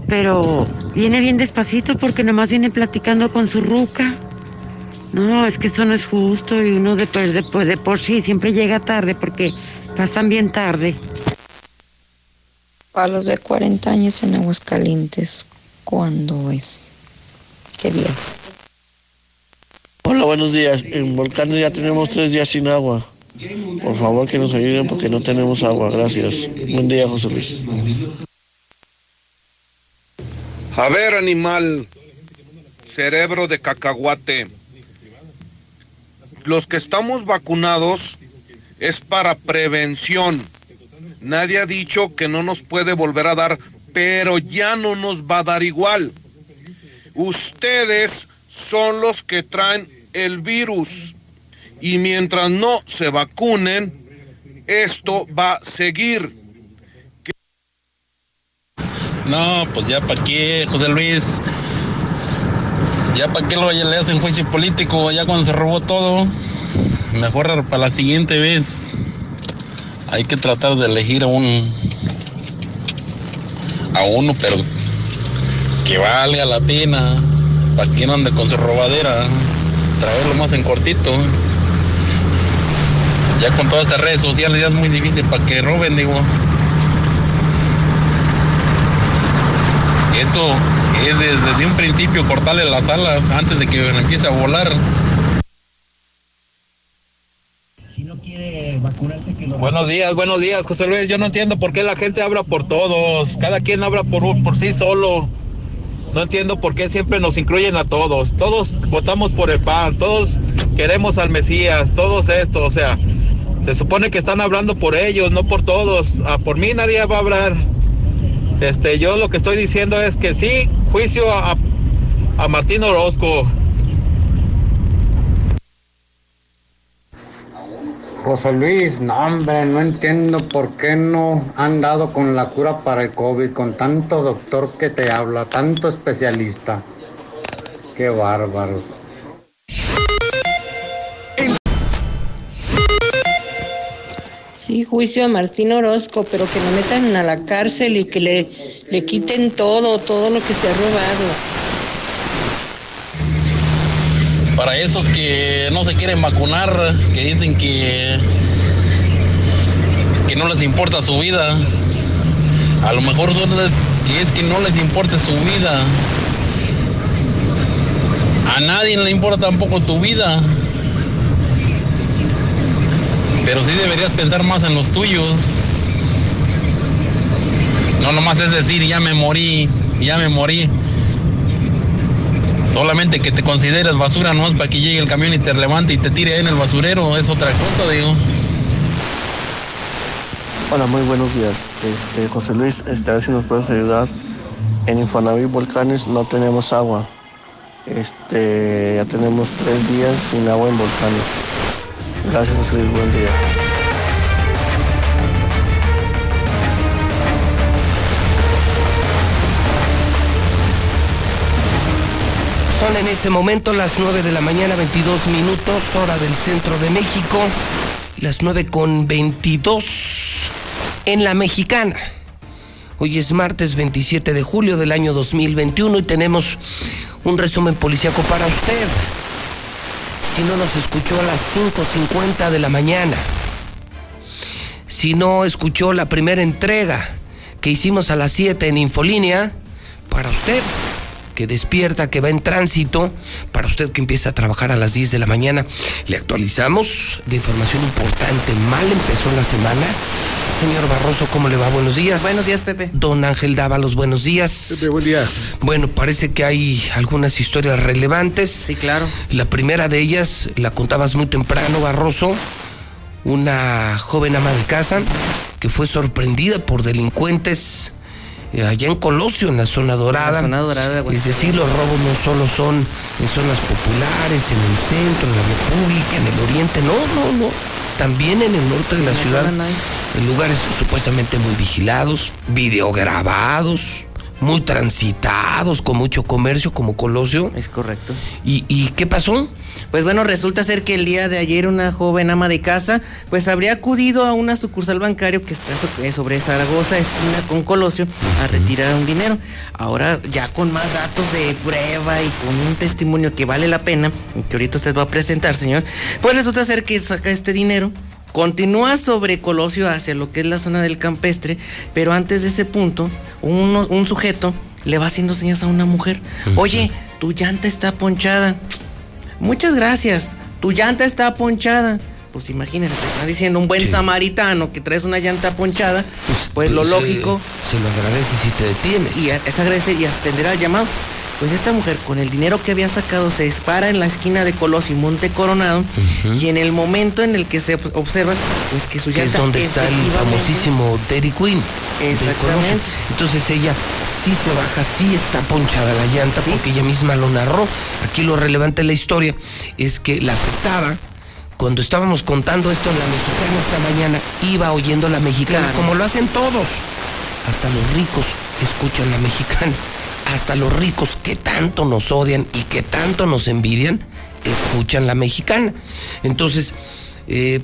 pero viene bien despacito porque nomás viene platicando con su ruca. No, es que eso no es justo y uno de, de, de, de por sí siempre llega tarde porque pasan bien tarde. Para los de 40 años en Aguascalientes, ¿cuándo es? ¿Qué días? Hola, buenos días. En Volcán ya tenemos tres días sin agua. Por favor que nos ayuden porque no tenemos agua. Gracias. Buen día, José Luis. A ver, animal, cerebro de cacahuate. Los que estamos vacunados es para prevención. Nadie ha dicho que no nos puede volver a dar, pero ya no nos va a dar igual. Ustedes son los que traen el virus y mientras no se vacunen, esto va a seguir. No, pues ya para qué, José Luis. Ya para qué lo le hacen juicio político, ya cuando se robó todo. Mejor para la siguiente vez. Hay que tratar de elegir a un a uno, pero que valga la pena. Para que no ande con su robadera. Traerlo más en cortito. Ya con todas estas redes sociales ya es muy difícil para que roben, digo. Eso es de- desde un principio cortarle las alas antes de que empiece a volar. Buenos días, buenos días, José Luis. Yo no entiendo por qué la gente habla por todos. Cada quien habla por, por sí solo. No entiendo por qué siempre nos incluyen a todos. Todos votamos por el PAN, todos queremos al Mesías, todos esto. O sea, se supone que están hablando por ellos, no por todos. Ah, por mí nadie va a hablar. Este, yo lo que estoy diciendo es que sí, juicio a, a Martín Orozco. José Luis, no hombre, no entiendo por qué no han dado con la cura para el COVID, con tanto doctor que te habla, tanto especialista. Qué bárbaros. Sí, juicio a Martín Orozco, pero que lo metan a la cárcel y que le, le quiten todo, todo lo que se ha robado. Para esos que no se quieren vacunar, que dicen que, que no les importa su vida, a lo mejor son las que es que no les importa su vida. A nadie le importa tampoco tu vida. Pero sí deberías pensar más en los tuyos. No nomás es decir, ya me morí, ya me morí. Solamente que te consideres basura, no es para que llegue el camión y te levante y te tire en el basurero, es otra cosa, digo. Hola, muy buenos días. Este, José Luis, este, a ver si nos puedes ayudar. En Infonavit Volcanes no tenemos agua. Este, ya tenemos tres días sin agua en Volcanes. Gracias, Luis, buen día. Son en este momento las 9 de la mañana, 22 minutos, hora del centro de México. Las 9 con 22 en la mexicana. Hoy es martes 27 de julio del año 2021 y tenemos un resumen policíaco para usted. Si no nos escuchó a las 5.50 de la mañana, si no escuchó la primera entrega que hicimos a las 7 en Infolínea, para usted que despierta, que va en tránsito, para usted que empieza a trabajar a las 10 de la mañana, le actualizamos de información importante. Mal empezó la semana. Señor Barroso, ¿cómo le va? Buenos días. Buenos días, Pepe. Don Ángel Dávalos, buenos días. Pepe, buen día. Bueno, parece que hay algunas historias relevantes. Sí, claro. La primera de ellas la contabas muy temprano, Barroso. Una joven ama de casa que fue sorprendida por delincuentes eh, allá en Colosio, en la zona dorada. La zona dorada de Es decir, los robos no solo son en zonas populares, en el centro, en la República, en el oriente, no, no, no. También en el norte de la ciudad, en lugares supuestamente muy vigilados, videograbados, muy transitados, con mucho comercio, como Colosio. Es correcto. ¿Y, y qué pasó? Pues bueno, resulta ser que el día de ayer una joven ama de casa pues habría acudido a una sucursal bancario que está eh, sobre Zaragoza, esquina con Colosio, a retirar un dinero. Ahora ya con más datos de prueba y con un testimonio que vale la pena, que ahorita usted va a presentar, señor, pues resulta ser que saca este dinero. Continúa sobre Colosio hacia lo que es la zona del campestre, pero antes de ese punto, uno- un sujeto le va haciendo señas a una mujer. Oye, tu llanta está ponchada. Muchas gracias. Tu llanta está ponchada. Pues imagínese, te están diciendo un buen samaritano que traes una llanta ponchada. Pues, lo Pues, lógico. eh, se lo agradece si te detienes. Y es agradecer y atender al llamado. Pues esta mujer con el dinero que había sacado se dispara en la esquina de Colosio y Monte Coronado y en el momento en el que se observa pues que su que es llanta donde está el famosísimo Dairy Queen. Exactamente. Entonces ella sí se baja, sí está ponchada la llanta, porque ella misma lo narró. Aquí lo relevante de la historia es que la afectada, cuando estábamos contando esto en la mexicana esta mañana, iba oyendo la mexicana, Claro. como lo hacen todos. Hasta los ricos escuchan la mexicana. Hasta los ricos que tanto nos odian y que tanto nos envidian, escuchan la mexicana. Entonces, eh,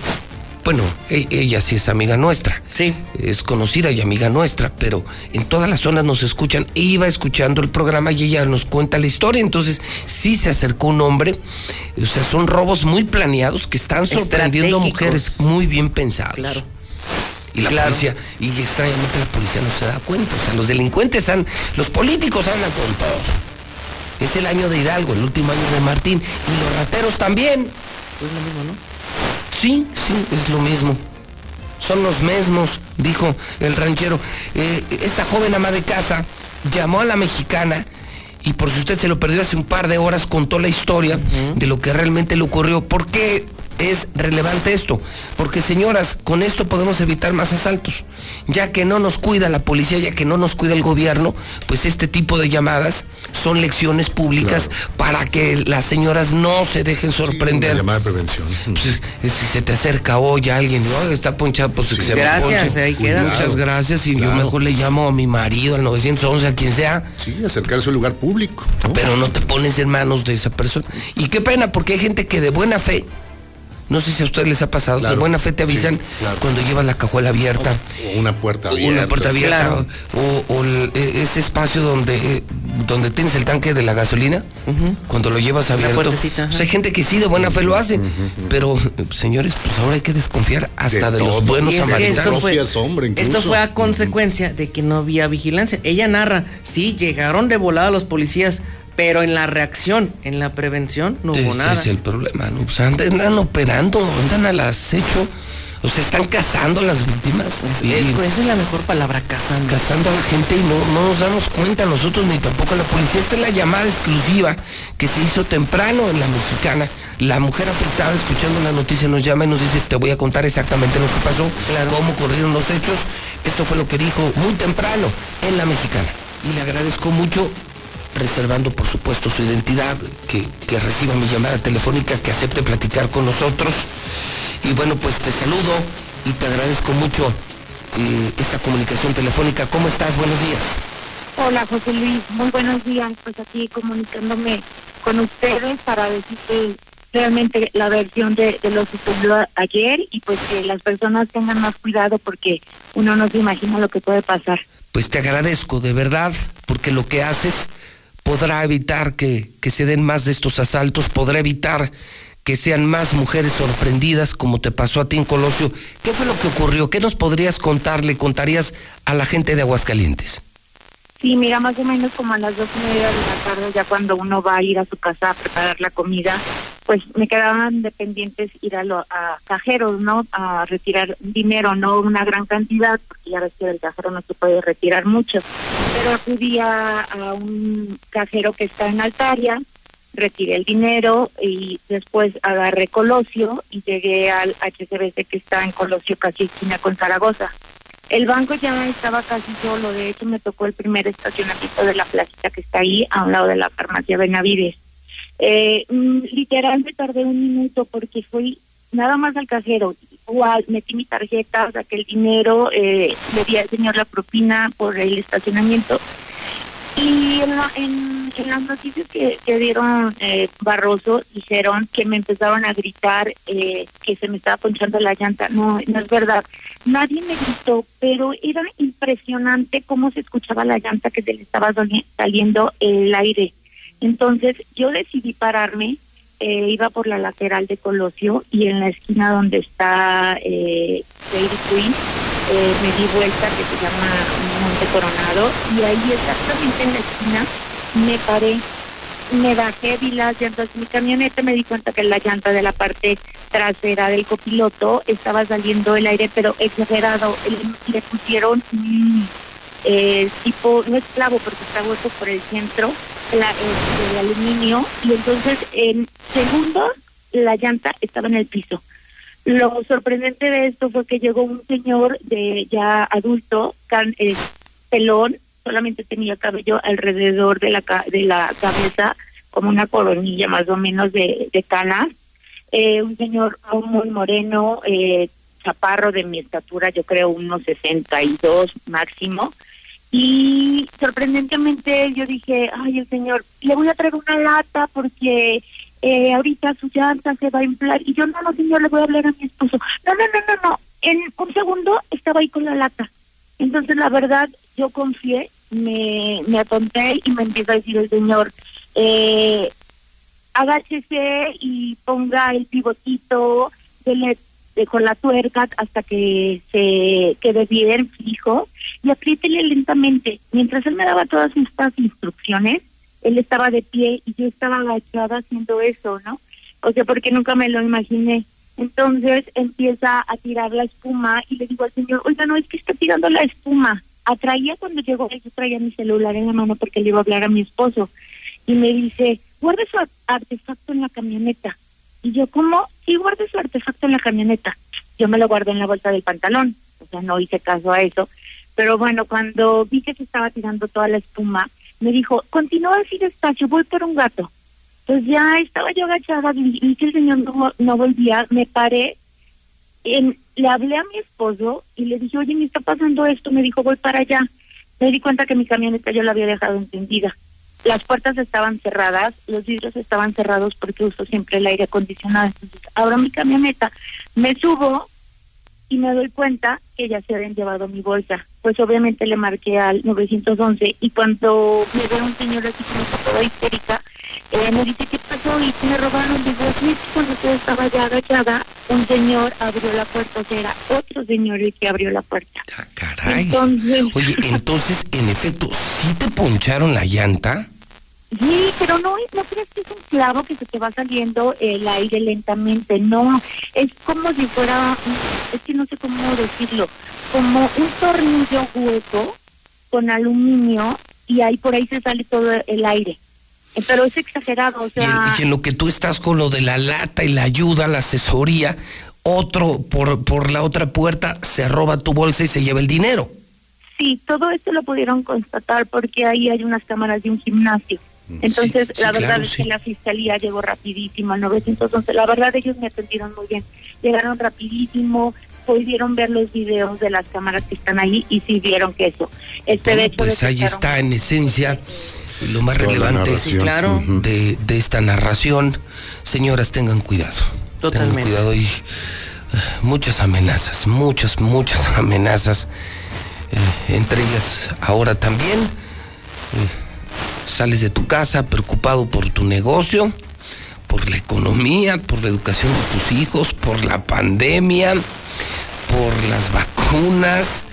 Bueno, e- ella sí es amiga nuestra. Sí. Es conocida y amiga nuestra, pero en todas las zonas nos escuchan. Iba escuchando el programa y ella nos cuenta la historia. Entonces, sí se acercó un hombre. O sea, son robos muy planeados que están sorprendiendo a mujeres muy bien pensados. Claro. Y la policía, y extrañamente la policía no se da cuenta. O sea, los delincuentes han, los políticos andan con todo. Es el año de Hidalgo, el último año de Martín. Y los rateros también. Pues lo mismo, ¿no? Sí, sí, es lo mismo. Son los mismos, dijo el ranchero. Eh, esta joven ama de casa llamó a la mexicana y por si usted se lo perdió hace un par de horas contó la historia de lo que realmente le ocurrió. ¿Por qué es relevante esto? Porque señoras, con esto podemos evitar más asaltos. Ya que no nos cuida la policía, ya que no nos cuida el gobierno, pues este tipo de llamadas son lecciones públicas para que las señoras no se dejen sorprender. Una llamada de prevención. Pues, si se te acerca hoy alguien, "Ay, está ponchado, pues que se me Gracias, ponche". ahí queda. Muchas gracias y yo mejor le llamo a mi marido, al 911, a quien sea. Sí, acercarse a un lugar público. ¿no? Pero no te pones en manos de esa persona. Y qué pena, porque hay gente que de buena fe, no sé si a ustedes les ha pasado, de Claro, buena fe te avisan sí, claro. cuando llevas la cajuela abierta. O una puerta o abierta. Una puerta abierta. Claro. O, o el- e- ese espacio donde, eh, donde tienes el tanque de la gasolina, cuando lo llevas abierto. Pues hay gente que sí de buena fe lo hace. Pero, señores, pues ahora hay que desconfiar hasta de, De los buenos Y es que samaritanos. esto fue, incluso. esto fue a consecuencia de que no había vigilancia. Ella narra, sí, llegaron de volada los policías, pero en la reacción, en la prevención, no hubo Ese nada. es el problema, ¿no? O sea, andan, operando, andan al acecho, o sea, están cazando a las víctimas. Es- esa es la mejor palabra, cazando. cazando a la gente y no, no nos damos cuenta nosotros ni tampoco la policía. Esta es la llamada exclusiva que se hizo temprano en la mexicana. La mujer afectada escuchando la noticia nos llama y nos dice, te voy a contar exactamente lo que pasó, cómo ocurrieron los hechos. Esto fue lo que dijo muy temprano en la mexicana. Y le agradezco mucho, reservando por supuesto su identidad, que, que reciba mi llamada telefónica, que acepte platicar con nosotros. Y bueno, pues te saludo y te agradezco mucho eh, esta comunicación telefónica. ¿Cómo estás? Buenos días. Hola José Luis, muy buenos días. Pues aquí comunicándome con ustedes para decirte realmente la versión de, de lo sucedido ayer y pues que las personas tengan más cuidado porque uno no se imagina lo que puede pasar. Pues te agradezco de verdad, porque lo que haces podrá evitar que, que se den más de estos asaltos, podrá evitar que sean más mujeres sorprendidas como te pasó a ti en Colosio. ¿Qué fue lo que ocurrió? ¿Qué nos podrías contar, le contarías a la gente de Aguascalientes? Sí, mira, más o menos como a las dos y media de la tarde, ya cuando uno va a ir a su casa a preparar la comida, pues me quedaban dependientes ir a, lo, a cajeros, ¿no? A retirar dinero, no una gran cantidad, porque ya ves que del cajero no se puede retirar mucho. Pero acudí a, un cajero que está en Altaria, retiré el dinero y después agarré Colosio y llegué al HCBC que está en Colosio, casi esquina con Zaragoza. El banco ya estaba casi solo, de hecho me tocó el primer estacionamiento de la placita que está ahí, a un lado de la farmacia Benavides. Eh, mm, literal me tardé un minuto porque fui nada más al cajero, igual metí mi tarjeta, saqué el dinero, eh, le di al señor la propina por el estacionamiento. Y en, la- en, en las noticias que, que dieron eh, Barroso dijeron que me empezaron a gritar eh, que se me estaba ponchando la llanta. No, no es verdad. Nadie me gritó, pero era impresionante cómo se escuchaba la llanta que se le estaba sali- saliendo el aire. Entonces yo decidí pararme, eh, iba por la lateral de Colosio y en la esquina donde está eh, Dairy Queen, eh, me di vuelta que se llama Monte Coronado y ahí exactamente en la esquina me paré, me bajé, vi las llantas de mi camioneta, me di cuenta que la llanta de la parte trasera del copiloto estaba saliendo el aire, pero exagerado, le, pusieron eh, tipo, no es clavo porque está hueco por el centro, la, este, de aluminio, y entonces en segundos la llanta estaba en el piso. Lo sorprendente de esto fue que llegó un señor de ya adulto, can- eh, pelón, solamente tenía cabello alrededor de la de la cabeza, como una coronilla más o menos de, de canas. Eh, un señor muy moreno, eh, chaparro de mi estatura, yo creo unos 62 máximo. Y sorprendentemente yo dije, ay, el señor, le voy a traer una lata porque eh, ahorita su llanta se va a inflar. Y yo, no, no, señor, le voy a hablar a mi esposo. No, no, no, no, no. En un segundo estaba ahí con la lata. Entonces, la verdad, yo confié, me, me atonté y me empieza a decir el señor, eh, agáchese y ponga el pivotito, con la tuerca hasta que se quede bien fijo y apriétele lentamente. Mientras él me daba todas estas instrucciones, él estaba de pie y yo estaba agachada haciendo eso, ¿no? O sea, porque nunca me lo imaginé. Entonces empieza a tirar la espuma y le digo al señor, oiga, no, es que está tirando la espuma. Atraía cuando llegó, yo traía mi celular en la mano porque le iba a hablar a mi esposo. Y me dice, guarde su ar- artefacto en la camioneta. Y yo, ¿cómo? Sí, guarde su artefacto en la camioneta. Yo me lo guardé en la bolsa del pantalón. O sea, no hice caso a eso. Pero bueno, cuando vi que se estaba tirando toda la espuma, me dijo, continúa así despacio, voy por un gato. Pues ya estaba yo agachada, vi que el señor no, no volvía, me paré, en- le hablé a mi esposo y le dije, oye, me está pasando esto, me dijo, voy para allá. Me di cuenta que mi camioneta yo la había dejado encendida. Las puertas estaban cerradas, los vidrios estaban cerrados porque uso siempre el aire acondicionado. Entonces, abro mi camioneta, me subo y me doy cuenta que ya se habían llevado mi bolsa. Pues obviamente le marqué al 911 y cuando me ve un señor así como toda histérica, eh, me dice, ¿qué pasó? Y me robaron. Digo, sí, cuando yo estaba ya agachada, un señor abrió la puerta, o sea, era otro señor el que abrió la puerta. Caray. Entonces, Oye, [LAUGHS] entonces, en efecto, ¿sí te poncharon la llanta? Sí, pero no, no crees que es un clavo que se te va saliendo el aire lentamente, no, es como si fuera, es que no sé cómo decirlo, como un tornillo hueco con aluminio y ahí por ahí se sale todo el aire. Eh, Pero es exagerado, o Y en, sea, y en lo que tú estás con lo de la lata y la ayuda, la asesoría, otro por, por la otra puerta se roba tu bolsa y se lleva el dinero. sí, todo esto lo pudieron constatar porque ahí hay unas cámaras de un gimnasio. Entonces, sí, la verdad claro, es sí. que la fiscalía llegó rapidísimo al 911. La verdad, ellos me atendieron muy bien. Llegaron rapidísimo, pudieron ver los videos de las cámaras que están ahí y sí vieron que eso. Este, de Bueno, hecho, pues ahí está en esencia lo más Toda relevante. Sí, claro. de, de esta narración. Señoras, tengan cuidado. Totalmente. Tengan cuidado y eh, muchas amenazas, muchas, muchas [LAUGHS] amenazas. eh, entre ellas ahora también. eh, sales de tu casa preocupado por tu negocio, por la economía, por la educación de tus hijos, por la pandemia, por las vacunas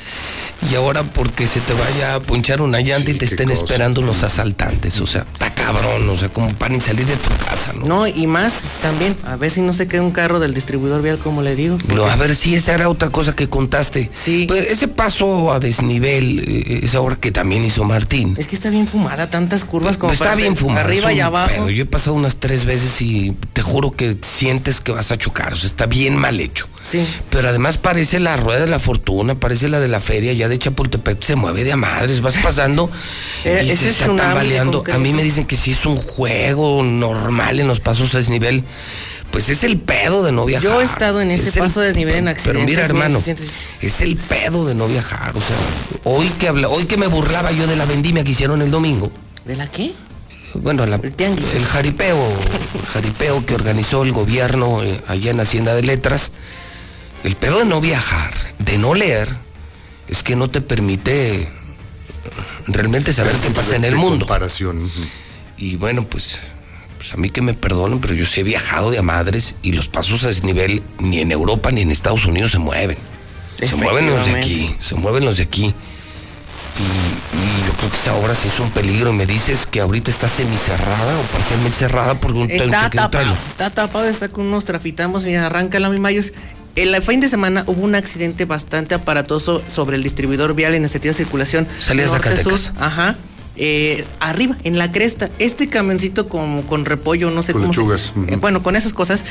y ahora porque se te vaya a ponchar una llanta y te estén cosa. esperando unos asaltantes. O sea, está cabrón, o sea, como para ni salir de tu casa, ¿no? No, y más también, a ver si no se queda un carro del distribuidor vial, como le digo. Pero, a ver si esa era otra cosa que contaste. Sí. Pues ese paso a desnivel, eh, esa obra que también hizo Martín. Es que está bien fumada, tantas curvas como Está para bien fumado. Arriba y abajo. pedo. Yo he pasado unas tres veces y te juro que sientes que vas a chocar. O sea, está bien mal hecho. Sí. Pero además parece la rueda de la fortuna, parece la de la feria ya de Chapultepec, se mueve de a madres, vas pasando [LAUGHS] Era- y ese se es está tambaleando. A mí me dicen que si es un juego normal en los pasos a desnivel, pues es el pedo de no viajar. Yo he estado en ese Es el- paso de desnivel en Pero accidentes, mira, mira, hermano, es el pedo de no viajar. O sea, hoy que habla, hoy que me burlaba yo de la vendimia que hicieron el domingo. ¿De la qué? Bueno, la- el jaripeo, el jaripeo que organizó el gobierno eh, allá en Hacienda de Letras, el pedo de no viajar, de no leer, es que no te permite realmente saber qué pasa en el mundo. comparación. Y bueno, pues, pues a mí que me perdonen, pero yo sí he viajado de a madres y los pasos a desnivel ni en Europa ni en Estados Unidos se mueven. Se mueven los de aquí, se mueven los de aquí. Y, y yo creo que esa obra sí es un peligro. Y me dices que ahorita está semicerrada o parcialmente cerrada porque un Está tapado, está tapado, está con unos trafitamos, mira, arranca la misma. El fin de semana hubo un accidente bastante aparatoso sobre el distribuidor vial en el sentido de circulación. Salida. Zacatecas. Ajá. Eh, arriba, en la cresta, este camioncito con, con repollo, no sé Con cómo. se- lechugas, eh, bueno, con esas cosas,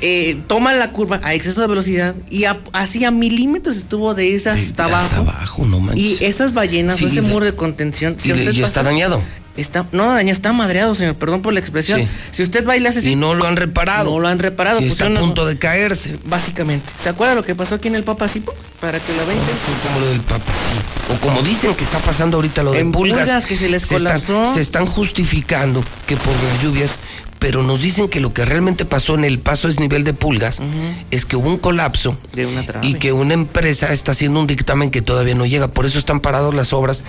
eh, toma la curva a exceso de velocidad y a, así a milímetros estuvo de irse hasta abajo. Hasta abajo, no manches. Y esas ballenas Sí, o ese muro de contención, y de- y está dañado. Está, no, dañado, está madreado, señor, perdón por la expresión. Sí. Si usted hace así, Y no lo han reparado. no lo han reparado. Y pues está a no- punto de caerse. Básicamente. ¿Se acuerda lo que pasó aquí en el Papa Cipo? Para que lo vean. Como lo del Papa, sí. O como dicen que está pasando ahorita lo de En pulgas. Pulgas, que se les colapsó. se están justificando que por las lluvias, pero nos dicen que lo que realmente pasó en el paso es nivel de pulgas es que hubo un colapso De una trave. y que una empresa está haciendo un dictamen que todavía no llega, por eso están parados las obras.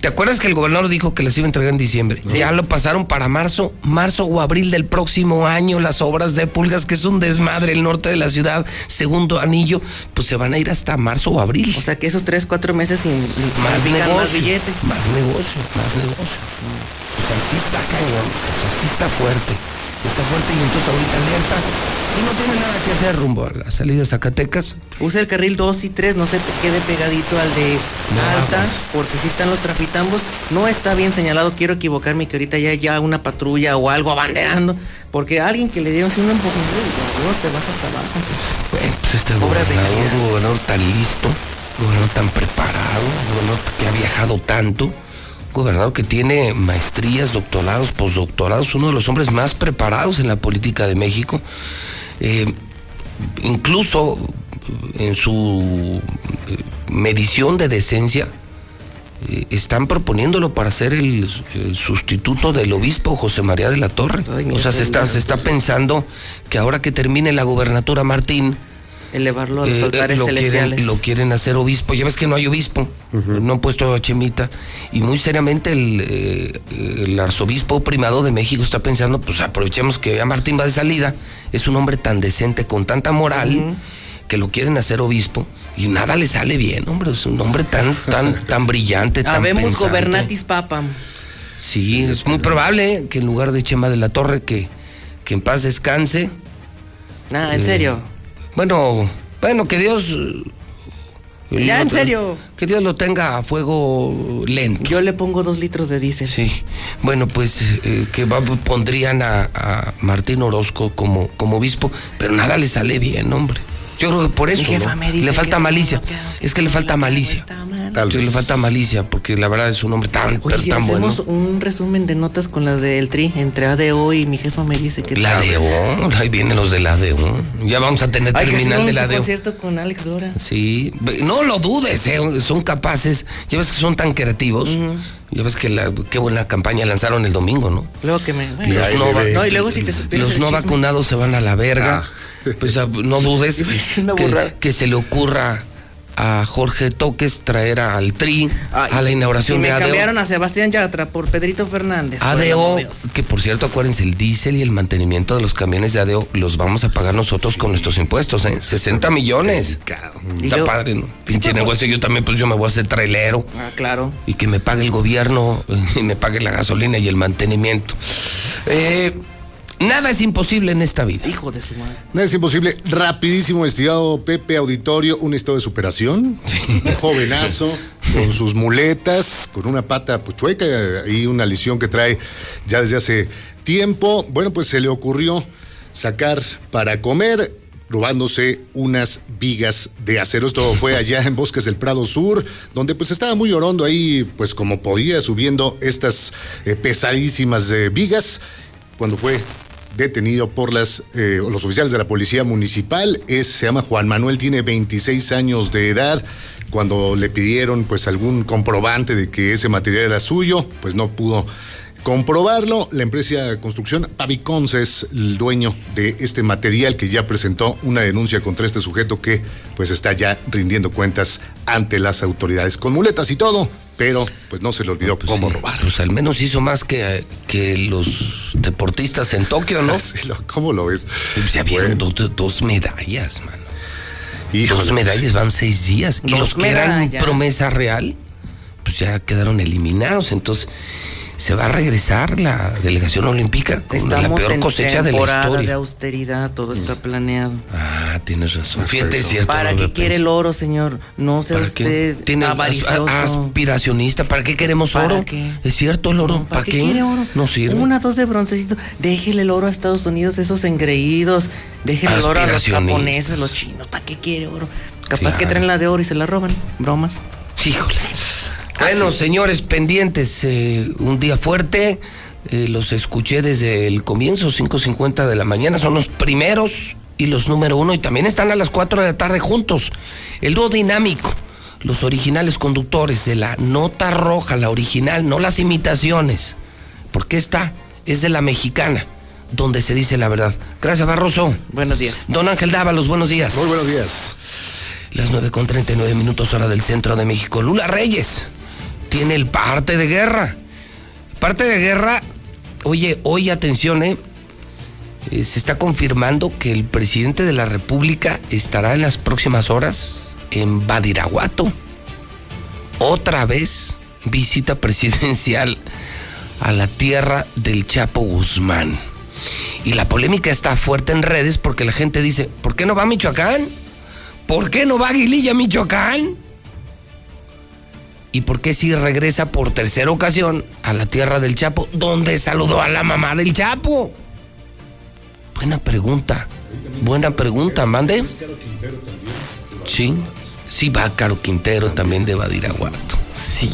¿Te acuerdas que el gobernador dijo que las iba a entregar en diciembre? Ya lo pasaron para marzo, marzo o abril del próximo año las obras de pulgas, que es un desmadre el norte de la ciudad, segundo anillo, pues se van a ir hasta marzo o abril. O sea que esos tres, cuatro meses sin más negocio, más billete. más negocio, más negocio. O sea, sí está cañón, o sea, sí está fuerte, está fuerte y entonces ahorita alerta. Si no tiene nada que hacer rumbo a la salida de Zacatecas, Usa el carril 2 y 3, no se te quede pegadito al de alta, porque si están los trafitambos, no está bien señalado, quiero equivocarme que ahorita ya ya una patrulla o algo abanderando, porque alguien que le dieron un empujón, no te vas hasta abajo. Bueno, pues este Obras gobernador, gobernador tan listo, gobernador tan preparado, gobernador que ha viajado tanto, gobernador que tiene maestrías, doctorados, postdoctorados, uno de los hombres más preparados en la política de México. Eh, incluso en su eh, medición de decencia, eh, están proponiéndolo para ser el, el sustituto del obispo José María de la Torre. o sea, se está, se está pensando que ahora que termine la gubernatura Martín, Elevarlo a los eh, altares lo, celestiales. quieren, lo quieren hacer obispo. Ya ves que no hay obispo, no han puesto a Chemita. Y muy seriamente el, eh, el arzobispo primado de México está pensando, pues aprovechemos que ya Martín va de salida, es un hombre tan decente, con tanta moral, que lo quieren hacer obispo. Y nada le sale bien, hombre, es un hombre tan, tan, [LAUGHS] tan brillante, tan Habemos pensante. gobernatis papam. Sí, es muy probable que en lugar de Chema de la Torre, que, que en paz descanse. Ah, en Eh, serio. Bueno, bueno, que Dios. Ya, en serio. Que Dios lo tenga a fuego lento. Yo le pongo dos litros de diésel. Sí. Bueno, pues eh, que va- pondrían a, a Martín Orozco como, como obispo, pero nada le sale bien, hombre. Yo creo que por eso. jefa ¿no? me dice Le falta que malicia. Es que le falta malicia. Tal le falta malicia, porque la verdad es un hombre tan, Oye, si tan bueno. hacemos un resumen de notas con las del TRI entre ADO y mi jefa me dice que... La DEO, ahí vienen los de la DEO. Ya vamos a tener que hacer terminal un de la DEO. concierto con Alex Dora. Sí, no lo dudes, eh, son capaces, ya ves que son tan creativos, ya ves que la, qué buena campaña lanzaron el domingo, ¿no? Luego que me... bueno, Los no, va- no, y luego si te los no vacunados se van a la verga, pues ah, no [LAUGHS] dudes que, que se le ocurra a Jorge Toques traer al TRI a la inauguración Y me de ADO. cambiaron a Sebastián Yatra por Pedrito Fernández. ADO, que por cierto, acuérdense, el diésel y el mantenimiento de los camiones de ADO los vamos a pagar nosotros con nuestros impuestos, ¿eh? 60 millones. Y Está padre, ¿no? Pinche negocio, yo también, pues yo me voy a hacer trailero. Ah, claro. Y que me pague el gobierno, [LAUGHS] y me pague la gasolina y el mantenimiento. Eh, nada es imposible en esta vida. Hijo de su madre. Nada es imposible. Rapidísimo, estimado Pepe Auditorio, un estado de superación. Un jovenazo con sus muletas, con una pata pues, chueca y una lesión que trae ya desde hace tiempo. Bueno, pues se le ocurrió sacar para comer robándose unas vigas de acero. Esto fue allá en Bosques del Prado Sur, donde pues estaba muy orondo ahí, pues como podía, subiendo estas eh, pesadísimas eh, vigas, cuando fue detenido por las, eh, los oficiales de la policía municipal. Es, se llama Juan Manuel, tiene 26 años de edad. Cuando le pidieron pues algún comprobante de que ese material era suyo, pues no pudo comprobarlo. La empresa de construcción Paviconce es el dueño de este material que ya presentó una denuncia contra este sujeto que pues está ya rindiendo cuentas ante las autoridades con muletas y todo, pero pues no se le olvidó cómo robar. Pues al menos hizo más que, que los deportistas en Tokio, ¿no? [LAUGHS] Sí, lo- ¿Cómo lo ves? Pues ya vieron do- do- dos medallas, mano. Híjole. Dos medallas van seis días. Y los que eran promesa real, pues ya quedaron eliminados. Entonces, se va a regresar la delegación olímpica con la Estamos peor en cosecha de la temporada de historia. austeridad, todo está planeado. Ah, tienes razón. Fíjate, es cierto. ¿Para no qué quiere el oro, señor? No sea ¿Para qué? usted Tiene avaricioso. as- aspiracionista. ¿Para qué queremos ¿Para oro? qué? Es cierto el oro. ¿Para, ¿Para qué quiere oro? No sirve. Una dos de broncecito. Déjele el oro a Estados Unidos, esos engreídos. Déjele el oro a los japoneses, los chinos. ¿Para qué quiere oro? Capaz que Claro. traen la de oro y se la roban. Bromas. Híjole. Bueno, señores, pendientes, eh, un día fuerte. eh, los escuché desde el comienzo, 5.50 de la mañana. Son los primeros y los número uno. Y también están a las 4 de la tarde juntos. El dúo dinámico. Los originales conductores de la nota roja, la original, no las imitaciones. Porque esta es de la mexicana. donde se dice la verdad. Gracias, Barroso. Buenos días. Don Ángel Dávalos, buenos días. Muy buenos días. Las 9 con 39 minutos hora del centro de México. Lula Reyes tiene el parte de guerra. Parte de guerra, oye, hoy atención, ¿eh? Eh, se está confirmando que el presidente de la República estará en las próximas horas en Badiraguato. Otra vez visita presidencial a la tierra del Chapo Guzmán. Y la polémica está fuerte en redes porque la gente dice, ¿por qué no va a Michoacán? ¿Por qué no va a Aguililla, Michoacán? ¿Y por qué si regresa por tercera ocasión a la tierra del Chapo, donde saludó a la mamá del Chapo? Buena pregunta. Buena pregunta, mande. Sí, sí va Caro Quintero también de Badiraguato. Sí.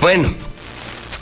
Bueno,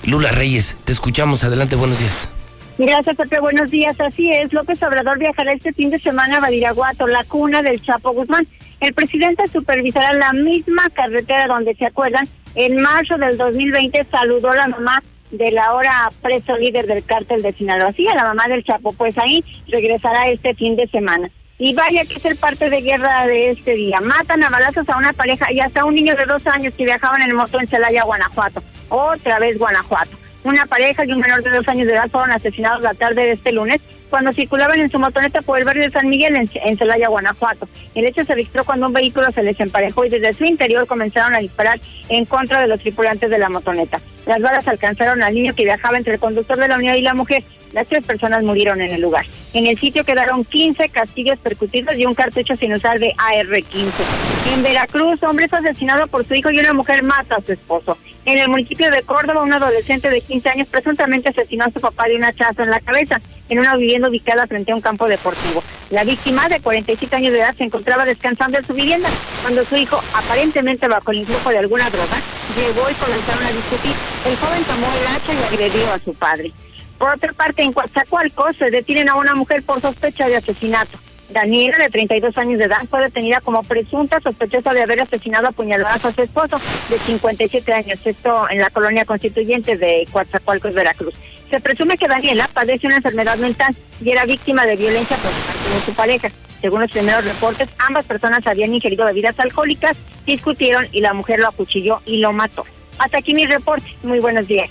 Lula Reyes, te escuchamos. Adelante, buenos días. Gracias, Pepe. Buenos días. Así es, López Obrador viajará este fin de semana a Badiraguato, la cuna del Chapo Guzmán. El presidente supervisará la misma carretera donde, se acuerdan, en marzo del 2020 saludó a la mamá del ahora preso líder del cártel de Sinaloa. Sí, a la mamá del Chapo. Pues ahí regresará este fin de semana. Y vaya que es el parte de guerra de este día. Matan a balazos a una pareja y hasta a un niño de dos años que viajaban en moto en Celaya, Guanajuato. Otra vez Guanajuato. Una pareja y un menor de dos años de edad fueron asesinados la tarde de este lunes cuando circulaban en su motoneta por el barrio de San Miguel en, Celaya, Guanajuato. El hecho se registró cuando un vehículo se les emparejó y desde su interior comenzaron a disparar en contra de los tripulantes de la motoneta. Las balas alcanzaron al niño que viajaba entre el conductor de la unidad y la mujer. Las tres personas murieron en el lugar. En el sitio quedaron 15 castillos percutidos y un cartucho sin usar de AR-15. En Veracruz, hombre es asesinado por su hijo y una mujer mata a su esposo. En el municipio de Córdoba, un adolescente de 15 años presuntamente asesinó a su papá de un hachazo en la cabeza en una vivienda ubicada frente a un campo deportivo. La víctima, de 47 años de edad, se encontraba descansando en su vivienda cuando su hijo, aparentemente bajo el influjo de alguna droga, llegó y comenzaron a discutir. El joven tomó el hacha y agredió a su padre. Por otra parte, en Coatzacoalcos se detienen a una mujer por sospecha de asesinato. Daniela, de 32 años de edad, fue detenida como presunta sospechosa de haber asesinado a puñaladas a su esposo, de 57 años, esto en la colonia constituyente de Coatzacoalcos, Veracruz. Se presume que Daniela padece una enfermedad mental y era víctima de violencia por parte de su pareja. Según los primeros reportes, ambas personas habían ingerido bebidas alcohólicas, discutieron y la mujer lo acuchilló y lo mató. Hasta aquí mi reporte. Muy buenos días.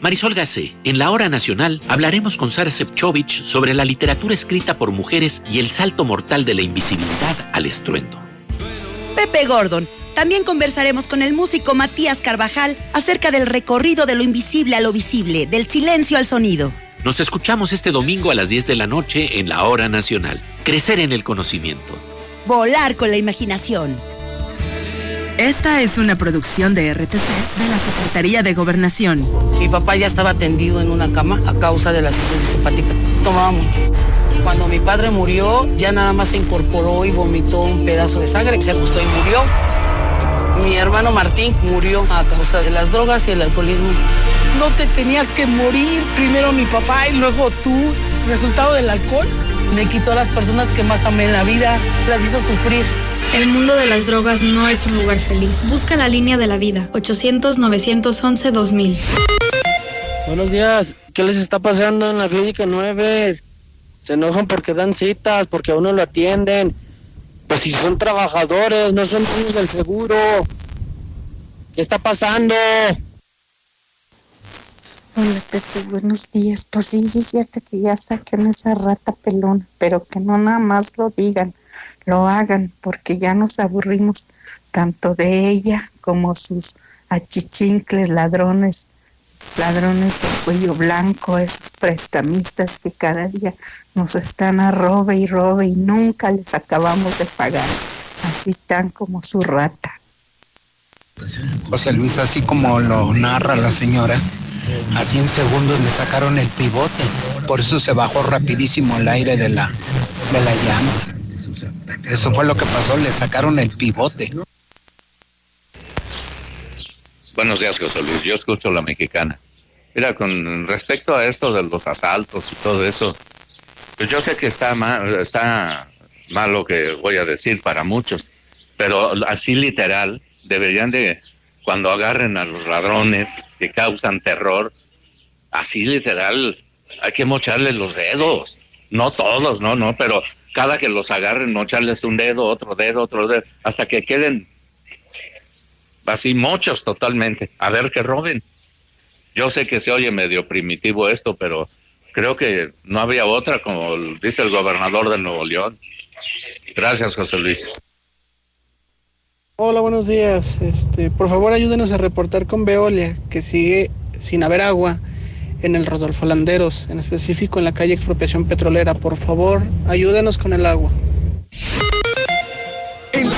Marisol Gacé, en la Hora Nacional hablaremos con Sara Sepchovich sobre la literatura escrita por mujeres y el salto mortal de la invisibilidad al estruendo. Pepe Gordon. También conversaremos con el músico Matías Carvajal acerca del recorrido de lo invisible a lo visible, del silencio al sonido. Nos escuchamos este domingo a las 10 de la noche en la Hora Nacional. Crecer en el conocimiento. Volar con la imaginación. Esta es una producción de RTC de la Secretaría de Gobernación. Mi papá ya estaba tendido en una cama a causa de la cirrosis hepática. Tomaba mucho. Cuando mi padre murió, ya nada más se incorporó y vomitó un pedazo de sangre, se ajustó y murió. Mi hermano Martín murió a causa de las drogas y el alcoholismo. No te tenías que morir, primero mi papá y luego tú. Resultado del alcohol me quitó a las personas que más amé en la vida, las hizo sufrir. El mundo de las drogas no es un lugar feliz. Busca la línea de la vida. 800-911-2000. Buenos días. ¿Qué les está pasando en la clínica 9? Se enojan porque dan citas, porque a uno lo atienden. Pues si son trabajadores, no son dueños del seguro. ¿Qué está pasando? Hola Pepe, buenos días. Pues sí, sí es cierto que ya saquen esa rata pelona, pero que no nada más lo digan, lo hagan, porque ya nos aburrimos tanto de ella como sus achichincles ladrones, ladrones de cuello blanco, esos prestamistas que cada día nos están a robe y robe y nunca les acabamos de pagar. Así están como su rata. José Luis, así como lo narra la señora, así en segundos le sacaron el pivote. Por eso se bajó rapidísimo el aire de la, de la llama. Eso fue lo que pasó, le sacaron el pivote. Buenos días, José Luis. Yo escucho la mexicana. Mira, con respecto a esto de los asaltos y todo eso, pues yo sé que está mal, está lo que voy a decir para muchos, pero así literal, deberían de, cuando agarren a los ladrones que causan terror, así literal, hay que mocharles los dedos. No todos, no, no, pero cada que los agarren, mocharles un dedo, otro dedo, otro dedo, hasta que queden así mochos totalmente, a ver que roben. Yo sé que se oye medio primitivo esto, pero creo que no había otra, como dice el gobernador de Nuevo León. Gracias, José Luis. Hola, buenos días. Este, por favor, ayúdenos a reportar con Veolia que sigue sin haber agua en el Rodolfo Landeros, en específico en la calle Expropiación Petrolera. Por favor, ayúdenos con el agua.